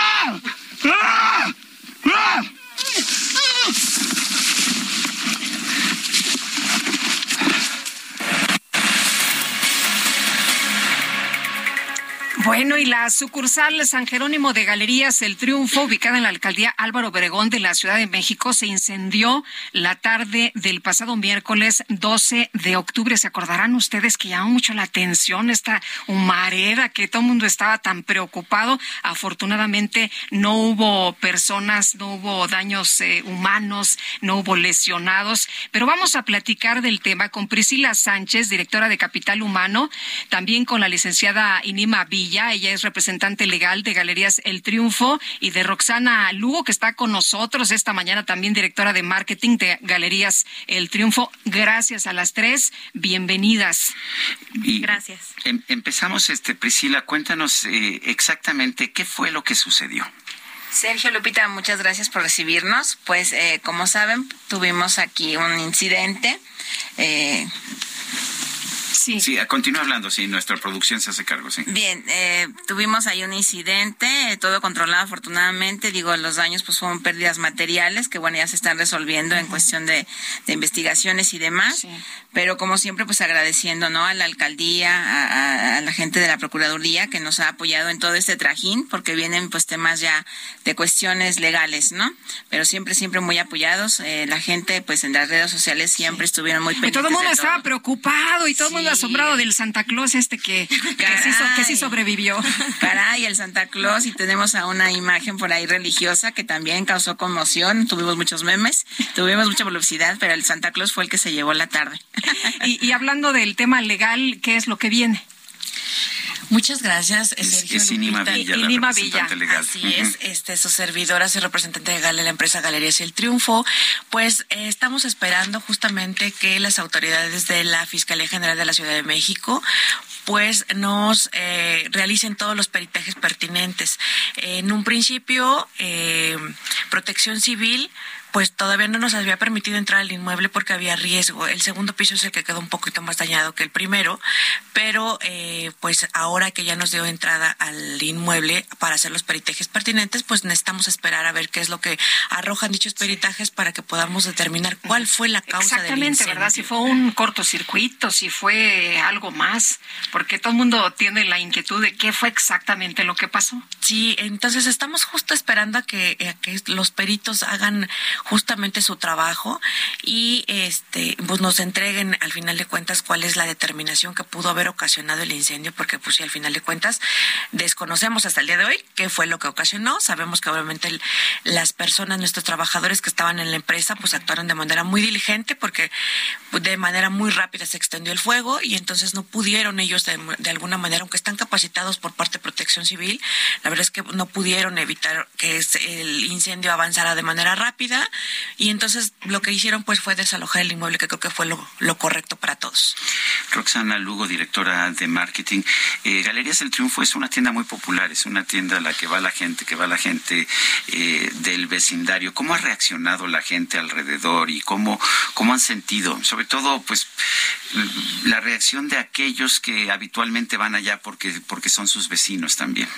S2: Bueno, y la sucursal San Jerónimo de Galerías El Triunfo, ubicada en la alcaldía Álvaro Obregón de la Ciudad de México, se incendió la tarde del pasado miércoles 12 de octubre. ¿Se acordarán ustedes que llamó mucho la atención esta humareda, que todo el mundo estaba tan preocupado? Afortunadamente no hubo personas, no hubo daños eh, humanos, no hubo lesionados, pero vamos a platicar del tema con Priscila Sánchez, directora de Capital Humano, también con la licenciada Inima Villa ella es representante legal de Galerías El Triunfo, y de Roxana Lugo, que está con nosotros esta mañana, también directora de marketing de Galerías El Triunfo. Gracias a las tres, bienvenidas.
S1: Gracias. Em, empezamos, este, Priscila, cuéntanos eh, exactamente qué fue lo que sucedió.
S37: Sergio Lupita, muchas gracias por recibirnos. Pues eh, como saben, tuvimos aquí un incidente. Eh,
S1: Sí. Sí, continúa hablando, sí, nuestra producción se hace cargo, sí.
S37: Bien, eh, tuvimos ahí un incidente, todo controlado afortunadamente, digo, los daños pues fueron pérdidas materiales que bueno, ya se están resolviendo en cuestión de, investigaciones y demás, pero como siempre pues agradeciendo, ¿no? A la alcaldía, a, la gente de la Procuraduría que nos ha apoyado en todo este trajín, porque vienen pues temas ya de cuestiones legales, ¿no? Pero siempre, siempre muy apoyados, eh, la gente pues en las redes sociales siempre estuvieron muy pendientes.
S2: Y todo el mundo estaba preocupado y todo el mundo asombrado del Santa Claus este que, que, sí, sobrevivió. [LAUGHS]
S37: Caray, el Santa Claus y tenemos a una imagen por ahí religiosa que también causó conmoción, tuvimos muchos memes, tuvimos mucha velocidad, pero el Santa Claus fue el que se llevó la tarde. [LAUGHS]
S2: y, y hablando del tema legal, ¿qué es lo que viene?
S38: Muchas gracias, Sergio
S1: es Inima Villa,
S38: Inima Villa. Así es, este, su servidora, su representante legal de la empresa Galerías El Triunfo. Pues eh, estamos esperando justamente que las autoridades de la Fiscalía General de la Ciudad de México pues nos eh, realicen todos los peritajes pertinentes. En un principio, eh, Protección Civil pues todavía no nos había permitido entrar al inmueble porque había riesgo. El segundo piso es el que quedó un poquito más dañado que el primero, pero eh, pues ahora que ya nos dio entrada al inmueble para hacer los peritajes pertinentes, pues necesitamos esperar a ver qué es lo que arrojan dichos peritajes para que podamos determinar cuál fue la causa del incendio.
S2: ¿verdad? Si fue un cortocircuito, si fue algo más, porque todo el mundo tiene la inquietud de qué fue exactamente lo que pasó.
S38: Sí, entonces estamos justo esperando a que, a que los peritos hagan justamente su trabajo y este pues nos entreguen al final de cuentas cuál es la determinación que pudo haber ocasionado el incendio porque pues si al final de cuentas desconocemos hasta el día de hoy qué fue lo que ocasionó. Sabemos que obviamente las personas nuestros trabajadores que estaban en la empresa pues actuaron de manera muy diligente porque de manera muy rápida se extendió el fuego y entonces no pudieron ellos de, de alguna manera aunque están capacitados por parte de Protección Civil la verdad es que no pudieron evitar que el incendio avanzara de manera rápida y entonces lo que hicieron pues fue desalojar el inmueble, que creo que fue lo, correcto para todos.
S1: Roxana Lugo, directora de marketing. Eh, Galerías del Triunfo es una tienda muy popular, es una tienda a la que va la gente, que va la gente eh, del vecindario. ¿Cómo ha reaccionado la gente alrededor y cómo, cómo han sentido? Sobre todo, pues, la reacción de aquellos que habitualmente van allá porque, porque son sus vecinos también.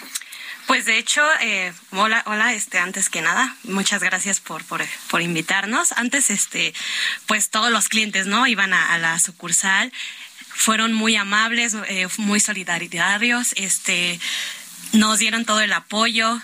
S38: Pues de hecho, eh, hola, hola, este, antes que nada, muchas gracias por, por, por invitarnos. Antes, este, pues todos los clientes, ¿no? Iban a, la sucursal, fueron muy amables, eh, muy solidarios, este, nos dieron todo el apoyo,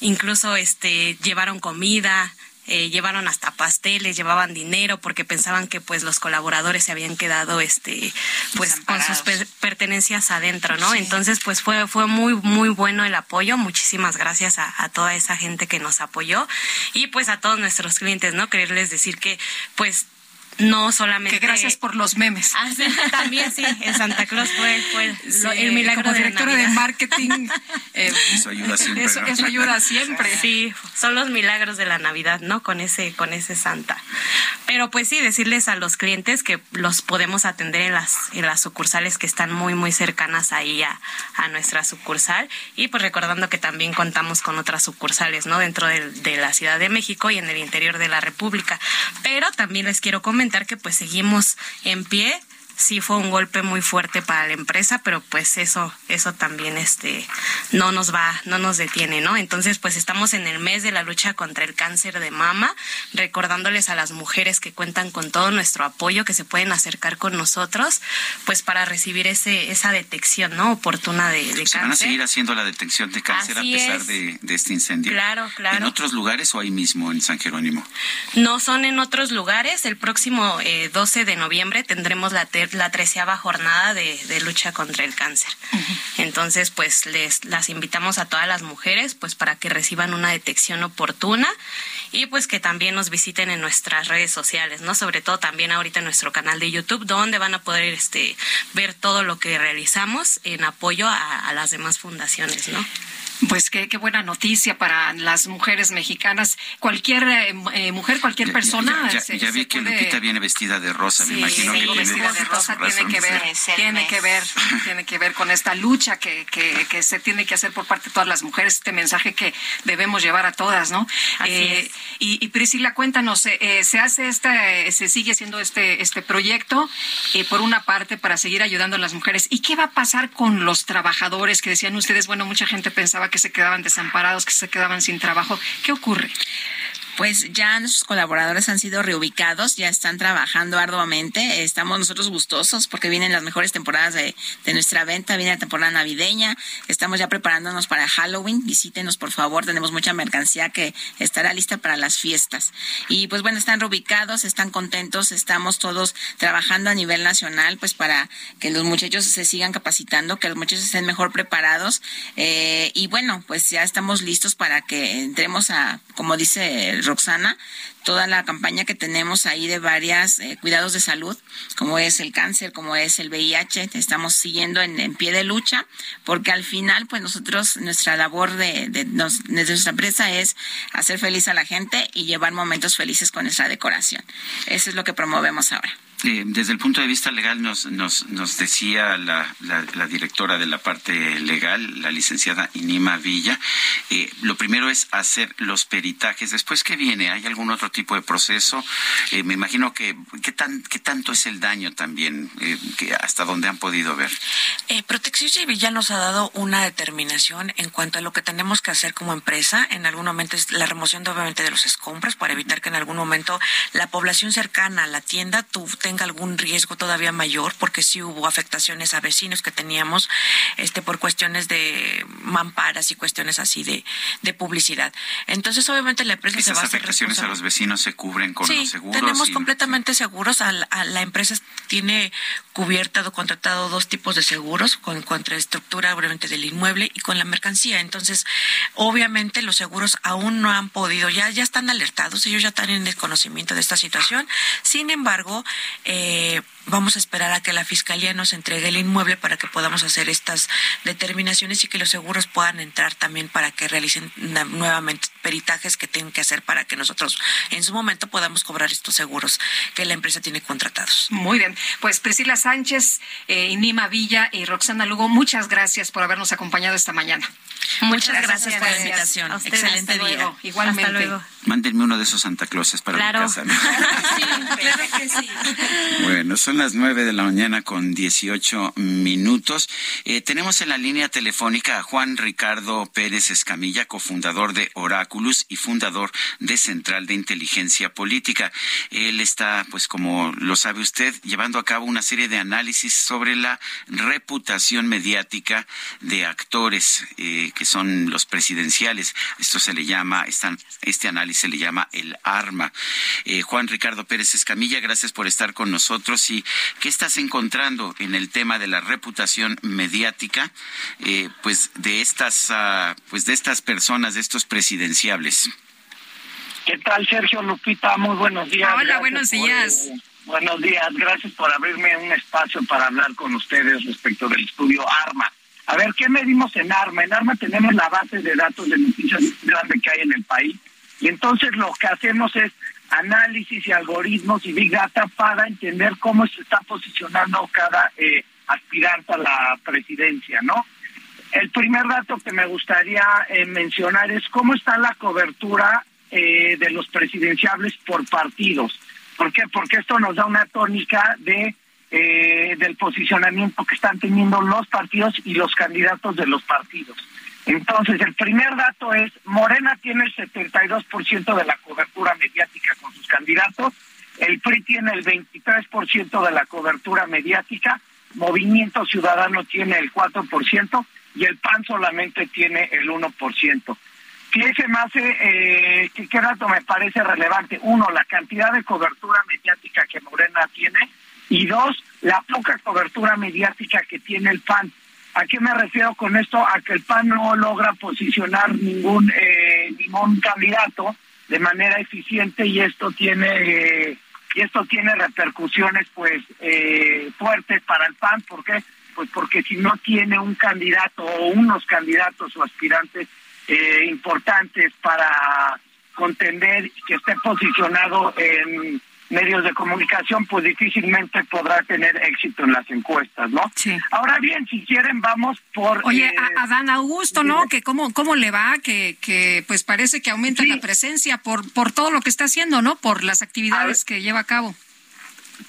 S38: incluso, este, llevaron comida, eh, llevaron hasta pasteles, llevaban dinero porque pensaban que pues los colaboradores se habían quedado este pues con sus pertenencias adentro, ¿no? Entonces pues fue fue muy muy bueno el apoyo, muchísimas gracias a, a, toda esa gente que nos apoyó y pues a todos nuestros clientes, ¿no? Quererles decir que pues no solamente.
S2: Que gracias por los memes.
S38: Ah, [LAUGHS] también sí, en Santa Claus fue, el milagro
S2: como directora de, marketing. [LAUGHS]
S1: Eh, eso ayuda siempre.
S2: Eso, ayuda siempre.
S38: Sí, son los milagros de la Navidad, ¿no? Con ese, con ese Santa. Pero pues sí, decirles a los clientes que los podemos atender en las, en las sucursales que están muy, muy cercanas ahí a, a nuestra sucursal. Y pues recordando que también contamos con otras sucursales, ¿no? Dentro de, de la Ciudad de México y en el interior de la República. Pero también les quiero comentar que pues seguimos en pie
S39: sí fue un golpe muy fuerte para la empresa, pero pues eso, eso también este, no nos va, no nos detiene, ¿no? Entonces, pues estamos en el mes de la lucha contra el cáncer de mama, recordándoles a las mujeres que cuentan con todo nuestro apoyo, que se pueden acercar con nosotros, pues para recibir ese, esa detección, ¿no? Oportuna de, de
S1: ¿Se van a seguir haciendo la detección de cáncer a pesar de, este incendio?
S39: Claro, claro.
S1: ¿En otros lugares o ahí mismo en San Jerónimo?
S39: No son en otros lugares. El próximo 12 eh, de noviembre tendremos la, la treceava jornada de, lucha contra el cáncer. Entonces, pues les las invitamos a todas las mujeres, pues para que reciban una detección oportuna y pues que también nos visiten en nuestras redes sociales, ¿no? Sobre todo también ahorita en nuestro canal de YouTube, donde van a poder este ver todo lo que realizamos en apoyo a, a las demás fundaciones, ¿no?
S2: Pues qué, qué, buena noticia para las mujeres mexicanas. Cualquier eh, eh, mujer, cualquier persona.
S1: Ya, vi que Lupita viene vestida de rosa, me imagino que
S2: vestida de rosa tiene que ver, tiene que ver, tiene que ver con esta lucha que, que, se tiene que hacer por parte de todas las mujeres, este mensaje que debemos llevar a todas, ¿no? Eh, y, y, Priscila, cuéntanos, se hace esta, se sigue haciendo este, este proyecto, por una parte, para seguir ayudando a las mujeres. ¿Y qué va a pasar con los trabajadores que decían ustedes? Bueno, mucha gente pensaba que se quedaban desamparados, que se quedaban sin trabajo. ¿Qué ocurre?
S37: Pues ya nuestros colaboradores han sido reubicados, ya están trabajando arduamente. Estamos nosotros gustosos porque vienen las mejores temporadas de, nuestra venta, viene la temporada navideña. Estamos ya preparándonos para Halloween. Visítenos, por favor. Tenemos mucha mercancía que estará lista para las fiestas. Y pues bueno, están reubicados, están contentos. Estamos todos trabajando a nivel nacional, pues para que los muchachos se sigan capacitando, que los muchachos estén mejor preparados. Eh, y bueno, pues ya estamos listos para que entremos a, como dice el Roxana, toda la campaña que tenemos ahí de varias eh, cuidados de salud, como es el cáncer, como es el VIH, estamos siguiendo en, pie de lucha, porque al final, pues nosotros, nuestra labor de, de, nuestra empresa es hacer feliz a la gente y llevar momentos felices con nuestra decoración. Eso es lo que promovemos ahora.
S1: Eh, desde el punto de vista legal nos, nos, nos decía la, la, directora de la parte legal, la licenciada Inima Villa, eh, lo primero es hacer los peritajes. Después, ¿qué viene? ¿Hay algún otro tipo de proceso? Eh, me imagino que, ¿qué, tan, ¿qué tanto es el daño también? que ¿Hasta dónde han podido ver?
S38: Protección Civil ya nos ha dado una determinación en cuanto a lo que tenemos que hacer como empresa. En algún momento es la remoción, de, obviamente, de los escombros para evitar que en algún momento la población cercana a la tienda tu, tenga algún riesgo todavía mayor, porque sí hubo afectaciones a vecinos que teníamos este por cuestiones de mamparas y cuestiones así de, de publicidad. Entonces, obviamente, la empresa
S1: se
S38: va
S1: a afectaciones a los vecinos se cubren con los seguros.
S38: Tenemos completamente seguros. A la, empresa tiene cubierta o contratado dos tipos de seguros, con contra estructura, obviamente, del inmueble y con la mercancía. Entonces, obviamente, los seguros aún no han podido, ya, ya están alertados, ellos ya están en el conocimiento de esta situación. Sin embargo, eh, vamos a esperar a que la fiscalía nos entregue el inmueble para que podamos hacer estas determinaciones y que los seguros puedan entrar también para que realicen nuevamente peritajes que tienen que hacer para que nosotros en su momento podamos cobrar estos seguros que la empresa tiene contratados.
S2: Muy bien, pues Priscila Sánchez, eh, Inima Villa y Roxana Lugo, muchas gracias por habernos acompañado esta mañana.
S39: Muchas, gracias, por la invitación.
S2: Excelente día. Igualmente. Hasta luego.
S1: Mándenme uno de esos Santa Clauses para
S39: mi
S1: casa. [LAUGHS]
S39: sí, claro que sí.
S1: Bueno, son las nueve de la mañana con dieciocho minutos. Eh, tenemos en la línea telefónica a Juan Ricardo Pérez Escamilla, cofundador de Oráculos y fundador de Central de Inteligencia Política. Él está, pues como lo sabe usted, llevando a cabo una serie de análisis sobre la reputación mediática de actores eh, que son los presidenciales. Esto se le llama, este análisis se le llama el arma. Eh, Juan Ricardo Pérez Escamilla, gracias por estar con nosotros. ¿Y qué estás encontrando en el tema de la reputación mediática, eh, pues de estas, ah, pues de estas personas, de estos presidenciables?
S40: ¿Qué tal, Sergio Lupita? Muy buenos días.
S2: Hola, buenos días.
S40: Eh, buenos días, gracias por abrirme un espacio para hablar con ustedes respecto del estudio ARMA. A ver, ¿qué medimos en ARMA? En ARMA tenemos la base de datos de noticias grande que hay en el país y entonces lo que hacemos es análisis y algoritmos y big data para entender cómo se está posicionando cada eh, aspirante a la presidencia, ¿no? El primer dato que me gustaría eh, mencionar es cómo está la cobertura eh, de los presidenciables por partidos. ¿Por qué? Porque esto nos da una tónica de eh, del posicionamiento que están teniendo los partidos y los candidatos de los partidos. Entonces, el primer dato es, Morena tiene el 72% de la cobertura mediática con sus candidatos, el PRI tiene el 23% de la cobertura mediática, Movimiento Ciudadano tiene el 4% y el PAN solamente tiene el 1%. ¿Qué se me hace, eh, qué dato me parece relevante? Uno, la cantidad de cobertura mediática que Morena tiene y dos, la poca cobertura mediática que tiene el PAN. ¿A qué me refiero con esto? A que el PAN no logra posicionar ningún eh, ningún candidato de manera eficiente y esto tiene eh, esto tiene repercusiones pues eh, fuertes para el PAN. ¿Por qué? Pues porque si no tiene un candidato o unos candidatos o aspirantes importantes para contender que esté posicionado en medios de comunicación, pues difícilmente podrá tener éxito en las encuestas, ¿no? Sí. Ahora bien, si quieren, vamos por...
S2: Oye, eh, a Adán Augusto, ¿no? Que cómo, cómo le va, que, que pues parece que aumenta la presencia por, por todo lo que está haciendo, ¿no? Por las actividades que lleva a cabo.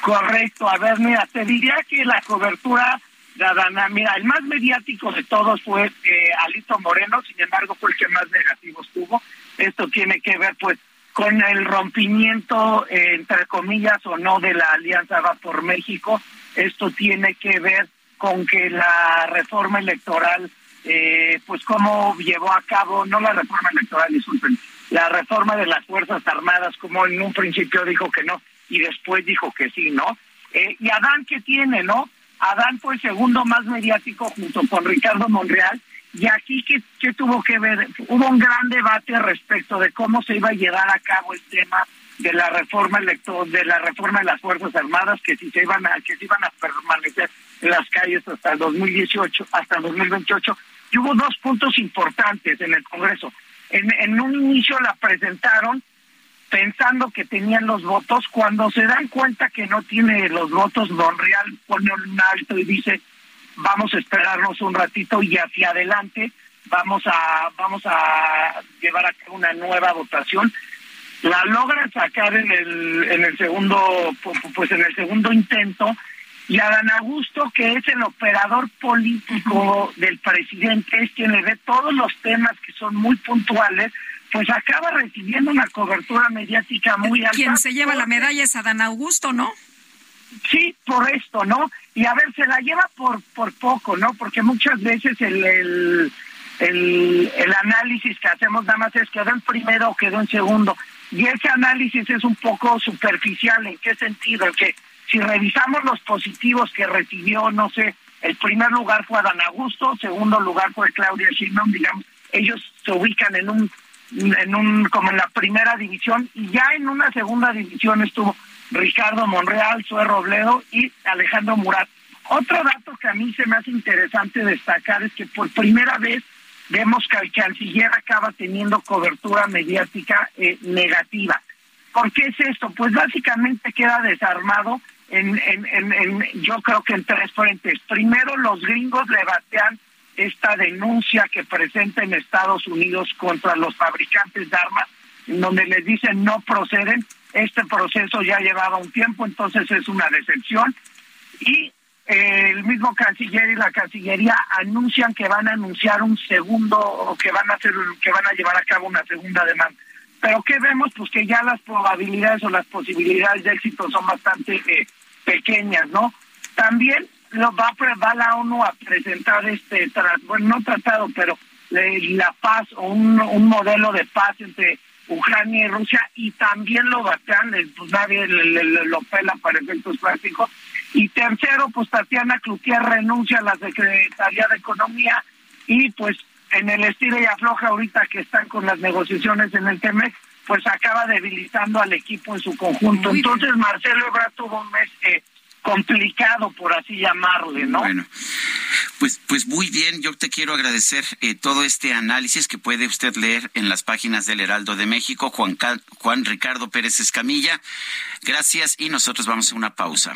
S40: Correcto. A ver, mira, te diría que la cobertura de Adana, mira, el más mediático de todos fue eh, Alito Moreno, sin embargo fue el que más negativos tuvo. Esto tiene que ver, pues, con el rompimiento, entre comillas o no, de la Alianza Va por México. Esto tiene que ver con que la reforma electoral, eh, pues cómo llevó a cabo, no la reforma electoral, disculpen, la reforma de las Fuerzas Armadas, como en un principio dijo que no y después dijo que sí, ¿no? Eh, y Adán, ¿qué tiene, no? Adán fue el segundo más mediático junto con Ricardo Monreal y aquí, ¿qué, tuvo que ver? Hubo un gran debate respecto de cómo se iba a llevar a cabo el tema de la reforma electoral, de la reforma de las Fuerzas Armadas, que si se iban a, que se iban a permanecer en las calles hasta el 2018, hasta el 2028. Y hubo dos puntos importantes en el Congreso. En, en un inicio la presentaron pensando que tenían los votos, cuando se dan cuenta que no tiene los votos, Don Real pone un alto y dice, vamos a esperarnos un ratito y hacia adelante vamos a vamos a llevar a cabo una nueva votación la logran sacar en el en el segundo pues en el segundo intento y Adán Augusto que es el operador político del presidente es quien le ve todos los temas que son muy puntuales pues acaba recibiendo una cobertura mediática muy alta.
S2: Quien se lleva la medalla es Adán Augusto, ¿no?
S40: Sí, por esto, ¿no? Y a ver, se la lleva por, por poco, ¿no? Porque muchas veces el, el, el, análisis que hacemos nada más es quedó en primero o quedó en segundo. Y ese análisis es un poco superficial. ¿En qué sentido? que si revisamos los positivos que recibió, no sé, el primer lugar fue Adán Augusto, segundo lugar fue Claudia Sheinbaum, digamos, ellos se ubican en un en un como en la primera división y ya en una segunda división estuvo Ricardo Monreal, Sue Robledo y Alejandro Murat. Otro dato que a mí se me hace interesante destacar es que por primera vez vemos que el canciller acaba teniendo cobertura mediática eh, negativa. ¿Por qué es esto? Pues básicamente queda desarmado en, en, en, yo creo que en tres frentes. Primero, los gringos le batean esta denuncia que presenta en Estados Unidos contra los fabricantes de armas, en donde les dicen no proceden este proceso ya llevaba un tiempo, entonces es una decepción. Y eh, el mismo canciller y la cancillería anuncian que van a anunciar un segundo, o que van a hacer, que van a llevar a cabo una segunda demanda. Pero ¿qué vemos? Pues que ya las probabilidades o las posibilidades de éxito son bastante eh, pequeñas, ¿no? También lo va, va la ONU a presentar este, bueno, no tratado, pero la paz o un, un modelo de paz entre Ucrania y Rusia y también lo batean, pues nadie le, lo pela para efectos prácticos. Y tercero, pues Tatiana Cloutier renuncia a la Secretaría de Economía y pues en el estilo y afloja ahorita que están con las negociaciones en el TEMEC, pues acaba debilitando al equipo en su conjunto. Entonces Marcelo Ebrard tuvo un mes eh, complicado, por así llamarle, ¿no?
S1: Bueno, pues, pues muy bien, yo te quiero agradecer eh, todo este análisis que puede usted leer en las páginas del Heraldo de México, Juan, Juan Ricardo Pérez Escamilla. Gracias y nosotros vamos a una pausa.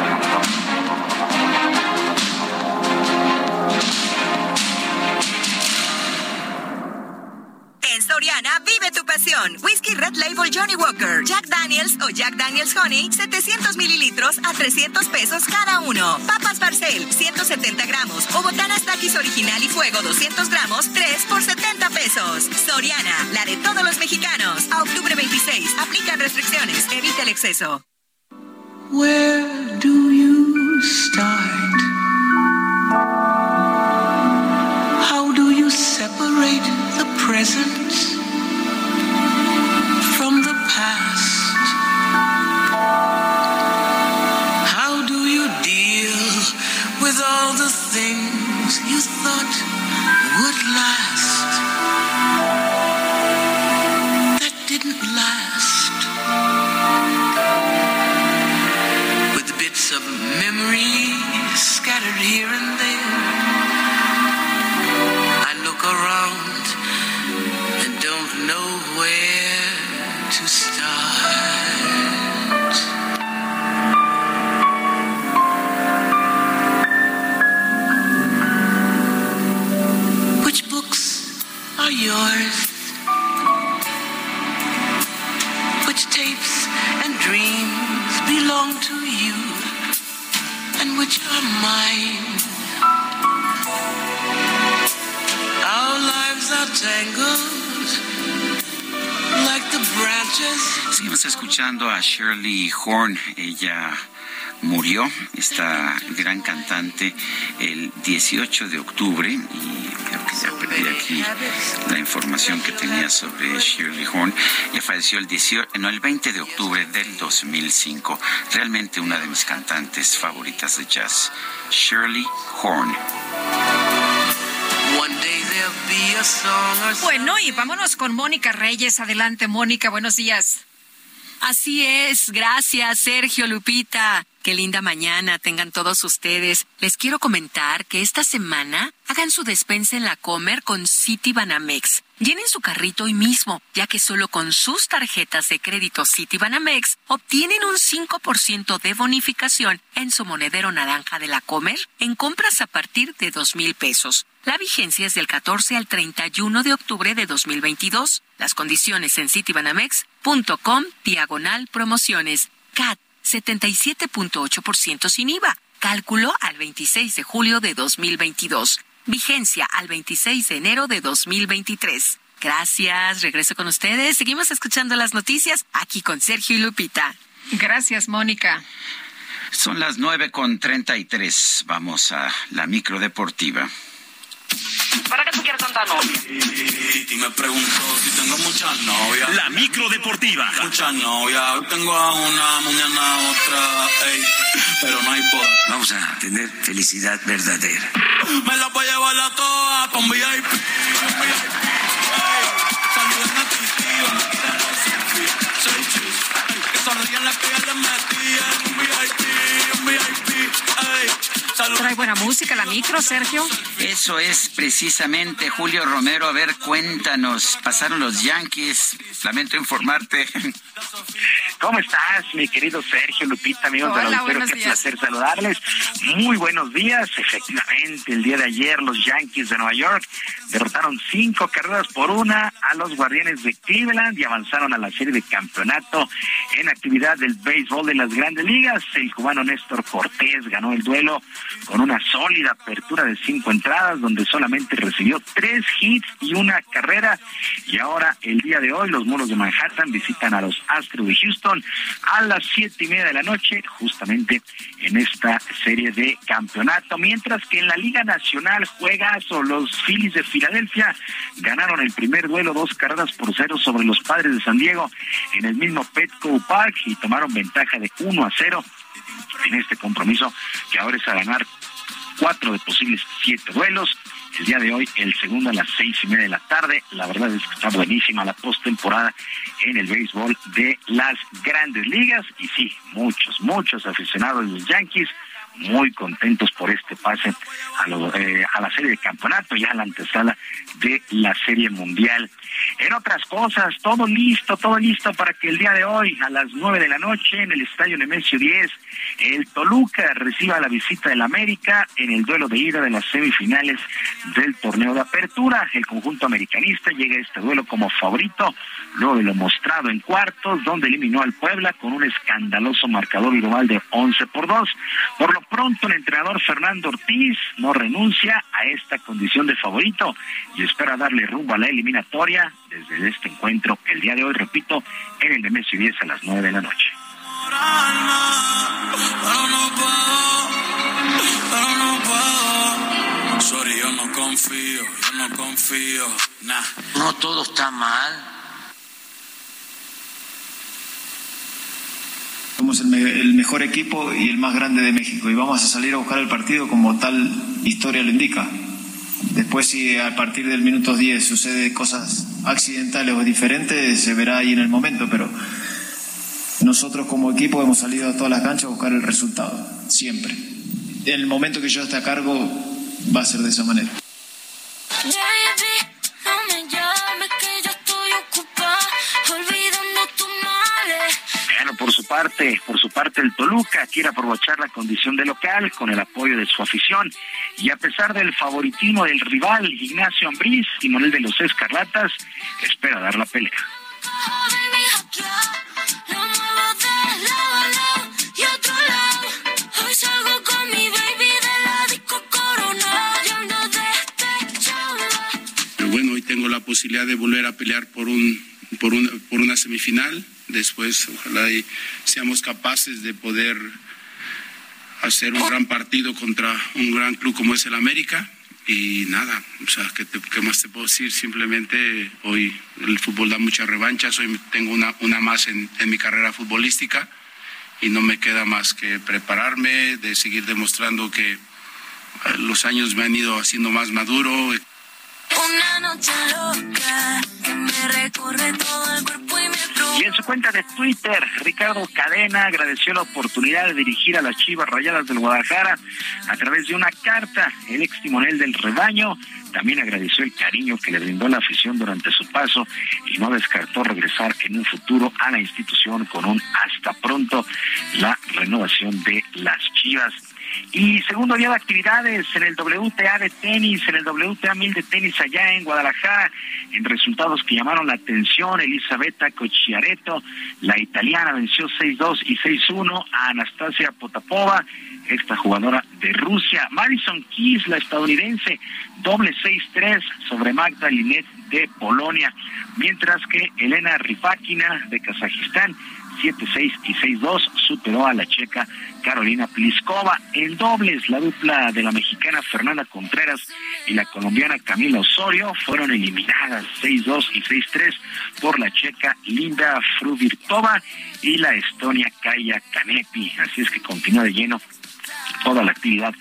S17: En Soriana, vive tu pasión. Whisky Red Label Johnny Walker, Jack Daniels o Jack Daniels Honey, 700 mililitros a 300 pesos cada uno. Papas Barcel, 170 gramos. O botanas Takis Original y Fuego, 200 gramos, 3 por 70 pesos. Soriana, la de todos los mexicanos. A octubre 26, aplican restricciones. Evita el exceso.
S22: Where do you? How do you separate present from the past? How do you deal with all the things you thought would last? That didn't last. With bits of memory scattered here and there. I look around
S1: nowhere. Escuchando a Shirley Horn. Ella murió, esta gran cantante, el 18 de octubre. Y creo que ya perdí aquí la información que tenía sobre Shirley Horn. Ella falleció el, 18, no, el 20 de octubre del 2005. Realmente una de mis cantantes favoritas de jazz, Shirley Horn.
S22: One day there'll be a song or
S2: Bueno, y vámonos con Mónica Reyes. Adelante, Mónica, buenos días.
S41: Así es, gracias Sergio Lupita. Qué linda mañana tengan todos ustedes. Les quiero comentar que esta semana hagan su despensa en la Comer con City Banamex. Llenen su carrito hoy mismo, ya que solo con sus tarjetas de crédito City Banamex obtienen un 5% de bonificación en su monedero naranja de la Comer en compras a partir de dos mil pesos. La vigencia es del 14 al 31 de octubre de 2022. Las condiciones en citibanamex.com diagonal promociones. CAT 77.8% sin IVA. Cálculo al 26 de julio de 2022. Vigencia al 26 de enero de 2023. Gracias, regreso con ustedes. Seguimos escuchando las noticias aquí con Sergio y Lupita.
S2: Gracias, Mónica.
S1: Son las nueve con treinta y tres. Vamos a la micro deportiva.
S42: ¿Para qué tú quieres tanta novia?
S43: Y me pregunto si tengo muchas novias.
S12: La micro deportiva.
S43: Muchas novias. Hoy tengo a una, mañana a otra. ey, pero no hay boda.
S44: Vamos a tener felicidad verdadera.
S43: Me la voy a llevar a todas con VIP. un VIP. ey. Saluden a Titi, me quieren los selfies. Chis, Que sonrían las que ya les metí en un VIP,
S2: Trae buena música la micro, Sergio.
S1: Eso es precisamente Julio Romero. A ver, cuéntanos. Pasaron los Yankees. Lamento informarte.
S45: ¿Cómo estás, mi querido Sergio Lupita, amigos
S2: Hola,
S45: del auditorio?
S2: buenos
S45: Qué
S2: días.
S45: placer saludarles. Muy buenos días. Efectivamente, el día de ayer los Yankees de Nueva York derrotaron cinco carreras por una a los Guardianes de Cleveland y avanzaron a la serie de campeonato en actividad del béisbol de las grandes ligas. El cubano Néstor Cortés ganó el duelo con una sólida apertura de cinco entradas donde solamente recibió tres hits y una carrera. Y ahora, el día de hoy, los Moros de Manhattan visitan a los Astros de Houston a las siete y media de la noche, justamente en esta serie de campeonato. Mientras que en la Liga Nacional juegazo, los Phillies de Filadelfia ganaron el primer duelo dos carreras por cero sobre los Padres de San Diego en el mismo Petco Park y tomaron ventaja de 1 a 0 en este compromiso que ahora es a ganar cuatro de posibles siete duelos. El día de hoy, el segundo a las seis y media de la tarde. La verdad es que está buenísima la postemporada en el béisbol de las grandes ligas. Y sí, muchos, muchos aficionados de los Yankees muy contentos por este pase a, eh, a la serie de campeonato, ya a la antesala de la serie mundial. En otras cosas, todo listo, todo listo para que el día de hoy, a las nueve de la noche, en el Estadio Nemesio 10, el Toluca reciba la visita del América en el duelo de ida de las semifinales del torneo de apertura. El conjunto americanista llega a este duelo como favorito, luego de lo mostrado en cuartos, donde eliminó al Puebla con un escandaloso marcador global de 11 por 2. Por lo pronto, el entrenador Fernando Ortiz no renuncia a esta condición de favorito y espera darle rumbo a la eliminatoria desde este encuentro el día de hoy, repito, en el de Messi 10 a las 9 de la noche.
S36: Sorry, yo no confío, yo no confío, nah.
S33: No todo está mal.
S46: Somos el, el, mejor equipo y el más grande de México y vamos a salir a buscar el partido como tal historia lo indica. Después si a partir del minuto 10 sucede cosas accidentales o diferentes, se verá ahí en el momento, pero nosotros como equipo hemos salido a todas las canchas a buscar el resultado, siempre. En el momento que yo esté a cargo va a ser de esa manera.
S45: Parte, por su parte el Toluca quiere aprovechar la condición de local con el apoyo de su afición y a pesar del favoritismo del rival Ignacio Ambriz, Timonel de los Escarlatas, espera dar la pelea.
S47: Pero bueno, hoy tengo la posibilidad de volver a pelear por un por una, por una semifinal. Después, ojalá seamos capaces de poder hacer un gran partido contra un gran club como es el América. Y nada, o sea, ¿qué, más te puedo decir? Simplemente hoy el fútbol da muchas revanchas, hoy tengo una, una más en, en mi carrera futbolística y no me queda más que prepararme, de seguir demostrando que los años me han ido haciendo más maduro.
S22: Una noche loca que me recorre todo el cuerpo y me
S45: Y en su cuenta de Twitter, Ricardo Cadena agradeció la oportunidad de dirigir a las Chivas Rayadas del Guadalajara a través de una carta. El ex timonel del rebaño también agradeció el cariño que le brindó la afición durante su paso y no descartó regresar en un futuro a la institución con un hasta pronto la renovación de las Chivas. Y segundo día de actividades en el WTA de tenis, en el WTA 1000 de tenis allá en Guadalajara, en resultados que llamaron la atención, Elisabetta Cocciaretto, la italiana, venció 6-2 y 6-1 a Anastasia Potapova, esta jugadora de Rusia. Madison Keys, la estadounidense, doble 6-3 sobre Magda Linet de Polonia, mientras que Elena Rifakina de Kazajistán 7-6 y 6-2 superó a la checa Carolina Pliskova. En dobles, la dupla de la mexicana Fernanda Contreras y la colombiana Camila Osorio fueron eliminadas 6-2 y 6-3 por la checa Linda Fruvirtova y la estonia Kaya Kanepi. Así es que continúa de lleno toda la actividad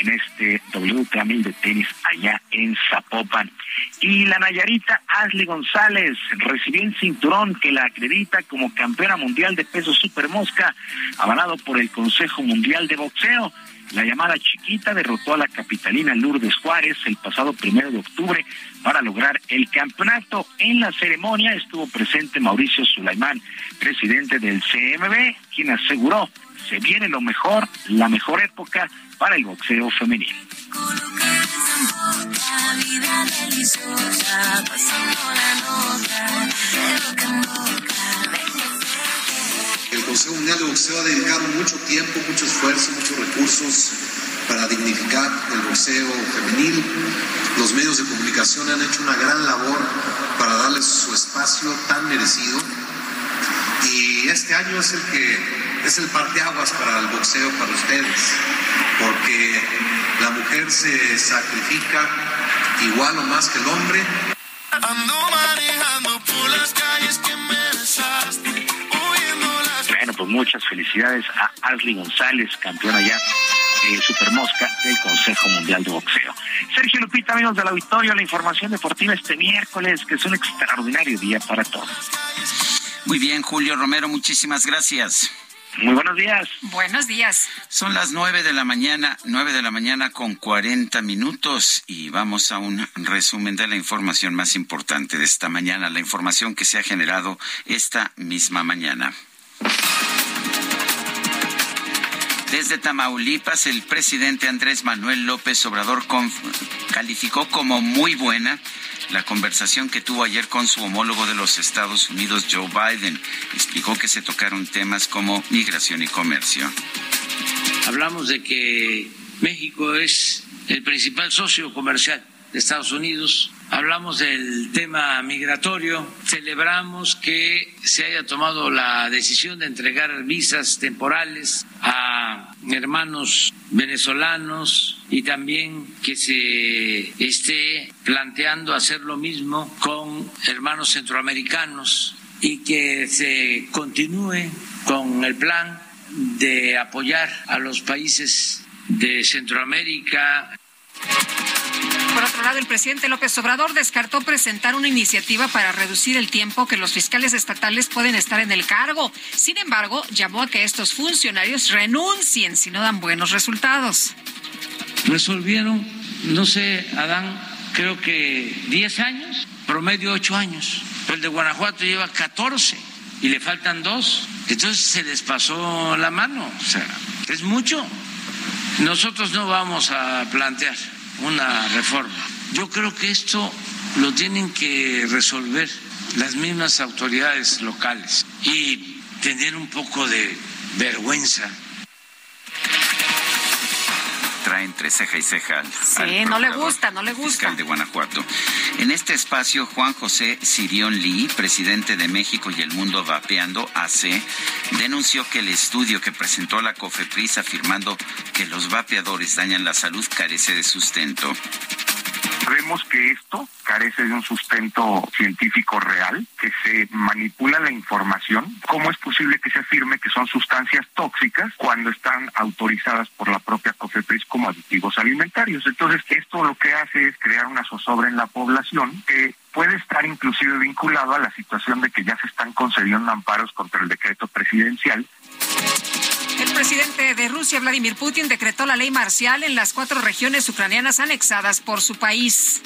S45: en este WTA 1000 de tenis allá en Zapopan. Y la Nayarita Ashley González recibió el cinturón que la acredita como campeona mundial de peso super mosca, avalado por el Consejo Mundial de Boxeo. La llamada chiquita derrotó a la capitalina Lourdes Juárez el pasado primero de octubre para lograr el campeonato. En la ceremonia estuvo presente Mauricio Sulaimán, presidente del CMB, quien aseguró se viene lo mejor, la mejor época para el boxeo femenino.
S48: El Consejo Mundial de Boxeo ha dedicado mucho tiempo, mucho esfuerzo, muchos recursos para dignificar el boxeo femenil. Los medios de comunicación han hecho una gran labor para darles su espacio tan merecido. Y este año es el que es el parteaguas para el boxeo para ustedes, porque la mujer se sacrifica igual o más que el hombre.
S45: Ando manejando por las calles que me besaste, pues muchas felicidades a Ashley González, campeona ya eh, Supermosca del Consejo Mundial de Boxeo. Sergio Lupita, amigos del auditorio, la información deportiva este miércoles, que es un extraordinario día para todos.
S1: Muy bien, Julio Romero, muchísimas gracias.
S45: Muy buenos días.
S2: Buenos días.
S1: Son las nueve de la mañana, nueve de la mañana con cuarenta minutos y vamos a un resumen de la información más importante de esta mañana, la información que se ha generado esta misma mañana. Desde Tamaulipas, el presidente Andrés Manuel López Obrador calificó como muy buena la conversación que tuvo ayer con su homólogo de los Estados Unidos, Joe Biden. Explicó que se tocaron temas como migración y comercio.
S33: Hablamos de que México es el principal socio comercial de Estados Unidos. Hablamos del tema migratorio. Celebramos que se haya tomado la decisión de entregar visas temporales a hermanos venezolanos y también que se esté planteando hacer lo mismo con hermanos centroamericanos y que se continúe con el plan de apoyar a los países de Centroamérica
S2: por otro lado, el presidente López Obrador descartó presentar una iniciativa para reducir el tiempo que los fiscales estatales pueden estar en el cargo. Sin embargo, llamó a que estos funcionarios renuncien si no dan buenos resultados.
S33: Resolvieron, no sé, Adán, creo que 10 años, promedio 8 años. El de Guanajuato lleva 14 y le faltan dos. Entonces se les pasó la mano. O sea, es mucho. Nosotros no vamos a plantear una reforma. Yo creo que esto lo tienen que resolver las mismas autoridades locales y tener un poco de vergüenza
S1: trae entre ceja y ceja.
S2: sí, no le gusta, no le gusta.
S1: de Guanajuato. En este espacio, Juan José Sirión Lee, presidente de México y el Mundo Vapeando AC, denunció que el estudio que presentó la COFEPRIS afirmando que los vapeadores dañan la salud carece de sustento.
S40: Sabemos que esto carece de un sustento científico real, que se manipula la información. ¿Cómo es posible que se afirme que son sustancias tóxicas cuando están autorizadas por la propia COFEPRIS como aditivos alimentarios? Entonces, esto lo que hace es crear una zozobra en la población que puede estar inclusive vinculado a la situación de que ya se están concediendo amparos contra el decreto presidencial
S2: el presidente de Rusia, Vladimir Putin, decretó la ley marcial en las cuatro regiones ucranianas anexadas por su país.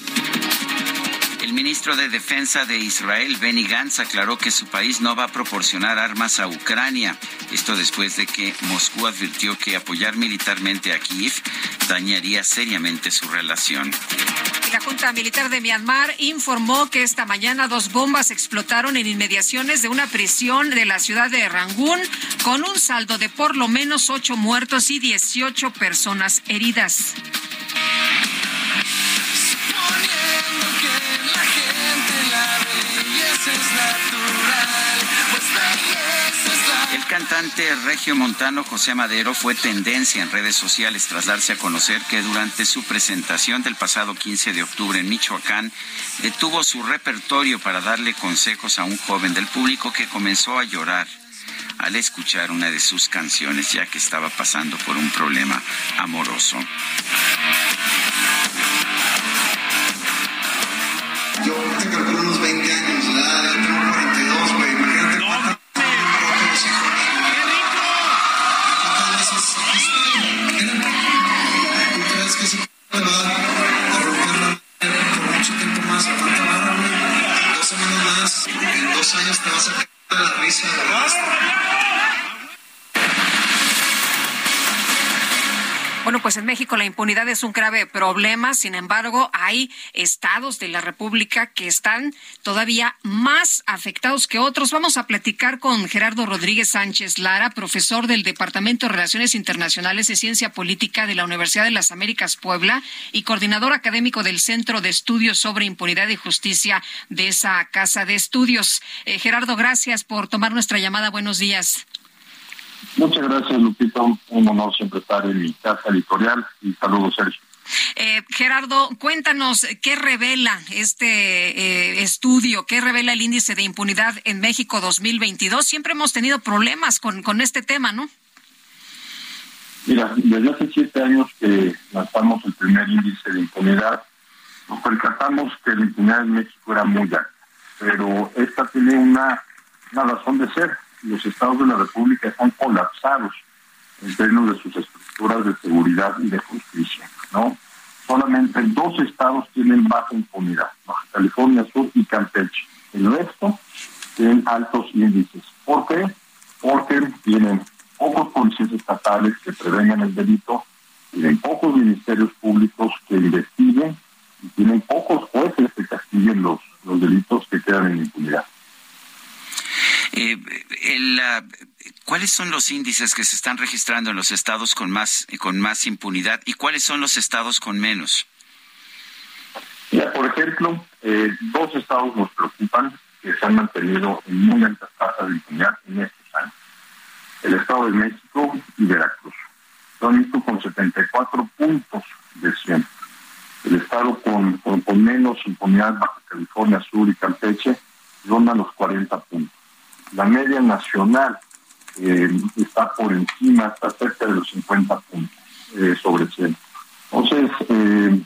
S1: El ministro de Defensa de Israel, Benny Gantz, aclaró que su país no va a proporcionar armas a Ucrania. Esto después de que Moscú advirtió que apoyar militarmente a Kiev dañaría seriamente su relación.
S2: La Junta Militar de Myanmar informó que esta mañana dos bombas explotaron en inmediaciones de una prisión de la ciudad de Rangún, con un saldo de por lo menos ocho muertos y 18 personas heridas.
S1: Cantante regio montano José Madero fue tendencia en redes sociales tras darse a conocer que durante su presentación del pasado 15 de octubre en Michoacán detuvo su repertorio para darle consejos a un joven del público que comenzó a llorar al escuchar una de sus canciones ya que estaba pasando por un problema amoroso.
S48: Yo años te vas a de la risa,
S2: Bueno, pues en México la impunidad es un grave problema, sin embargo, hay estados de la República que están todavía más afectados que otros. Vamos a platicar con Gerardo Rodríguez Sánchez Lara, profesor del Departamento de Relaciones Internacionales y Ciencia Política de la Universidad de las Américas Puebla y coordinador académico del Centro de Estudios sobre Impunidad y Justicia de esa casa de estudios. Eh, Gerardo, gracias por tomar nuestra llamada. Buenos días.
S49: Muchas gracias, Lupita. Un honor siempre estar en mi casa editorial y saludos, Sergio.
S2: Eh, Gerardo, cuéntanos qué revela este eh, estudio, qué revela el índice de impunidad en México 2022. Siempre hemos tenido problemas con, con este tema, ¿no?
S49: Mira, desde hace siete años que lanzamos el primer índice de impunidad, nos percatamos que la impunidad en México era muy alta, pero esta tiene una, una razón de ser. Los estados de la República están colapsados en términos de sus estructuras de seguridad y de justicia, ¿no? Solamente dos estados tienen baja impunidad, California Sur y Campeche. El resto tienen altos índices. ¿Por qué? Porque tienen pocos policías estatales que prevengan el delito, tienen pocos ministerios públicos que investiguen y tienen pocos jueces que castiguen los, los delitos que quedan en impunidad.
S1: Eh, el, uh, ¿Cuáles son los índices que se están registrando en los estados con más, con más impunidad y cuáles son los estados con menos?
S49: Ya, por ejemplo, eh, dos estados nos preocupan que se han mantenido en muy altas tasas de impunidad en estos años. El Estado de México y Veracruz. Son visto con 74 puntos de 100. El Estado con, con, con menos impunidad, Baja California Sur y Campeche, ronda los 40 puntos. La media eh, está por encima, está cerca de los 50 puntos eh, sobre 100. Entonces, eh,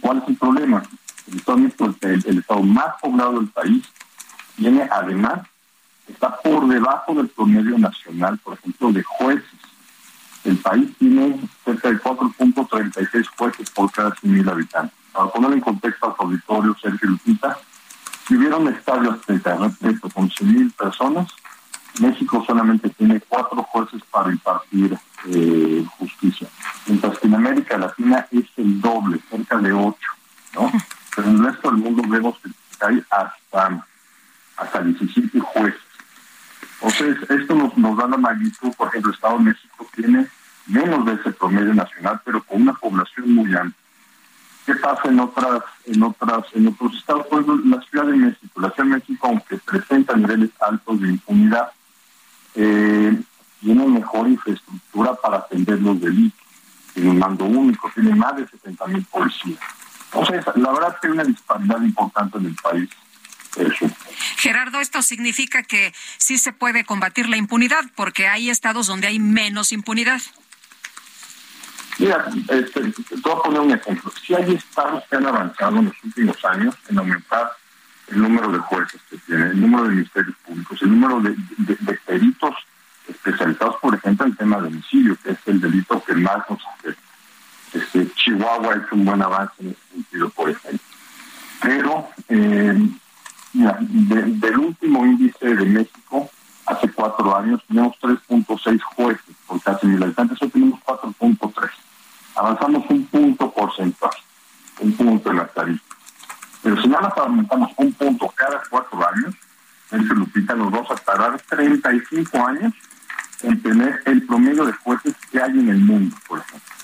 S49: ¿cuál es el problema? El estado, el estado más poblado del país tiene además, está por debajo del promedio nacional, por ejemplo, de jueces. El país tiene cerca de 4.36 jueces por cada 100.000 habitantes. Para poner en contexto a su auditorio, Sergio Lupita, si hubiera un estadio azteca repleto con 100.000 personas, México solamente tiene cuatro jueces para impartir eh, justicia, mientras que en América Latina es el doble, cerca de ocho, ¿no? Pero en el resto del mundo vemos que hay hasta, hasta 17 jueces. Entonces, esto nos, nos da la magnitud, por ejemplo, el Estado de México tiene menos de ese promedio nacional, pero con una población muy amplia. ¿Qué pasa en otras, en otras, en otros estados? Por ejemplo, la Ciudad de México. La Ciudad de México, aunque presenta niveles altos de impunidad, eh, tiene mejor infraestructura para atender los delitos. Tiene un mando único, tiene más de 70 mil policías. Entonces, la verdad es que hay una disparidad importante en el país. Eso.
S2: Gerardo, esto significa que sí se puede combatir la impunidad, porque hay estados donde hay menos impunidad.
S49: Mira, este, te voy a poner un ejemplo. Si hay estados que han avanzado en los últimos años en aumentar el número de jueces que tienen, el número de ministerios públicos, el número de, de, de peritos especializados, por ejemplo, en el tema de homicidio, que es el delito que más nos afecta. Este, Chihuahua ha hecho un buen avance en ese sentido, por ejemplo. Pero eh, mira, de, del último índice de México, hace cuatro años, teníamos 3.6 jueces por casi mil habitantes, hoy tenemos 4.3. Avanzamos un punto porcentual, un punto en la tarifa. Pero si nada más aumentamos un punto cada cuatro años, el Lupita nos vamos a tardar 35 años en tener el promedio de jueces que hay en el mundo, por ejemplo.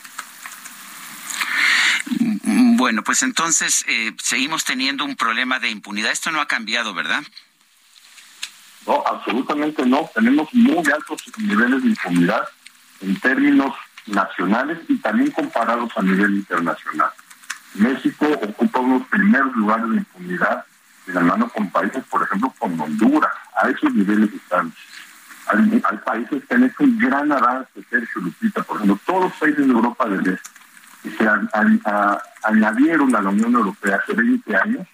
S1: Bueno, pues entonces eh, seguimos teniendo un problema de impunidad. Esto no ha cambiado, ¿verdad?
S49: No, absolutamente no. Tenemos muy altos niveles de impunidad en términos nacionales y también comparados a nivel internacional. México ocupa unos primeros lugares de impunidad de la mano con países, por ejemplo, con Honduras. A esos niveles estamos. Hay, hay países que han hecho un gran avance, Sergio Lupita, por ejemplo, todos los países de Europa del Este, que se an, an, a, añadieron a la Unión Europea hace 20 años,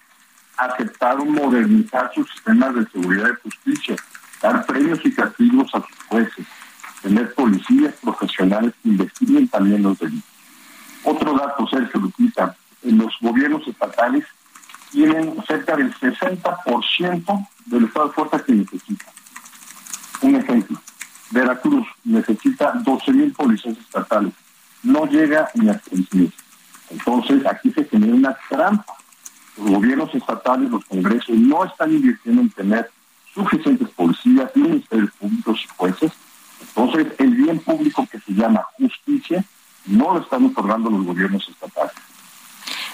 S49: aceptaron modernizar sus sistemas de seguridad y justicia, dar premios y castigos a sus jueces, tener policías profesionales que investiguen también los delitos. Otro dato, Sergio Lupita, en los gobiernos estatales tienen cerca del 60% del estado de fuerza que necesitan. Un ejemplo, Veracruz necesita 12 mil policías estatales, no llega ni a 6 mil. Entonces, aquí se genera una trampa. Los gobiernos estatales, los congresos, no están invirtiendo en tener suficientes policías, ministerios públicos y jueces. Entonces, el bien público que se llama justicia no lo están otorgando los gobiernos estatales.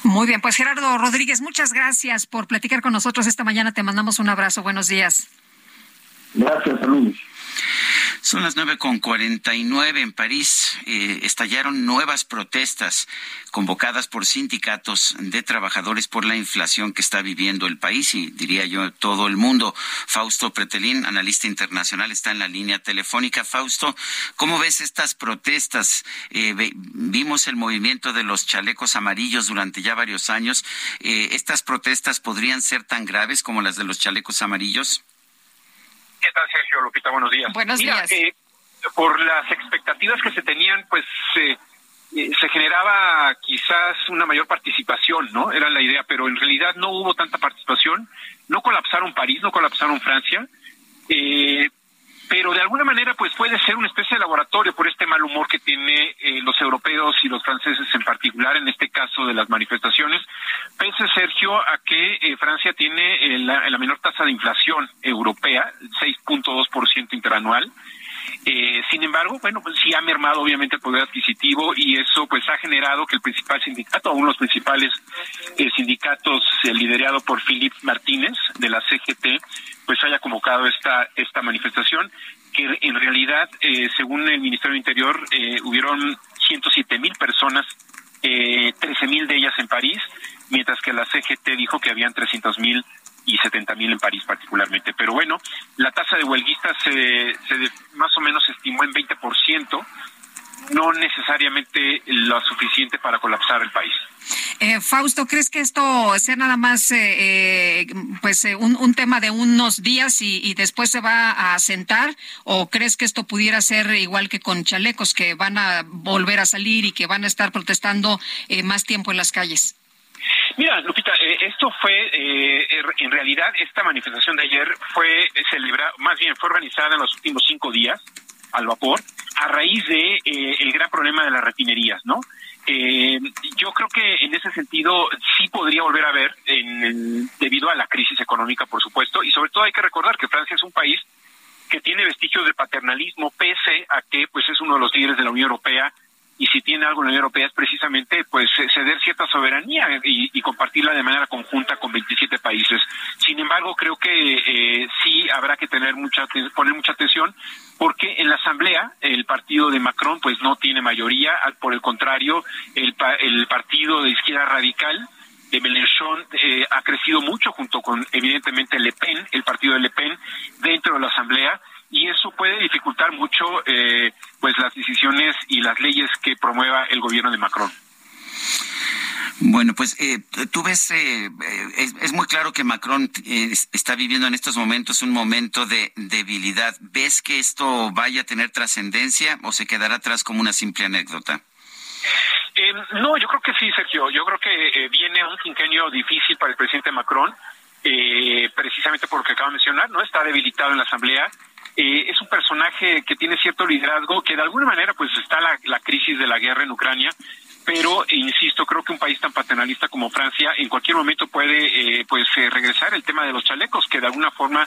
S2: Muy bien, pues Gerardo Rodríguez, muchas gracias por platicar con nosotros esta mañana. Te mandamos un abrazo. Buenos días.
S49: Gracias, saludos.
S1: Son las nueve con cuarenta y nueve en París. Eh, estallaron nuevas protestas convocadas por sindicatos de trabajadores por la inflación que está viviendo el país y diría yo todo el mundo. Fausto Pretelín, analista internacional, está en la línea telefónica. Fausto, ¿cómo ves estas protestas? Eh, vimos el movimiento de los chalecos amarillos durante ya varios años. Eh, ¿Estas protestas podrían ser tan graves como las de los chalecos amarillos?
S50: ¿Qué tal, Sergio? Lupita, buenos días.
S2: Buenos días.
S50: Eh, por las expectativas que se tenían, pues eh, se generaba quizás una mayor participación, ¿no? Era la idea, pero en realidad no hubo tanta participación. No colapsaron París, no colapsaron Francia. Eh, pero de alguna manera pues puede ser una especie de laboratorio por este mal humor que tiene eh, los europeos y los franceses en particular en este caso de las manifestaciones pese Sergio a que eh, Francia tiene eh, la, la, menor tasa de inflación europea 6.2% interanual eh, sin embargo, bueno, pues sí ha mermado obviamente el poder adquisitivo y eso pues ha generado que el principal sindicato, de los principales eh, sindicatos eh, liderado por Philippe Martínez de la CGT, pues haya convocado esta esta manifestación que en realidad, eh, según el Ministerio del Interior, eh, hubieron 107 mil personas, eh, 13 mil de ellas en París, mientras que la CGT dijo que habían 300 mil y 70 mil en París particularmente. Pero bueno, la tasa de huelguistas se, se más o menos estimó en 20%, no necesariamente lo suficiente para colapsar el país.
S2: Eh, Fausto, ¿crees que esto sea nada más eh, eh, pues eh, un, un, tema de unos días y, y, después se va a asentar? ¿O crees que esto pudiera ser igual que con chalecos, que van a volver a salir y que van a estar protestando eh, más tiempo en las calles?
S50: Mira, Lupita, eh, esto fue, eh, en realidad, esta manifestación de ayer fue celebrada, más bien fue organizada en los últimos cinco días al vapor, a raíz de eh, el gran problema de las refinerías, ¿no? Eh, yo creo que en ese sentido sí podría volver a ver, en, debido a la crisis económica, por supuesto, y sobre todo hay que recordar que Francia es un país que tiene vestigios de paternalismo, pese a que pues es uno de los líderes de la Unión Europea y si tiene algo en la Unión Europea es precisamente pues ceder cierta soberanía y, y compartirla de manera conjunta con 27 países. Sin embargo, creo que eh, sí habrá que tener mucha poner mucha atención porque en la asamblea el partido de Macron pues no tiene mayoría, por el contrario, el, el partido de izquierda radical de Mélenchon eh, ha crecido mucho junto con evidentemente Le Pen, el partido de Le Pen dentro de la asamblea y eso puede dificultar mucho eh, pues las decisiones y las leyes que promueva el gobierno de Macron.
S1: Bueno, pues eh, tú ves, eh, es, es, muy claro que Macron eh, está viviendo en estos momentos un momento de debilidad. ¿Ves que esto vaya a tener trascendencia o se quedará atrás como una simple anécdota?
S50: Eh, no, yo creo que sí, Sergio. Yo creo que eh, viene un quinquenio difícil para el presidente Macron, eh, precisamente por lo que acabo de mencionar, ¿no? Está debilitado en la Asamblea. Eh, es un personaje que tiene cierto liderazgo, que de alguna manera pues está la, crisis de la guerra en Ucrania, pero insisto, creo que un país tan paternalista como Francia en cualquier momento puede eh, pues eh, regresar el tema de los chalecos, que de alguna forma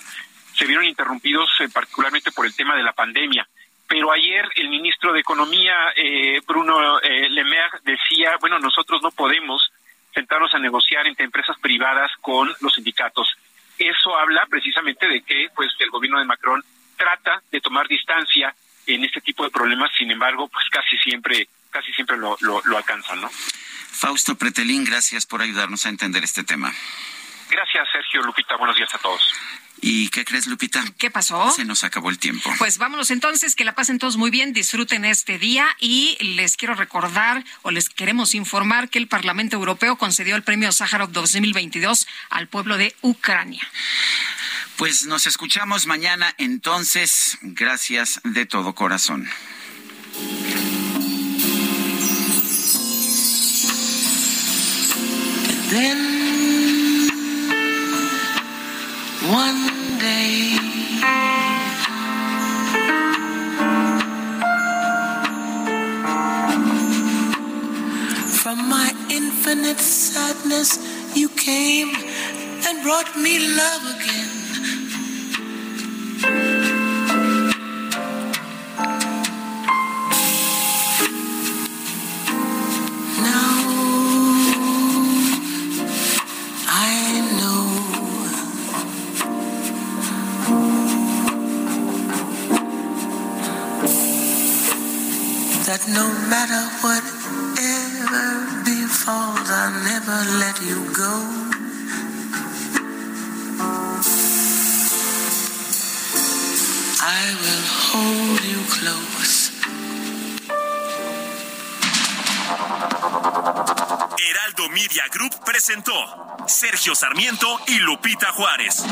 S50: se vieron interrumpidos eh, particularmente por el tema de la pandemia. Pero ayer el ministro de Economía, eh, Bruno eh, Le Maire, decía, bueno, nosotros no podemos sentarnos a negociar entre empresas privadas con los sindicatos. Eso habla precisamente de que pues el gobierno de Macron trata de tomar distancia en este tipo de problemas, sin embargo, pues casi siempre casi siempre lo, lo, lo alcanzan, ¿no?
S1: Fausto Pretelín, gracias por ayudarnos a entender este tema.
S50: Gracias, Sergio Lupita. Buenos días a todos.
S1: ¿Y qué crees, Lupita?
S2: ¿Qué pasó?
S1: Se nos acabó el tiempo.
S2: Pues vámonos entonces, que la pasen todos muy bien, disfruten este día y les quiero recordar o les queremos informar que el Parlamento Europeo concedió el premio Sájarov 2022 al pueblo de Ucrania.
S1: Pues nos escuchamos mañana entonces. Gracias de todo corazón.
S22: Then one day from my infinite sadness you came and brought me love again. I'll never let you go. I will hold you close.
S12: Heraldo Media Group presentó Sergio Sarmiento y Lupita Juárez.